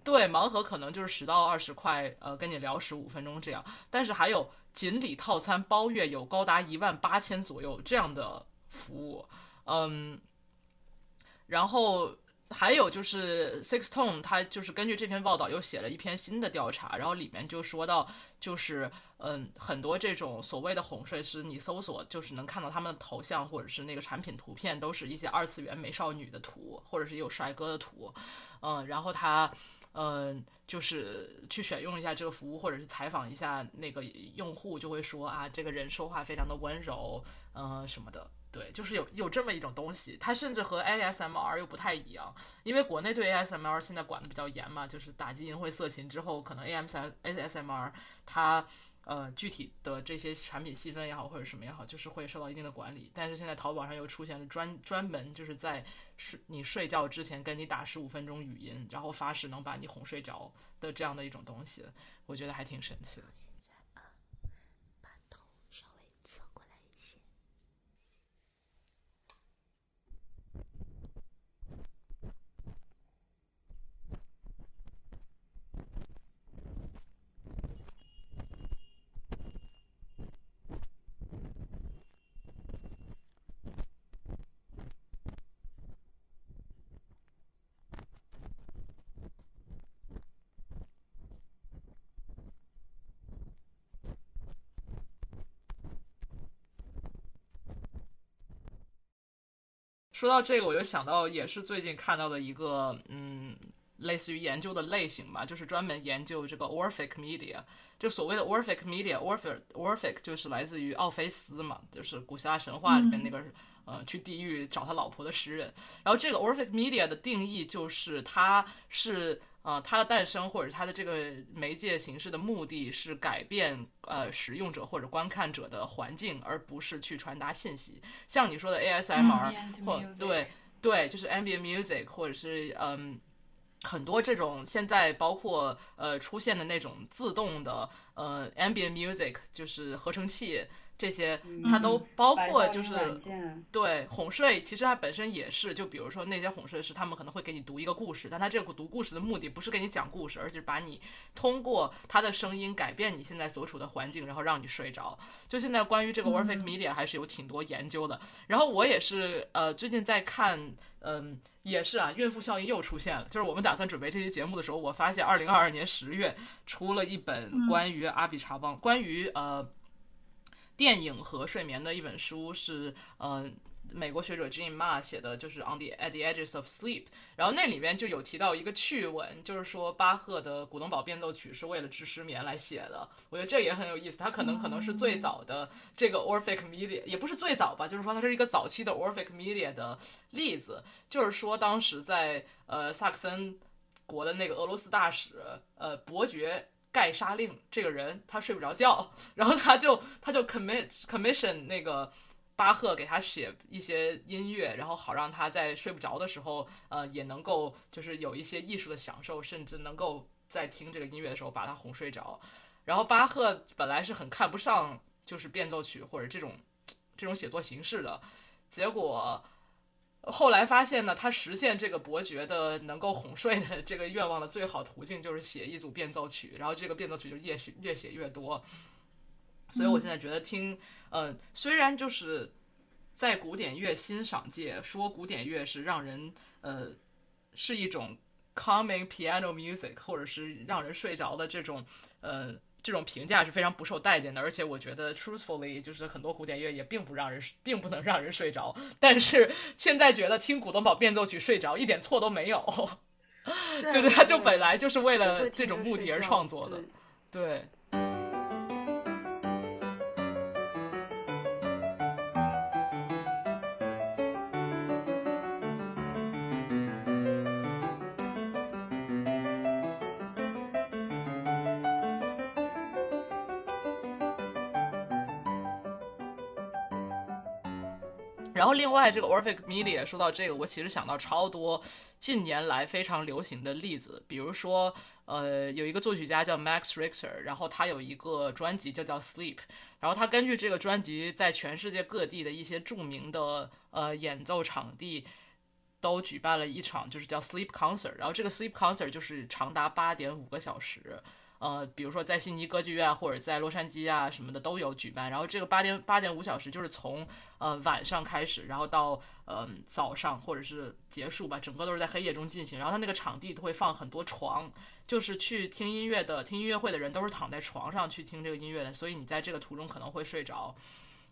对盲盒可能就是十到二十块，呃，跟你聊十五分钟这样，但是还有锦鲤套餐包月有高达一万八千左右这样的服务，嗯，然后。还有就是 Six Tone，他就是根据这篇报道又写了一篇新的调查，然后里面就说到，就是嗯，很多这种所谓的哄睡师，你搜索就是能看到他们的头像或者是那个产品图片，都是一些二次元美少女的图，或者是有帅哥的图，嗯，然后他嗯，就是去选用一下这个服务，或者是采访一下那个用户，就会说啊，这个人说话非常的温柔，嗯，什么的。对，就是有有这么一种东西，它甚至和 ASMR 又不太一样，因为国内对 ASMR 现在管的比较严嘛，就是打击淫秽色情之后，可能 ASMR 它呃具体的这些产品细分也好或者什么也好，就是会受到一定的管理。但是现在淘宝上又出现了专专门就是在睡你睡觉之前跟你打十五分钟语音，然后发誓能把你哄睡着的这样的一种东西，我觉得还挺神奇的。说到这个，我就想到也是最近看到的一个，嗯，类似于研究的类型吧，就是专门研究这个 Orphic media。就所谓的 Orphic media，Orphic Orphic 就是来自于奥菲斯嘛，就是古希腊神话里面那个。呃，去地狱找他老婆的诗人。然后这个 Orphic media 的定义就是，它是呃，它的诞生或者它的这个媒介形式的目的是改变呃使用者或者观看者的环境，而不是去传达信息。像你说的 ASMR，、或对对，就是 ambient music，或者是嗯。很多这种现在包括呃出现的那种自动的呃 ambient music，就是合成器这些，它都包括就是对哄睡，其实它本身也是，就比如说那些哄睡师，他们可能会给你读一个故事，但他这个读故事的目的不是给你讲故事，而是把你通过他的声音改变你现在所处的环境，然后让你睡着。就现在关于这个 Orphic Media 还是有挺多研究的。然后我也是呃最近在看，嗯、也是啊，孕妇效应又出现了。就是我们打算准备这期节目的时候，我发现二零二二年十月出了一本关于阿比查邦，关于呃。电影和睡眠的一本书是呃美国学者 Jim Ma 写的，就是 On the at the Edges of Sleep。然后那里面就有提到一个趣闻，就是说巴赫的古登堡变奏曲是为了治失眠来写的。我觉得这也很有意思，他可能可能是最早的这个 Orphic Media，也不是最早吧，就是说它是一个早期的 Orphic Media 的例子。就是说当时在呃萨克森国的那个俄罗斯大使呃伯爵。盖沙令这个人他睡不着觉，然后他就他就 commit commission 那个巴赫给他写一些音乐，然后好让他在睡不着的时候，呃，也能够就是有一些艺术的享受，甚至能够在听这个音乐的时候把他哄睡着。然后巴赫本来是很看不上就是变奏曲或者这种这种写作形式的，结果。后来发现呢，他实现这个伯爵的能够哄睡的这个愿望的最好途径就是写一组变奏曲，然后这个变奏曲就越写越写越多。所以我现在觉得听，呃，虽然就是在古典乐欣赏界说古典乐是让人呃是一种 calming piano music，或者是让人睡着的这种呃这种评价是非常不受待见的，而且我觉得 truthfully 就是很多古典乐也并不让人并不能让人睡着，但是现在觉得听古董堡变奏曲睡着一点错都没有，就是它就本来就是为了这种目的而创作的对，对。另外这个 Orphic Media 说到这个，我其实想到超多近年来非常流行的例子，比如说，呃，有一个作曲家叫 Max Richter，然后他有一个专辑就叫 Sleep，然后他根据这个专辑在全世界各地的一些著名的呃演奏场地。都举办了一场就是叫 Sleep Concert，然后这个 Sleep Concert 就是长达八点五个小时，呃，比如说在悉尼歌剧院或者在洛杉矶啊什么的都有举办。然后这个八点八点五小时就是从呃晚上开始，然后到呃早上或者是结束吧，整个都是在黑夜中进行。然后它那个场地都会放很多床，就是去听音乐的听音乐会的人都是躺在床上去听这个音乐的，所以你在这个途中可能会睡着。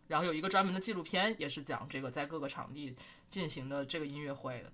然后有一个专门的纪录片，也是讲这个在各个场地进行的这个音乐会的。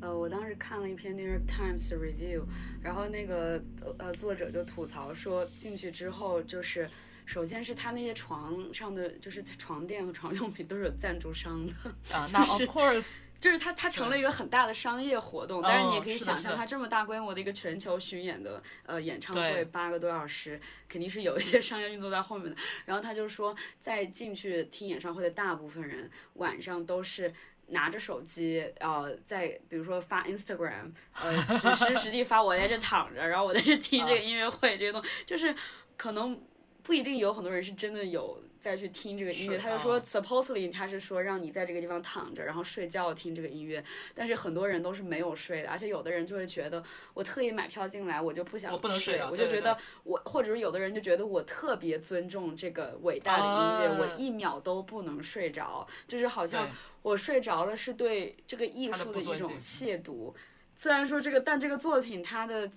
呃，我当时看了一篇《New York Times》的 review，然后那个呃作者就吐槽说，进去之后就是，首先是他那些床上的就是床垫和床用品都是有赞助商的，啊，那 of course，就是它它成了一个很大的商业活动，但是你也可以想象，它这么大规模的一个全球巡演的呃演唱会，八个多小时，肯定是有一些商业运作在后面的。然后他就说，在进去听演唱会的大部分人晚上都是。拿着手机，呃，在比如说发 Instagram，呃，实时实地发我在这躺着，然后我在这听这个音乐会，这些东西，就是可能不一定有很多人是真的有再去听这个音乐。他就说啊，supposedly 他是说让你在这个地方躺着，然后睡觉听这个音乐。但是很多人都是没有睡的，而且有的人就会觉得，我特意买票进来，我就不想我不能睡我就觉得我，或者是有的人就觉得我特别尊重这个伟大的音乐，啊我一秒都不能睡着，就是好像我睡着了是对这个艺术的一种亵渎。虽然说这个，但这个作品它的。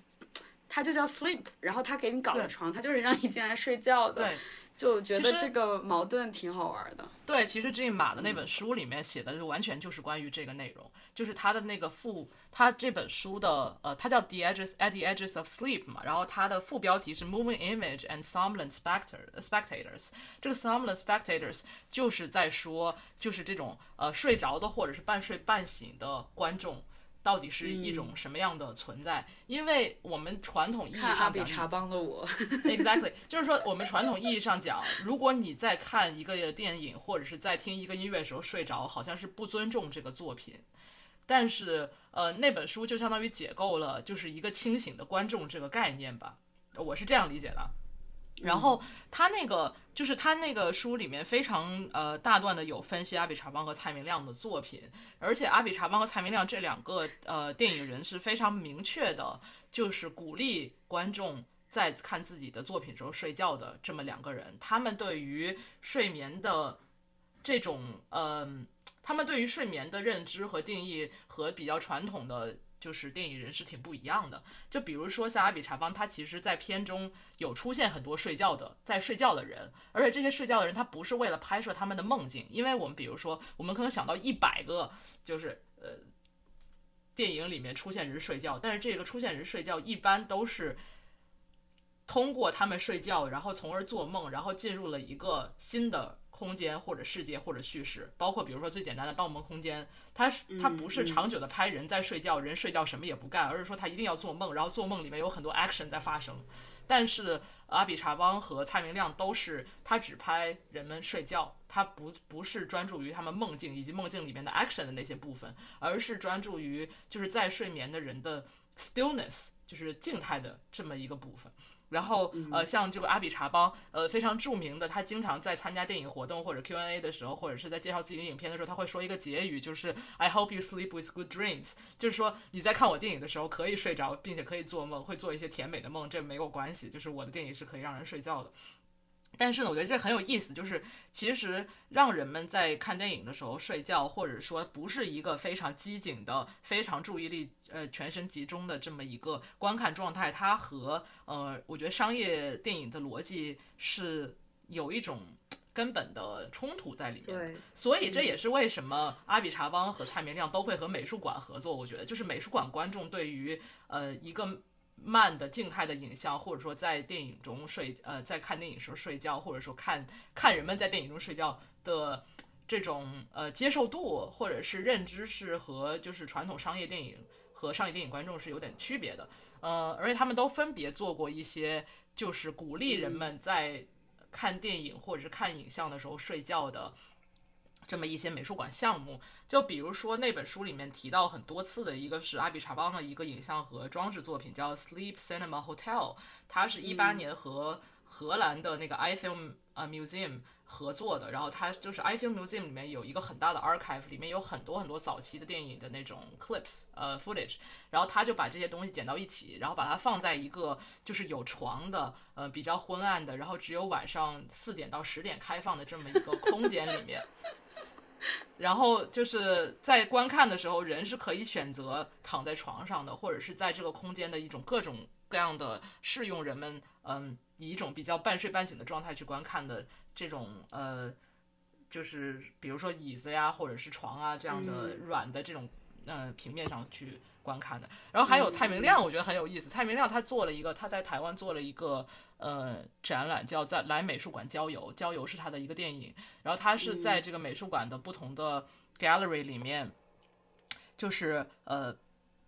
它就叫 sleep，然后他给你搞了床，他就是让你进来睡觉的。对，就觉得这个矛盾挺好玩的。对，其实这马的那本书里面写的就完全就是关于这个内容，就是他的那个副，他这本书的呃，它叫 The Edges at the Edges of Sleep 嘛，然后它的副标题是 Moving Image and Somnolent Spectator Spectators。这个 Somnolent Spectators 就是在说，就是这种呃睡着的或者是半睡半醒的观众。到底是一种什么样的存在？因为我们传统意义上讲，比查邦的我，Exactly，就是说，我们传统意义上讲，如果你在看一个电影或者是在听一个音乐的时候睡着，好像是不尊重这个作品。但是，呃，那本书就相当于解构了，就是一个清醒的观众这个概念吧，我是这样理解的。然后他那个就是他那个书里面非常呃大段的有分析阿比查邦和蔡明亮的作品，而且阿比查邦和蔡明亮这两个呃电影人是非常明确的，就是鼓励观众在看自己的作品时候睡觉的这么两个人，他们对于睡眠的这种呃，他们对于睡眠的认知和定义和比较传统的。就是电影人是挺不一样的，就比如说像阿比查邦，他其实在片中有出现很多睡觉的在睡觉的人，而且这些睡觉的人他不是为了拍摄他们的梦境，因为我们比如说我们可能想到一百个就是呃电影里面出现人睡觉，但是这个出现人睡觉一般都是通过他们睡觉，然后从而做梦，然后进入了一个新的空间或者世界或者叙事，包括比如说最简单的《盗梦空间》，它是它不是长久的拍人在睡觉，人睡觉什么也不干，而是说他一定要做梦，然后做梦里面有很多 action 在发生。但是阿比查邦和蔡明亮都是他只拍人们睡觉，他不不是专注于他们梦境以及梦境里面的 action 的那些部分，而是专注于就是在睡眠的人的 stillness，就是静态的这么一个部分。然后呃，像这个阿比查邦，呃，非常著名的，他经常在参加电影活动或者 Q&A 的时候，或者是在介绍自己的影片的时候，他会说一个结语，就是 I hope you sleep with good dreams，就是说你在看我电影的时候可以睡着，并且可以做梦，会做一些甜美的梦，这没有关系，就是我的电影是可以让人睡觉的。但是呢，我觉得这很有意思，就是其实让人们在看电影的时候睡觉，或者说不是一个非常机警的、非常注意力呃全身集中的这么一个观看状态，它和呃，我觉得商业电影的逻辑是有一种根本的冲突在里面。对，所以这也是为什么阿比查邦和蔡明亮都会和美术馆合作。我觉得，就是美术馆观众对于呃一个慢的静态的影像，或者说在电影中睡呃在看电影时候睡觉，或者说看看人们在电影中睡觉的这种呃接受度，或者是认知是和就是传统商业电影和商业电影观众是有点区别的。呃，而且他们都分别做过一些就是鼓励人们在看电影或者是看影像的时候睡觉的。这么一些美术馆项目，就比如说那本书里面提到很多次的一个是阿比查邦的一个影像和装置作品，叫 Sleep Cinema Hotel，它是一八年和荷兰的那个 iFilm 呃 Museum 合作的，然后它就是 iFilm Museum 里面有一个很大的 archive，里面有很多很多早期的电影的那种 clips 呃 footage，然后他就把这些东西剪到一起，然后把它放在一个就是有床的呃比较昏暗的，然后只有晚上四点到十点开放的这么一个空间里面。然后就是在观看的时候，人是可以选择躺在床上的，或者是在这个空间的一种各种各样的适用人们嗯以一种比较半睡半醒的状态去观看的这种呃，就是比如说椅子呀，或者是床啊这样的软的这种呃平面上去观看的。然后还有蔡明亮，我觉得很有意思。蔡明亮他做了一个，他在台湾做了一个呃展览，叫在来美术馆郊游，郊游是他的一个电影。然后他是在这个美术馆的不同的 gallery 里面，就是呃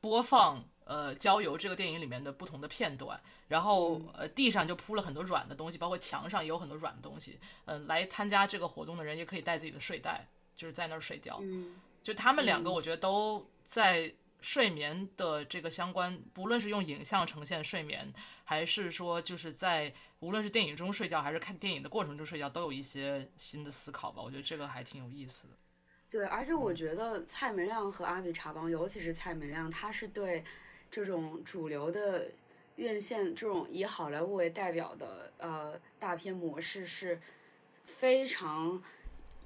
播放呃郊游这个电影里面的不同的片段，然后呃地上就铺了很多软的东西，包括墙上也有很多软的东西。嗯、来参加这个活动的人也可以带自己的睡袋，就是在那儿睡觉。嗯就他们两个，我觉得都在睡眠的这个相关，不论是用影像呈现睡眠，还是说就是在无论是电影中睡觉，还是看电影的过程中睡觉，都有一些新的思考吧。我觉得这个还挺有意思的。对，而且我觉得蔡明亮和阿比查邦，尤其是蔡明亮，他是对这种主流的院线这种以好莱坞为代表的呃大片模式是非常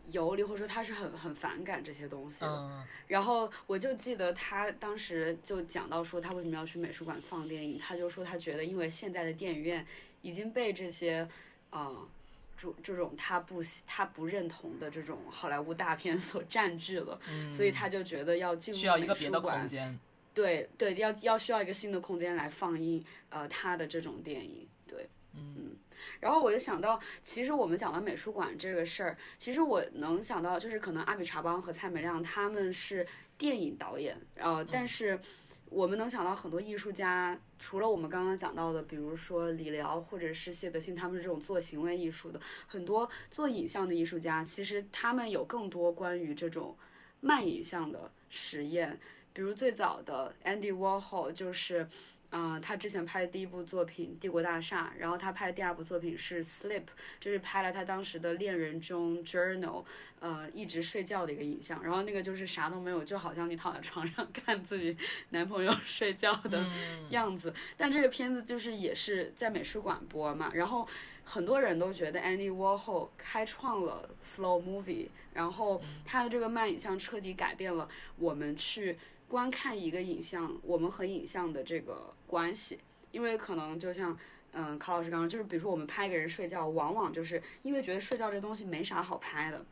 游离，或者说他是很很反感这些东西的。嗯然后我就记得他当时就讲到说，他为什么要去美术馆放电影？他就说他觉得，因为现在的电影院已经被这些，呃，这这种他不他不认同的这种好莱坞大片所占据了，所以他就觉得要进入需要一个别的空间。对对，要要需要一个新的空间来放映呃他的这种电影，对，嗯。然后我就想到，其实我们讲到美术馆这个事儿，其实我能想到，就是可能阿比查邦和蔡美亮他们是电影导演，呃，但是我们能想到很多艺术家，除了我们刚刚讲到的，比如说李辽或者是谢德庆，他们是这种做行为艺术的，很多做影像的艺术家，其实他们有更多关于这种慢影像的实验。比如最早的 Andy Warhol 就是，嗯、他之前拍的第一部作品《帝国大厦》，然后他拍的第二部作品是《Sleep》，就是拍了他当时的恋人中 Journal，呃，一直睡觉的一个影像。然后那个就是啥都没有，就好像你躺在床上 看自己男朋友 睡觉的样子。但这个片子就是也是在美术馆播嘛，然后很多人都觉得 Andy Warhol 开创了 slow movie，然后他的这个慢影像彻底改变了我们去观看一个影像，我们和影像的这个关系。因为可能就像嗯，卡老师刚刚就是，比如说我们拍一个人睡觉，往往就是因为觉得睡觉这东西没啥好拍的。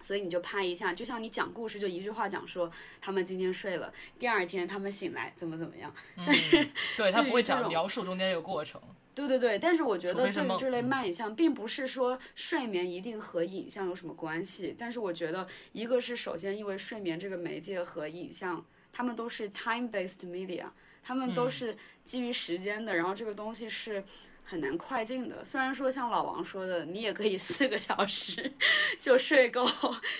所以你就拍一下，就像你讲故事，就一句话讲说他们今天睡了，第二天他们醒来怎么怎么样。但是对他不会讲描述中间这个过程。对对对，但是我觉得对于这类慢影像，并不是说睡眠一定和影像有什么关系。但是我觉得，一个是首先因为睡眠这个媒介和影像，它们都是 time-based media，他们嗯都是基于时间的，然后这个东西是很难快进的。虽然说像老王说的，你也可以四个小时 就睡够，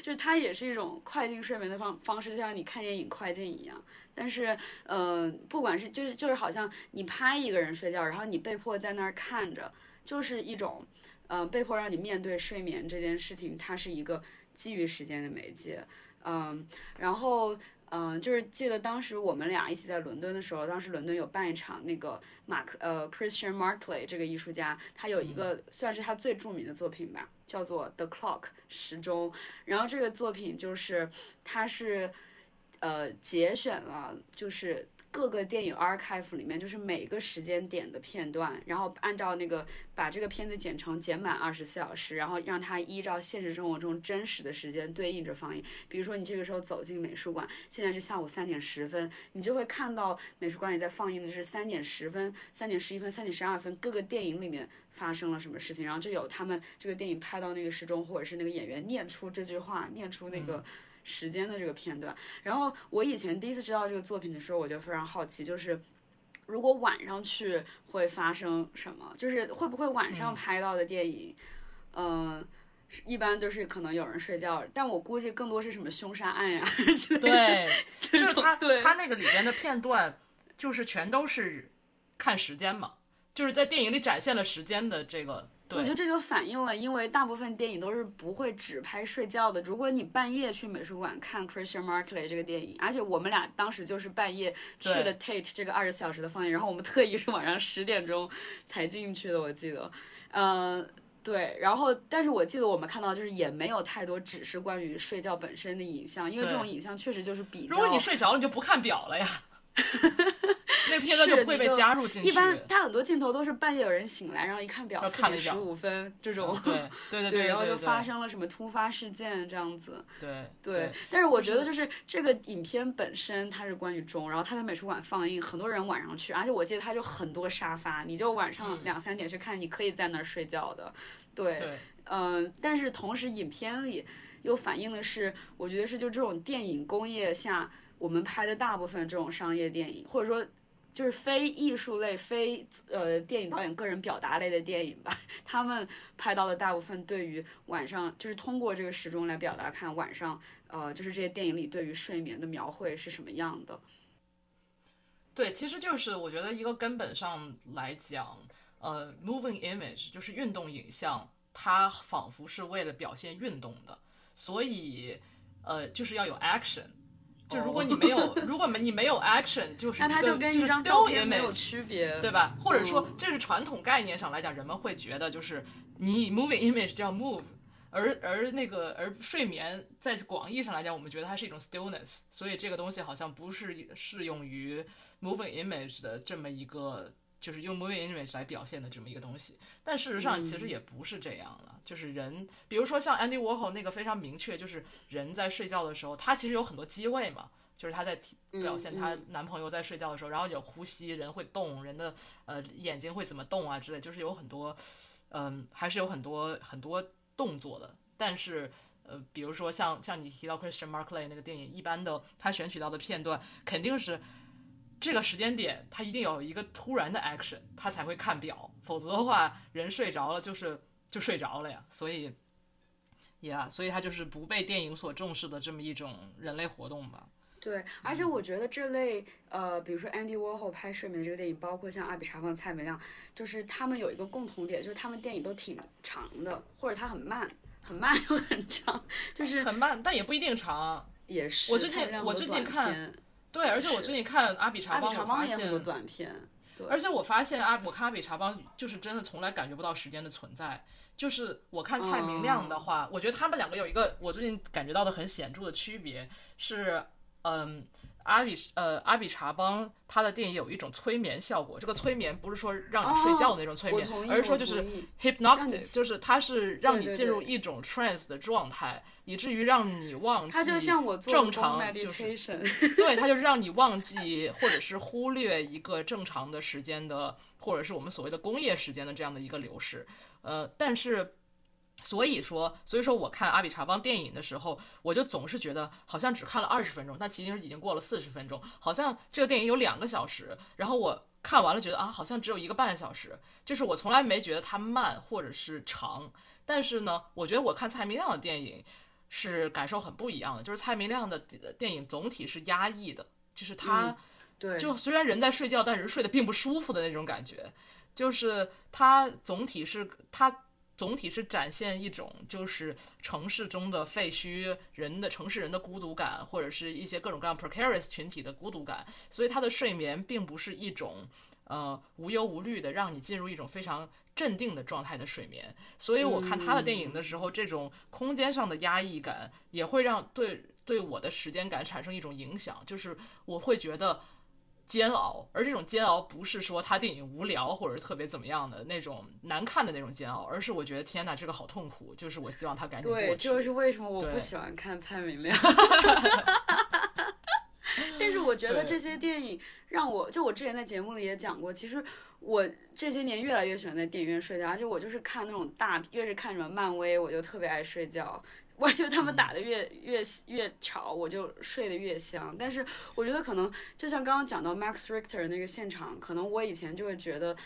就是它也是一种快进睡眠的方方式，就像你看电影快进一样。但是，呃，不管是就是就是好像你拍一个人睡觉，然后你被迫在那儿看着，就是一种，呃，被迫让你面对睡眠这件事情，它是一个基于时间的媒介，嗯，然后。嗯，就是记得当时我们俩一起在伦敦的时候，当时伦敦有办一场那个马克呃 Christian Markley 这个艺术家，他有一个算是他最著名的作品吧，叫做 The Clock 时钟。然后这个作品就是他是呃节选了就是各个电影 archive 里面就是每个时间点的片段，然后按照那个把这个片子剪成剪满二十四小时，然后让它依照现实生活中真实的时间对应着放映。比如说你这个时候走进美术馆，现在是下午三点十分，你就会看到美术馆里在放映的是三点十分、三点十一分、三点十二分各个电影里面发生了什么事情，然后就有他们这个电影拍到那个时钟，或者是那个演员念出这句话，念出那个。时间的这个片段，然后我以前第一次知道这个作品的时候，我就非常好奇，就是如果晚上去会发生什么？就是会不会晚上拍到的电影，嗯、是一般就是可能有人睡觉，但我估计更多是什么凶杀案呀、之类的。对，就是他对他那个里边的片段，就是全都是看时间嘛，就是在电影里展现了时间的这个。对，我觉得这就反映了，因为大部分电影都是不会只拍睡觉的。如果你半夜去美术馆看 Christian Markley 这个电影，而且我们俩当时就是半夜去了 Tate 这个二十小时的放映，然后我们特意是晚上十点钟才进去的，我记得，嗯、对，然后但是我记得我们看到就是也没有太多只是关于睡觉本身的影像，因为这种影像确实就是比较。如果你睡着了，你就不看表了呀，那片段是就不会被加入进去。一般他很多镜头都是半夜有人醒来，然后一看表要四点十五分这种。对对对 对，然后就发生了什么突发事件这样子。对对，但是我觉得就是这个影片本身它是关于钟，然后它在美术馆放映，很多人晚上去，而且我记得它就很多沙发，你就晚上两三点去看，你可以在那儿睡觉的。对，对嗯、但是同时影片里又反映的是，我觉得是就这种电影工业下，我们拍的大部分这种商业电影，或者说。就是非艺术类、非呃电影导演个人表达类的电影吧，他们拍到的大部分对于晚上，就是通过这个时钟来表达看晚上，呃，就是这些电影里对于睡眠的描绘是什么样的。对，其实就是我觉得一个根本上来讲，呃，moving image 就是运动影像，它仿佛是为了表现运动的，所以呃，就是要有 action。就如果你没有，如果没你没有 action，就是那它就跟一张照片没有区别，对吧？或者说嗯，这是传统概念上来讲，人们会觉得就是你 moving image 叫 move，而而那个而睡眠在广义上来讲，我们觉得它是一种 stillness，所以这个东西好像不是适用于 moving image 的这么一个。就是用 moving image 来表现的这么一个东西，但事实上其实也不是这样了。就是人，比如说像 Andy Warhol 那个非常明确，就是人在睡觉的时候，他其实有很多机位嘛，就是他在表现她男朋友在睡觉的时候，然后有呼吸，人会动，人的呃眼睛会怎么动啊之类，就是有很多，嗯、还是有很多很多动作的。但是呃，比如说像像你提到 Christian Markley 那个电影，一般的他选取到的片段肯定是这个时间点，他一定有一个突然的 action，他才会看表，否则的话，人睡着了就是就睡着了呀。所以，yeah，所以他就是不被电影所重视的这么一种人类活动吧。对，而且我觉得这类呃，比如说 Andy Warhol 拍睡眠的这个电影，包括像阿比查放、蔡明亮，就是他们有一个共同点，就是他们电影都挺长的，或者它很慢，很慢又很长，就是很慢，但也不一定长。也是。我最近我最近看片对，而且我最近看阿比查邦，我发现，短片，对，而且我发现阿我看阿比查邦就是真的从来感觉不到时间的存在。就是我看蔡明亮的话，我觉得他们两个有一个我最近感觉到的很显著的区别是，嗯。阿比呃阿比查邦他的电影有一种催眠效果，这个催眠不是说让你睡觉的那种催眠，而是说就是我同意 hypnotic，就是它是让你进入一种 trance 的状态，以至于让你忘记它就像我做正的常就是 对，它就是让你忘记或者是忽略一个正常的时间的，或者是我们所谓的工业时间的这样的一个流逝。呃，但是所以说，所以说我看阿比查邦电影的时候，我就总是觉得好像只看了二十分钟，但其实已经过了四十分钟，好像这个电影有两个小时，然后我。看完了，觉得啊，好像只有一个半小时，就是我从来没觉得它慢或者是长，但是呢，我觉得我看蔡明亮的电影是感受很不一样的，就是蔡明亮的电影总体是压抑的，就是他。嗯对，就虽然人在睡觉，但是睡得并不舒服的那种感觉，就是他总体是它总体是展现一种就是城市中的废墟人的城市人的孤独感，或者是一些各种各样 precarious 群体的孤独感，所以他的睡眠并不是一种呃无忧无虑的让你进入一种非常镇定的状态的睡眠，所以我看他的电影的时候，这种空间上的压抑感也会让对对我的时间感产生一种影响，就是我会觉得。煎熬，而这种煎熬不是说他电影无聊或者特别怎么样的那种难看的那种煎熬，而是我觉得天哪，这个好痛苦，就是我希望他赶紧过对，去。就是为什么我不喜欢看蔡明亮。但是我觉得这些电影让我，就我之前在节目里也讲过，其实我这些年越来越喜欢在电影院睡觉，而且我就是看那种大，越是看什么漫威，我就特别爱睡觉。我就他们打的越越越吵，我就睡得越香。但是我觉得可能就像刚刚讲到 Max Richter 那个现场，可能我以前就会觉得。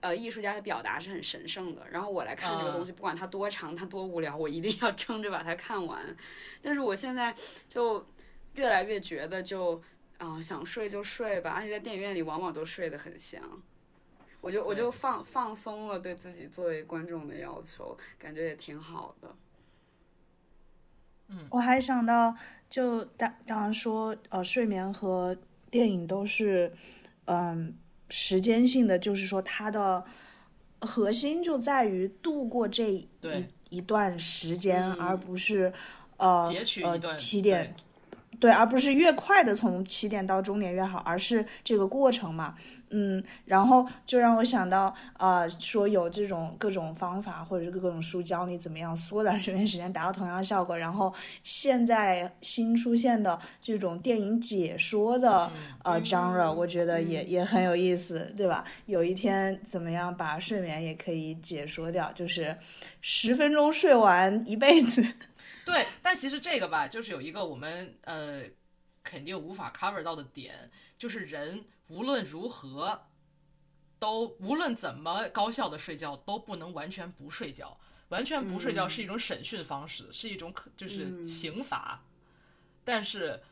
呃，艺术家的表达是很神圣的，然后我来看这个东西，不管它多长，它多无聊，我一定要撑着把它看完。但是我现在就越来越觉得就，啊、想睡就睡吧，而且在电影院里往往都睡得很香。我就我就放放松了对自己作为观众的要求，感觉也挺好的。我还想到，就当当然说，呃，睡眠和电影都是，嗯，时间性的，就是说它的核心就在于度过这一一段时间，嗯而不是呃截取一呃起点，对，而不是越快的从起点到终点越好，而是这个过程嘛。嗯，然后就让我想到，呃，说有这种各种方法或者是各种书教你怎么样缩短睡眠时间，达到同样的效果。然后现在新出现的这种电影解说的、呃 genre，我觉得也、也很有意思，对吧？有一天怎么样把睡眠也可以解说掉，就是十分钟睡完一辈子。对，但其实这个吧，就是有一个我们呃肯定无法 cover 到的点，就是人无论如何都无论怎么高效的睡觉，都不能完全不睡觉。完全不睡觉是一种审讯方式，是一种可就是刑罚。但是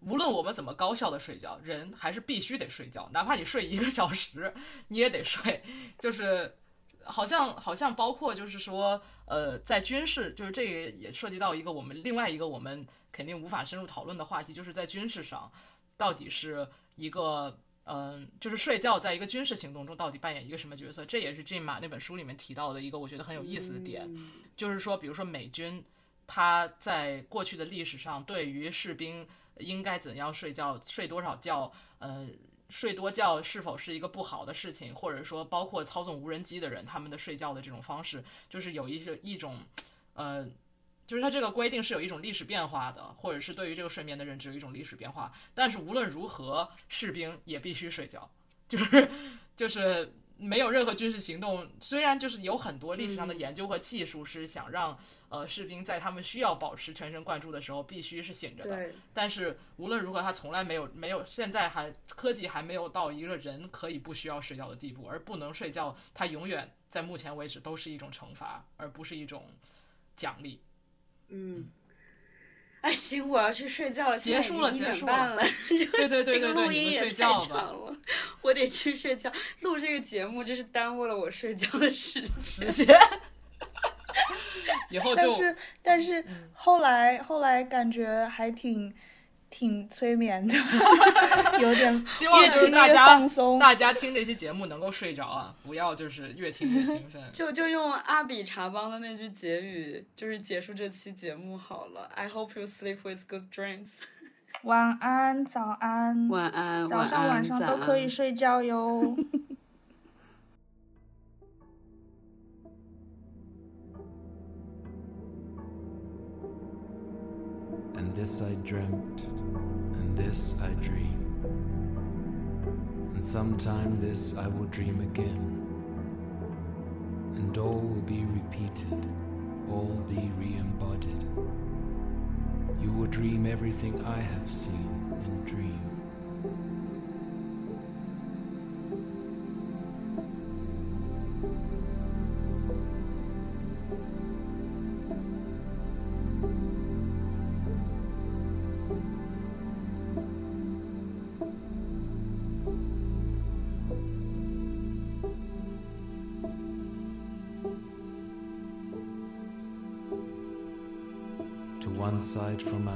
无论我们怎么高效的睡觉，人还是必须得睡觉，哪怕你睡一个小时，你也得睡。就是好像好像包括就是说，呃，在军事，就是这个也涉及到一个我们另外一个我们肯定无法深入讨论的话题，就是在军事上，到底是一个嗯、就是睡觉在一个军事行动中到底扮演一个什么角色？这也是 Jim 马那本书里面提到的一个我觉得很有意思的点，就是说，比如说美军。他在过去的历史上，对于士兵应该怎样睡觉、睡多少觉，呃，睡多觉是否是一个不好的事情，或者说包括操纵无人机的人，他们的睡觉的这种方式，就是有一些一种，呃，就是它这个规定是有一种历史变化的，或者是对于这个睡眠的认知有一种历史变化。但是无论如何，士兵也必须睡觉，就是就是。没有任何军事行动，虽然就是有很多历史上的研究和技术是想让、呃士兵在他们需要保持全神贯注的时候必须是醒着的，但是无论如何，他从来没有没有，现在还科技还没有到一个人可以不需要睡觉的地步，而不能睡觉，他永远在目前为止都是一种惩罚，而不是一种奖励。嗯。哎，行，我要去睡觉了。结束了结束了点半了，对对对这个对对，你们录音也太。长了，我得去睡觉。录这个节目真是耽误了我睡觉的时间。以后就但是但是后来后来感觉还挺挺催眠的，有点 希望就是大家放松。大家听这期节目能够睡着啊，不要就是越听越兴奋。就就用阿比查邦的那句结语，就是结束这期节目好了。I hope you sleep with good dreams。晚安，早安，晚安，早上晚上都可以睡觉哟。And this I dreamt, and this I dream. And sometime this I will dream again. And all will be repeated, all be re embodied. You will dream everything I have seen in dream.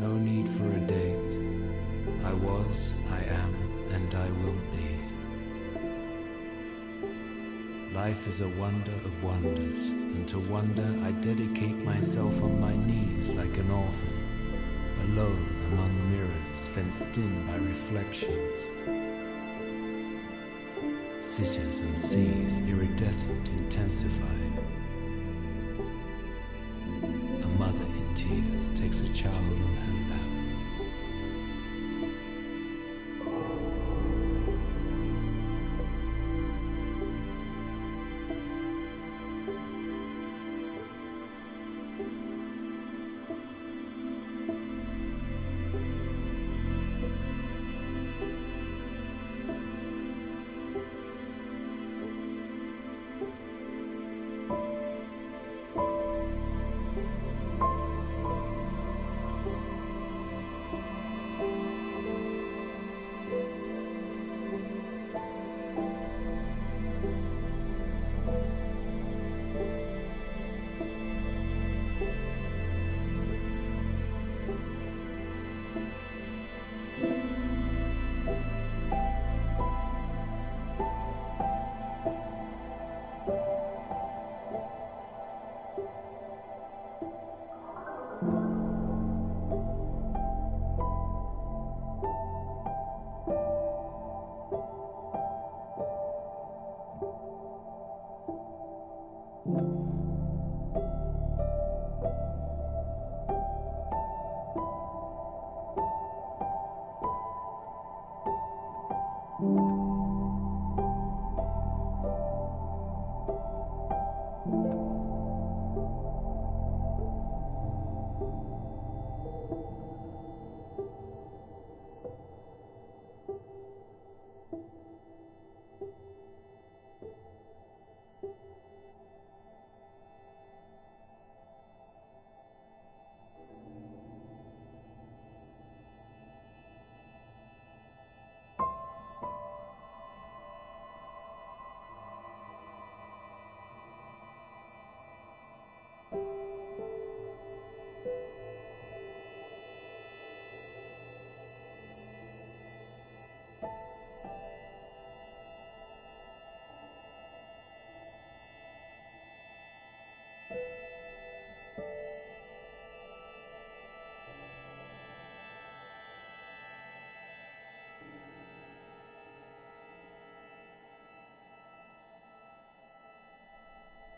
No need for a date. I was, I am, and I will be. Life is a wonder of wonders, and to wonder I dedicate myself on my knees like an orphan, alone among mirrors fenced in by reflections. Cities and seas iridescent intensify.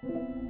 嗯